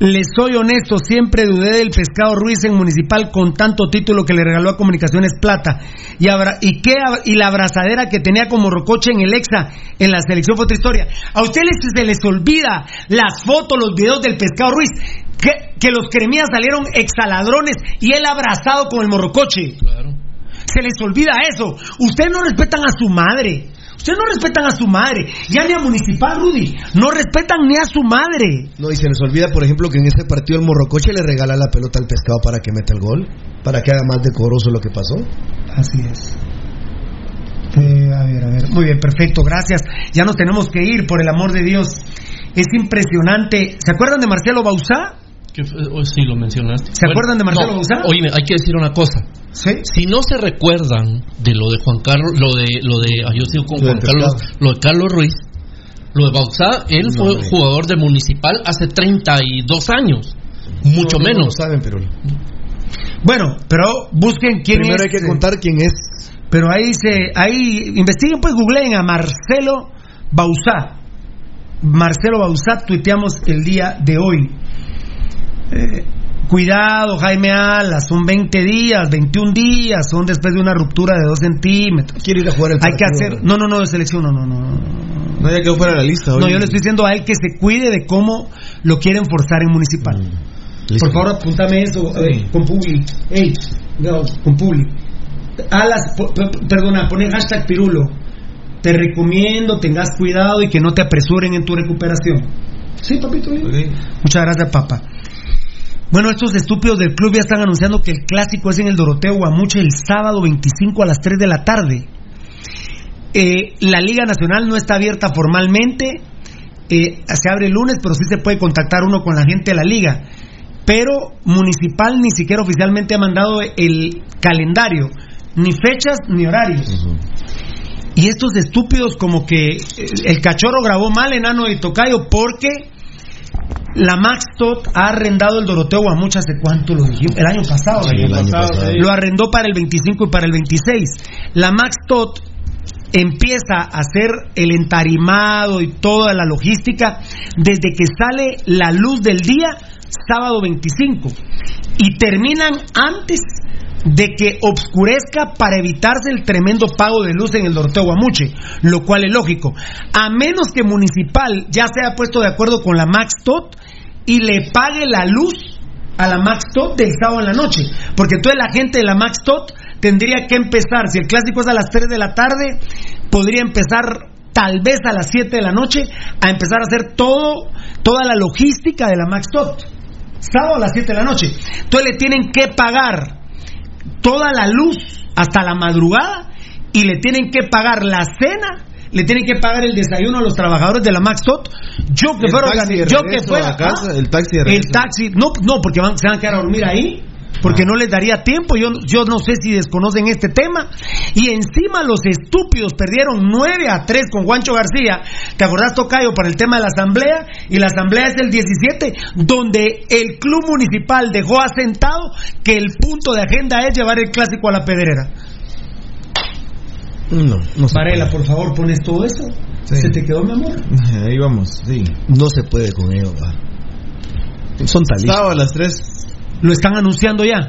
Les soy honesto, siempre dudé del pescado Ruiz en Municipal con tanto título que le regaló a Comunicaciones Plata. Y, abra- y, qué y la abrazadera que tenía como Rocoche en el Exa, en la selección otra historia. A ustedes se les olvida las fotos, los videos del pescado Ruiz. Que, que los cremías salieron exaladrones y él abrazado con el morrocoche. Claro. Se les olvida eso. Ustedes no respetan a su madre. Ustedes no respetan a su madre. Ya ni a Municipal, Rudy. No respetan ni a su madre. No, y se les olvida, por ejemplo, que en ese partido el Morrocoche le regala la pelota al pescado para que meta el gol, para que haga más decoroso lo que pasó. Así es. Eh, a ver, a ver. Muy bien, perfecto, gracias. Ya nos tenemos que ir, por el amor de Dios. Es impresionante. ¿Se acuerdan de Marcelo Bausá? Oh, sí, lo mencionaste. ¿Se acuerdan de Marcelo Bauzá? Oye, hay que decir una cosa. Si no se recuerdan de lo de Juan Carlos, lo de, lo de, ah, yo sigo con Juan Carlos, lo de Carlos Ruiz, lo de Bauzá, él No, fue jugador de Municipal hace 32 años, mucho No, no, menos. No, lo saben, pero Bueno, pero busquen quién primero es. hay que eh, contar quién es. Pero ahí se, ahí investiguen pues googleen a Marcelo Bauzá. Marcelo Bauzá tuiteamos el día de hoy. Eh, cuidado Jaime Alas, son 20 días, 21 días, son después de una ruptura de 2 centímetros. Quiere ir a jugar el Hay que partido. hacer, no, no, no, de selección, no, no, no. no. Ya quedó fuera de la lista. No, yo le estoy diciendo a él que se cuide de cómo lo quieren forzar en municipal. Por favor, apúntame eso eh, con Publi. Ey, no, con Publi. Alas, perdona, pone hashtag Pirulo. Te recomiendo, tengas cuidado y que no te apresuren en tu recuperación. Sí, papito. bien. Muchas gracias, papá. Bueno, estos estúpidos del club ya están anunciando que el clásico es en el Doroteo Guamuche el sábado 25 a las 3 de la tarde. Eh, la Liga Nacional no está abierta formalmente, eh, se abre el lunes, pero sí se puede contactar uno con la gente de la liga. Pero Municipal ni siquiera oficialmente ha mandado el calendario, ni fechas ni horarios. Y estos estúpidos como que eh, el cachorro grabó mal enano de Tocayo porque la Max Tot ha arrendado el Doroteo Guamucha hace cuánto lo dijimos, el año pasado. Sí, el año pasado. Lo arrendó para el 25 y para el 26. La Max Tot empieza a hacer el entarimado y toda la logística desde que sale la luz del día, sábado 25. Y terminan antes de que obscurezca para evitarse el tremendo pago de luz en el Doroteo Guamuche, lo cual es lógico. A menos que Municipal ya se haya puesto de acuerdo con la Max Tot y le pague la luz a la Max Tot del sábado en la noche. Porque entonces la gente de la Max Tot tendría que empezar, si el clásico es a las 3 de la tarde, podría empezar tal vez a las 7 de la noche a empezar a hacer todo, toda la logística de la Max Tot. Sábado a las 7 de la noche. Entonces le tienen que pagar toda la luz hasta la madrugada y le tienen que pagar la cena, le tienen que pagar el desayuno a los trabajadores de la Max Tot. Yo que El fuera yo que fuera a casa, ¿ah? el taxi de el regreso. taxi, no, no, porque van, se van a quedar a dormir ahí. Porque no les daría tiempo, yo, yo no sé si desconocen este tema. Y encima los estúpidos perdieron 9 a 3 con Juancho García. ¿Te acordás, Tocayo, para el tema de la asamblea? Y la asamblea es el 17, donde el club municipal dejó asentado que el punto de agenda es llevar el clásico a la pedrera. No, no se Varela, por favor, pones todo eso. ¿Se te quedó, mi amor? Ahí vamos, sí. No se puede con ellos. va. Son. Sábado a las 3. Lo están anunciando ya.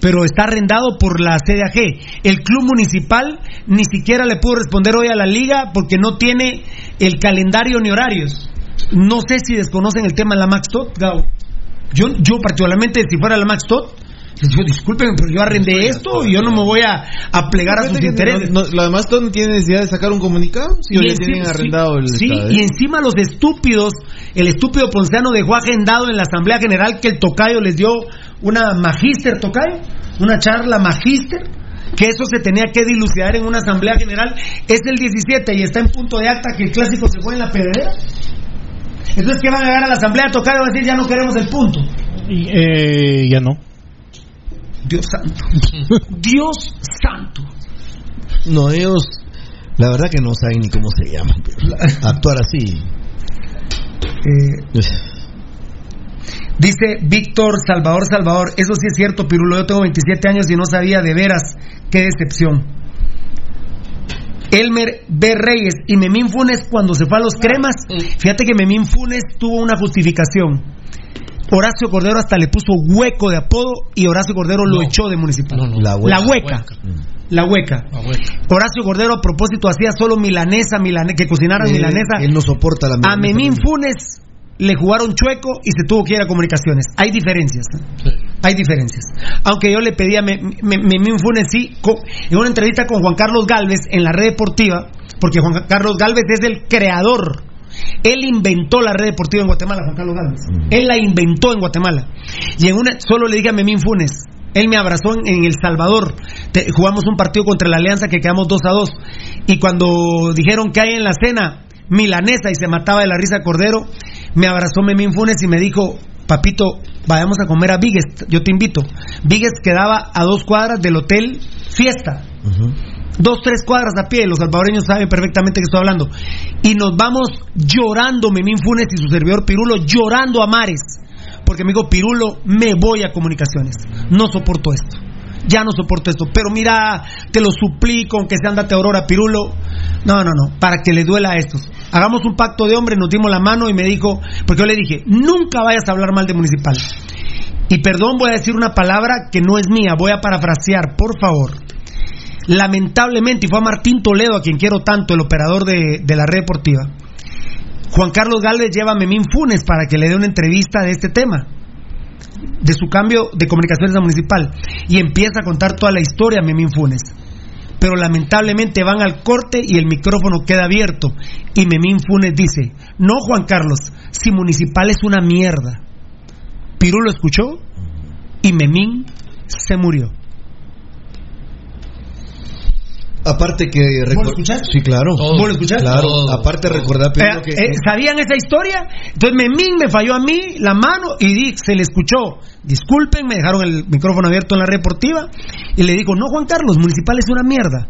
Pero está arrendado por la CDAG. El club municipal ni siquiera le pudo responder hoy a la liga porque no tiene el calendario ni horarios. No sé si desconocen el tema de la Max Tot, Gabo. Yo, yo particularmente, si fuera la Max Tot, les digo, disculpen, pero yo arrendé esto y yo no me voy a, a plegar a sus intereses. no- no- lo demás todo no tiene necesidad de sacar un comunicado. Si Y ya encima- tienen arrendado el sí, y encima los estúpidos, el estúpido Ponciano dejó agendado en la Asamblea General que el tocayo les dio una magíster tocayo, una charla magíster, que eso se tenía que dilucidar en una Asamblea General. Es el 17 y está en punto de acta que el clásico se fue en la pedrera. Entonces, ¿qué van a llegar a la Asamblea tocayo? Van a decir, ya no queremos el punto. Y, eh, ya no. Dios santo. Dios santo. No, ellos, la verdad que no saben ni cómo se llaman. actuar así. Eh, Dice Víctor Salvador Salvador, eso sí es cierto, Pirulo, yo tengo 27 años y no sabía de veras, qué decepción. Elmer B. Reyes y Memín Funes cuando se fue a los cremas, fíjate que Memín Funes tuvo una justificación. Horacio Cordero hasta le puso hueco de apodo y Horacio Cordero lo echó de municipal. La hueca. La hueca. La hueca. Horacio Cordero a propósito hacía solo milanesa, milane- que cocinaran Él- milanesa. Él no soporta la A milanesa. Memín Funes le jugaron chueco y se tuvo que ir a comunicaciones. Hay diferencias. ¿eh? Hay diferencias. Aunque yo le pedí a Me- Me- Memín Funes, sí, co- en una entrevista con Juan Carlos Galvez en la red deportiva, porque Juan Carlos Galvez es el creador. Él inventó la red deportiva en Guatemala, Juan Carlos Galvez. Él la inventó en Guatemala. Y en una, solo le dije a Memín Funes, él me abrazó en, en El Salvador. Te- jugamos un partido contra la Alianza que quedamos 2 a 2. Y cuando dijeron que hay en la cena milanesa y se mataba de la risa Cordero, me abrazó Memín Funes y me dijo, papito, vayamos a comer a Biggest, yo te invito. Biggest quedaba a dos cuadras del hotel Fiesta. Dos, tres cuadras a pie, los salvadoreños saben perfectamente que estoy hablando. Y nos vamos llorando, Memín Funes y su servidor Pirulo, llorando a mares. Porque dijo, Pirulo, me voy a comunicaciones. No soporto esto. Ya no soporto esto. Pero mira, te lo suplico, aunque sea andate Aurora, Pirulo. No, no, no, para que le duela a estos. Hagamos un pacto de hombre, nos dimos la mano y me dijo, porque yo le dije, nunca vayas a hablar mal de municipal. Y perdón, voy a decir una palabra que no es mía, voy a parafrasear, por favor. Lamentablemente, y fue a Martín Toledo, a quien quiero tanto, el operador de, la red deportiva. Juan Carlos Galvez lleva a Memín Funes para que le dé una entrevista de este tema, de su cambio de comunicaciones a municipal, y empieza a contar toda la historia Memín Funes. Pero lamentablemente van al corte y el micrófono queda abierto, y Memín Funes dice: No, Juan Carlos, si municipal es una mierda. Pirulo escuchó y Memín se murió. Aparte que... ¿Vos lo escuchaste? Sí, claro. ¿Vos lo escuchaste? Claro, aparte recordar Eh, que... eh, ¿Sabían esa historia? Entonces Memín me falló a mí la mano y di- se le escuchó. Disculpen, me dejaron el micrófono abierto en la red deportiva y le digo, no Juan Carlos, municipal es una mierda.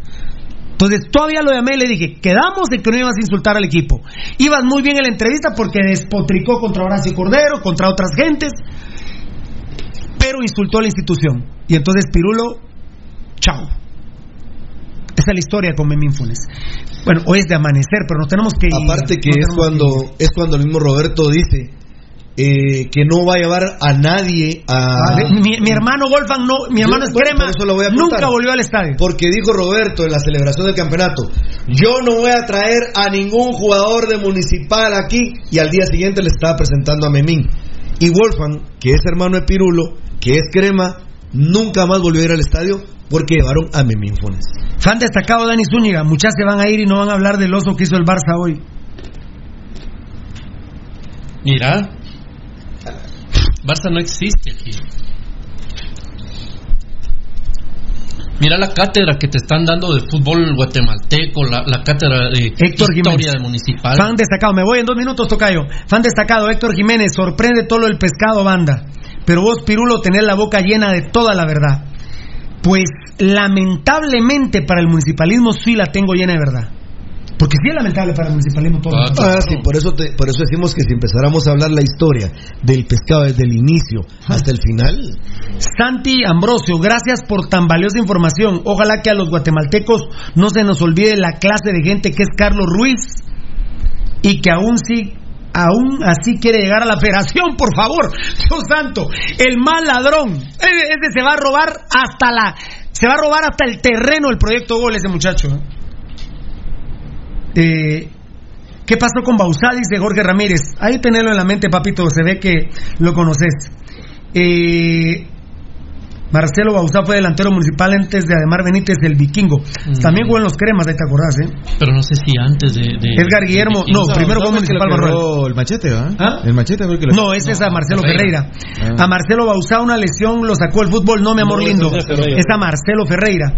Entonces todavía lo llamé y le dije, quedamos de que no ibas a insultar al equipo. Ibas muy bien en la entrevista porque despotricó contra Horacio Cordero, contra otras gentes, pero insultó a la institución. Y entonces Pirulo, chao. Esa es la historia con Memín Funes. Bueno, hoy es de amanecer, pero nos tenemos que ir. Aparte que es cuando es cuando el mismo Roberto dice eh, que no va a llevar a nadie a mi, mi hermano Wolfgang no, mi hermano Yo, es bueno, crema, por eso lo voy a contar. nunca volvió al estadio. Porque dijo Roberto en la celebración del campeonato, yo no voy a traer a ningún jugador de municipal aquí y al día siguiente le estaba presentando a Memín. Y Wolfgang, que es hermano de Pirulo, que es crema, nunca más volvió a ir al estadio porque llevaron a Memín Funes. Fan destacado Dani Zúñiga, muchas se van a ir y no van a hablar del oso que hizo el Barça hoy. Mira, Barça no existe aquí. Mira la cátedra que te están dando de fútbol guatemalteco, la, la cátedra de Héctor historia Jiménez. de municipal. Fan destacado, me voy en dos minutos, Tocayo. Fan destacado, Héctor Jiménez, sorprende todo del pescado, banda. Pero vos, Pirulo, tenés la boca llena de toda la verdad. Pues lamentablemente para el municipalismo sí la tengo llena de verdad. Porque sí es lamentable para el municipalismo todo. Ah, sí, por eso, te- por eso decimos que si empezáramos a hablar la historia del pescado desde el inicio hasta el final, Santi Ambrosio, gracias por tan valiosa información. Ojalá que a los guatemaltecos no se nos olvide la clase de gente que es Carlos Ruiz y que aún sí aún así quiere llegar a la federación, por favor. Dios santo, el mal ladrón. Ese se va a robar hasta la se va a robar hasta el terreno el proyecto Gol ese muchacho. ¿eh? ¿Qué pasó con Bausá? Dice Jorge Ramírez. Ahí tenerlo en la mente, papito. Se ve que lo conoces. Eh, Marcelo Bausá fue delantero municipal antes de Ademar Benítez, el vikingo. También jugó en los cremas, ahí te acordás, ¿eh? Pero no sé si antes de. de- Edgar Guillermo, de- no, primero fue municipal Barruel. el machete, ¿va? ¿Ah? El machete fue el que lo- No, ese es a Marcelo Ferreira. Ferreira. Ah. A Marcelo Bausá una lesión lo sacó el fútbol, no mi amor No, lindo. Es a Marcelo Ferreira.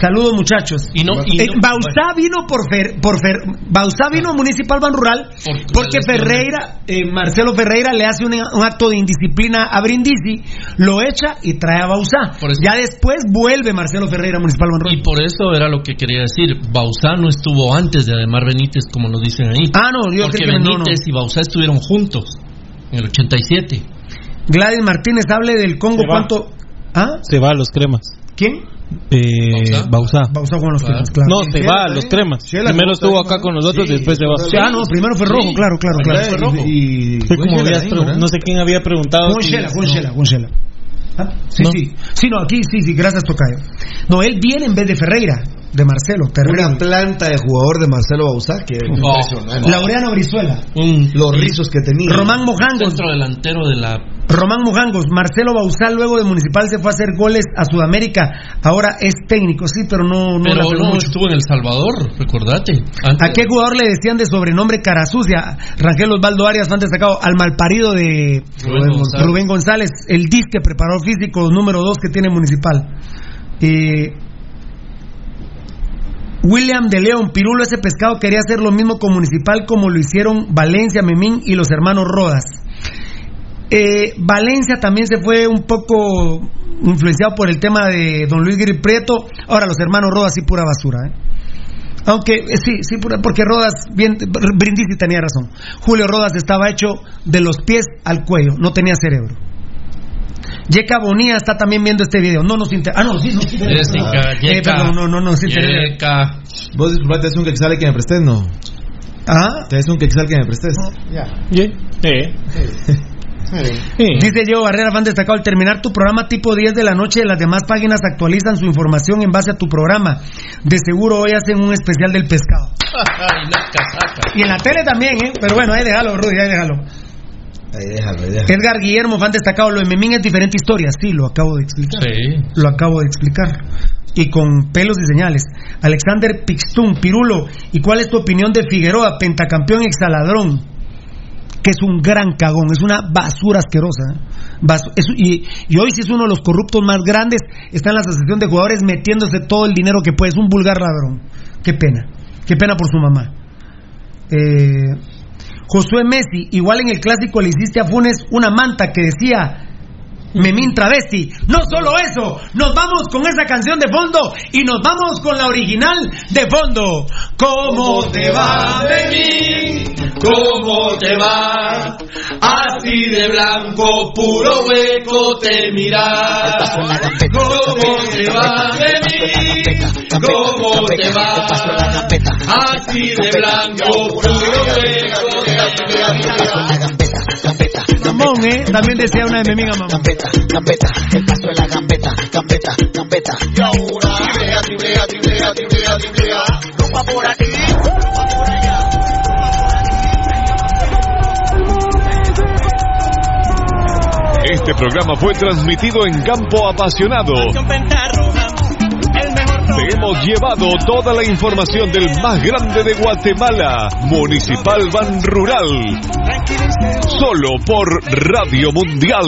Saludos muchachos. Y no- y Eh, no- Bausá vino por Fer, por Fer, Bausá vino a Municipal Ban Rural porque Ferreira, eh, Marcelo Ferreira le hace un, un acto de indisciplina a Brindisi, lo echa y trae a Bausá. Ya después vuelve Marcelo Ferreira a Municipal Ban Rural. Y por eso era lo que quería decir. Bausá no estuvo antes de Ademar Benítez, como nos dicen ahí. Ah, no, yo Porque creo que no, no. Benítez y Bausá estuvieron juntos en el 87. Gladys Martínez hable del Congo. ¿cuánto? ¿Ah? Se va a los cremas. ¿Quién? Eh, Bausá. Bausá con los cremas, claro. No, se va a los cremas. Primero estuvo acá con nosotros y después se va. Ah, no, primero fue rojo, claro, claro, claro. Fue rojo. Y, Fue como habías ¿verdad? no sé quién había preguntado. Juan si- Shela, Juan no. Shela, Juan Shela. Ah, Sí, No. sí. Sí, no, aquí sí, sí, gracias Tocayo. No, él viene en vez de Ferreira, de Marcelo, terrible. una planta de jugador de Marcelo Bausá que Oh. impresionante. Laureano Brizuela. Los rizos que tenía. Román Mojangos. Centro delantero de la. Román Mojangos, Marcelo Bausá luego de Municipal se fue a hacer goles a Sudamérica, ahora es técnico, sí, pero no, no Pero no, mucho. estuvo en El Salvador, recordate. Antes- ¿A qué jugador le decían de sobrenombre cara sucia? Rangel Osvaldo Arias, fan destacado, al malparido de Rubén González. Rubén González, el disque preparador físico número 2 que tiene Municipal. Eh, William de León, Pirulo ese pescado quería hacer lo mismo con Municipal como lo hicieron Valencia, Memín y los hermanos Rodas. Eh, Valencia también se fue un poco influenciado por el tema de Don Luis Gris Prieto. Ahora los hermanos Rodas sí pura basura, ¿eh? Aunque eh, sí, sí, pura- porque Rodas, bien, Brindisi tenía razón. Julio Rodas estaba hecho de los pies al cuello, no tenía cerebro. Yeka Bonilla está también viendo este video. No nos interesa. Ah, no, sí, nos interesa. Jessica, Eh, Yeka. perdón, no, no, no, sí interesa. Yeka. Vos disculpa, te es un quexal que me prestes, no. ¿Ah? Te es un quexal que me prestes. Dice Diego Barrera, fan destacado, al terminar tu programa tipo 10 de la noche, las demás páginas actualizan su información en base a tu programa. De seguro hoy hacen un especial del pescado. Y en la tele también, ¿eh? Pero bueno, ahí déjalo, Rudy, ahí déjalo. Ahí déjalo, ahí déjalo. Edgar Guillermo, fan destacado, lo de Memín es diferente historia. Sí, lo acabo de explicar. Sí. Lo acabo de explicar. Y con pelos y señales. Alexander Pixtun, Pirulo, ¿y cuál es tu opinión de Figueroa, pentacampeón exaladrón? Que es un gran cagón, es una basura asquerosa. ¿eh? Basu- es- y, y hoy sí es uno de los corruptos más grandes, está en la asociación de jugadores metiéndose todo el dinero que puede, es un vulgar ladrón. Qué pena, qué pena por su mamá. Eh, Josué Messi, igual en el clásico le hiciste a Funes una manta que decía Memín Travesti. No solo eso, nos vamos con esa canción de fondo y nos vamos con la original de fondo. ¿Cómo te va, Memín? ¿Cómo te va? Así de blanco, puro hueco te miras. ¿Cómo te va de mí? ¿Cómo te va? Así de blanco, puro hueco te miras. Mamón, ¿eh? También decía una de Memín a mamá. Gambeta, el paso de la gambeta, gambeta, gambeta. Y ahora, tiblea, tiblea, tiblea, tiblea, tiblea. Rumba por aquí, rumba por allá. Este programa fue transmitido en Campo Apasionado. Te hemos llevado toda la información del más grande de Guatemala, Municipal Ban Rural. Solo por Radio Mundial.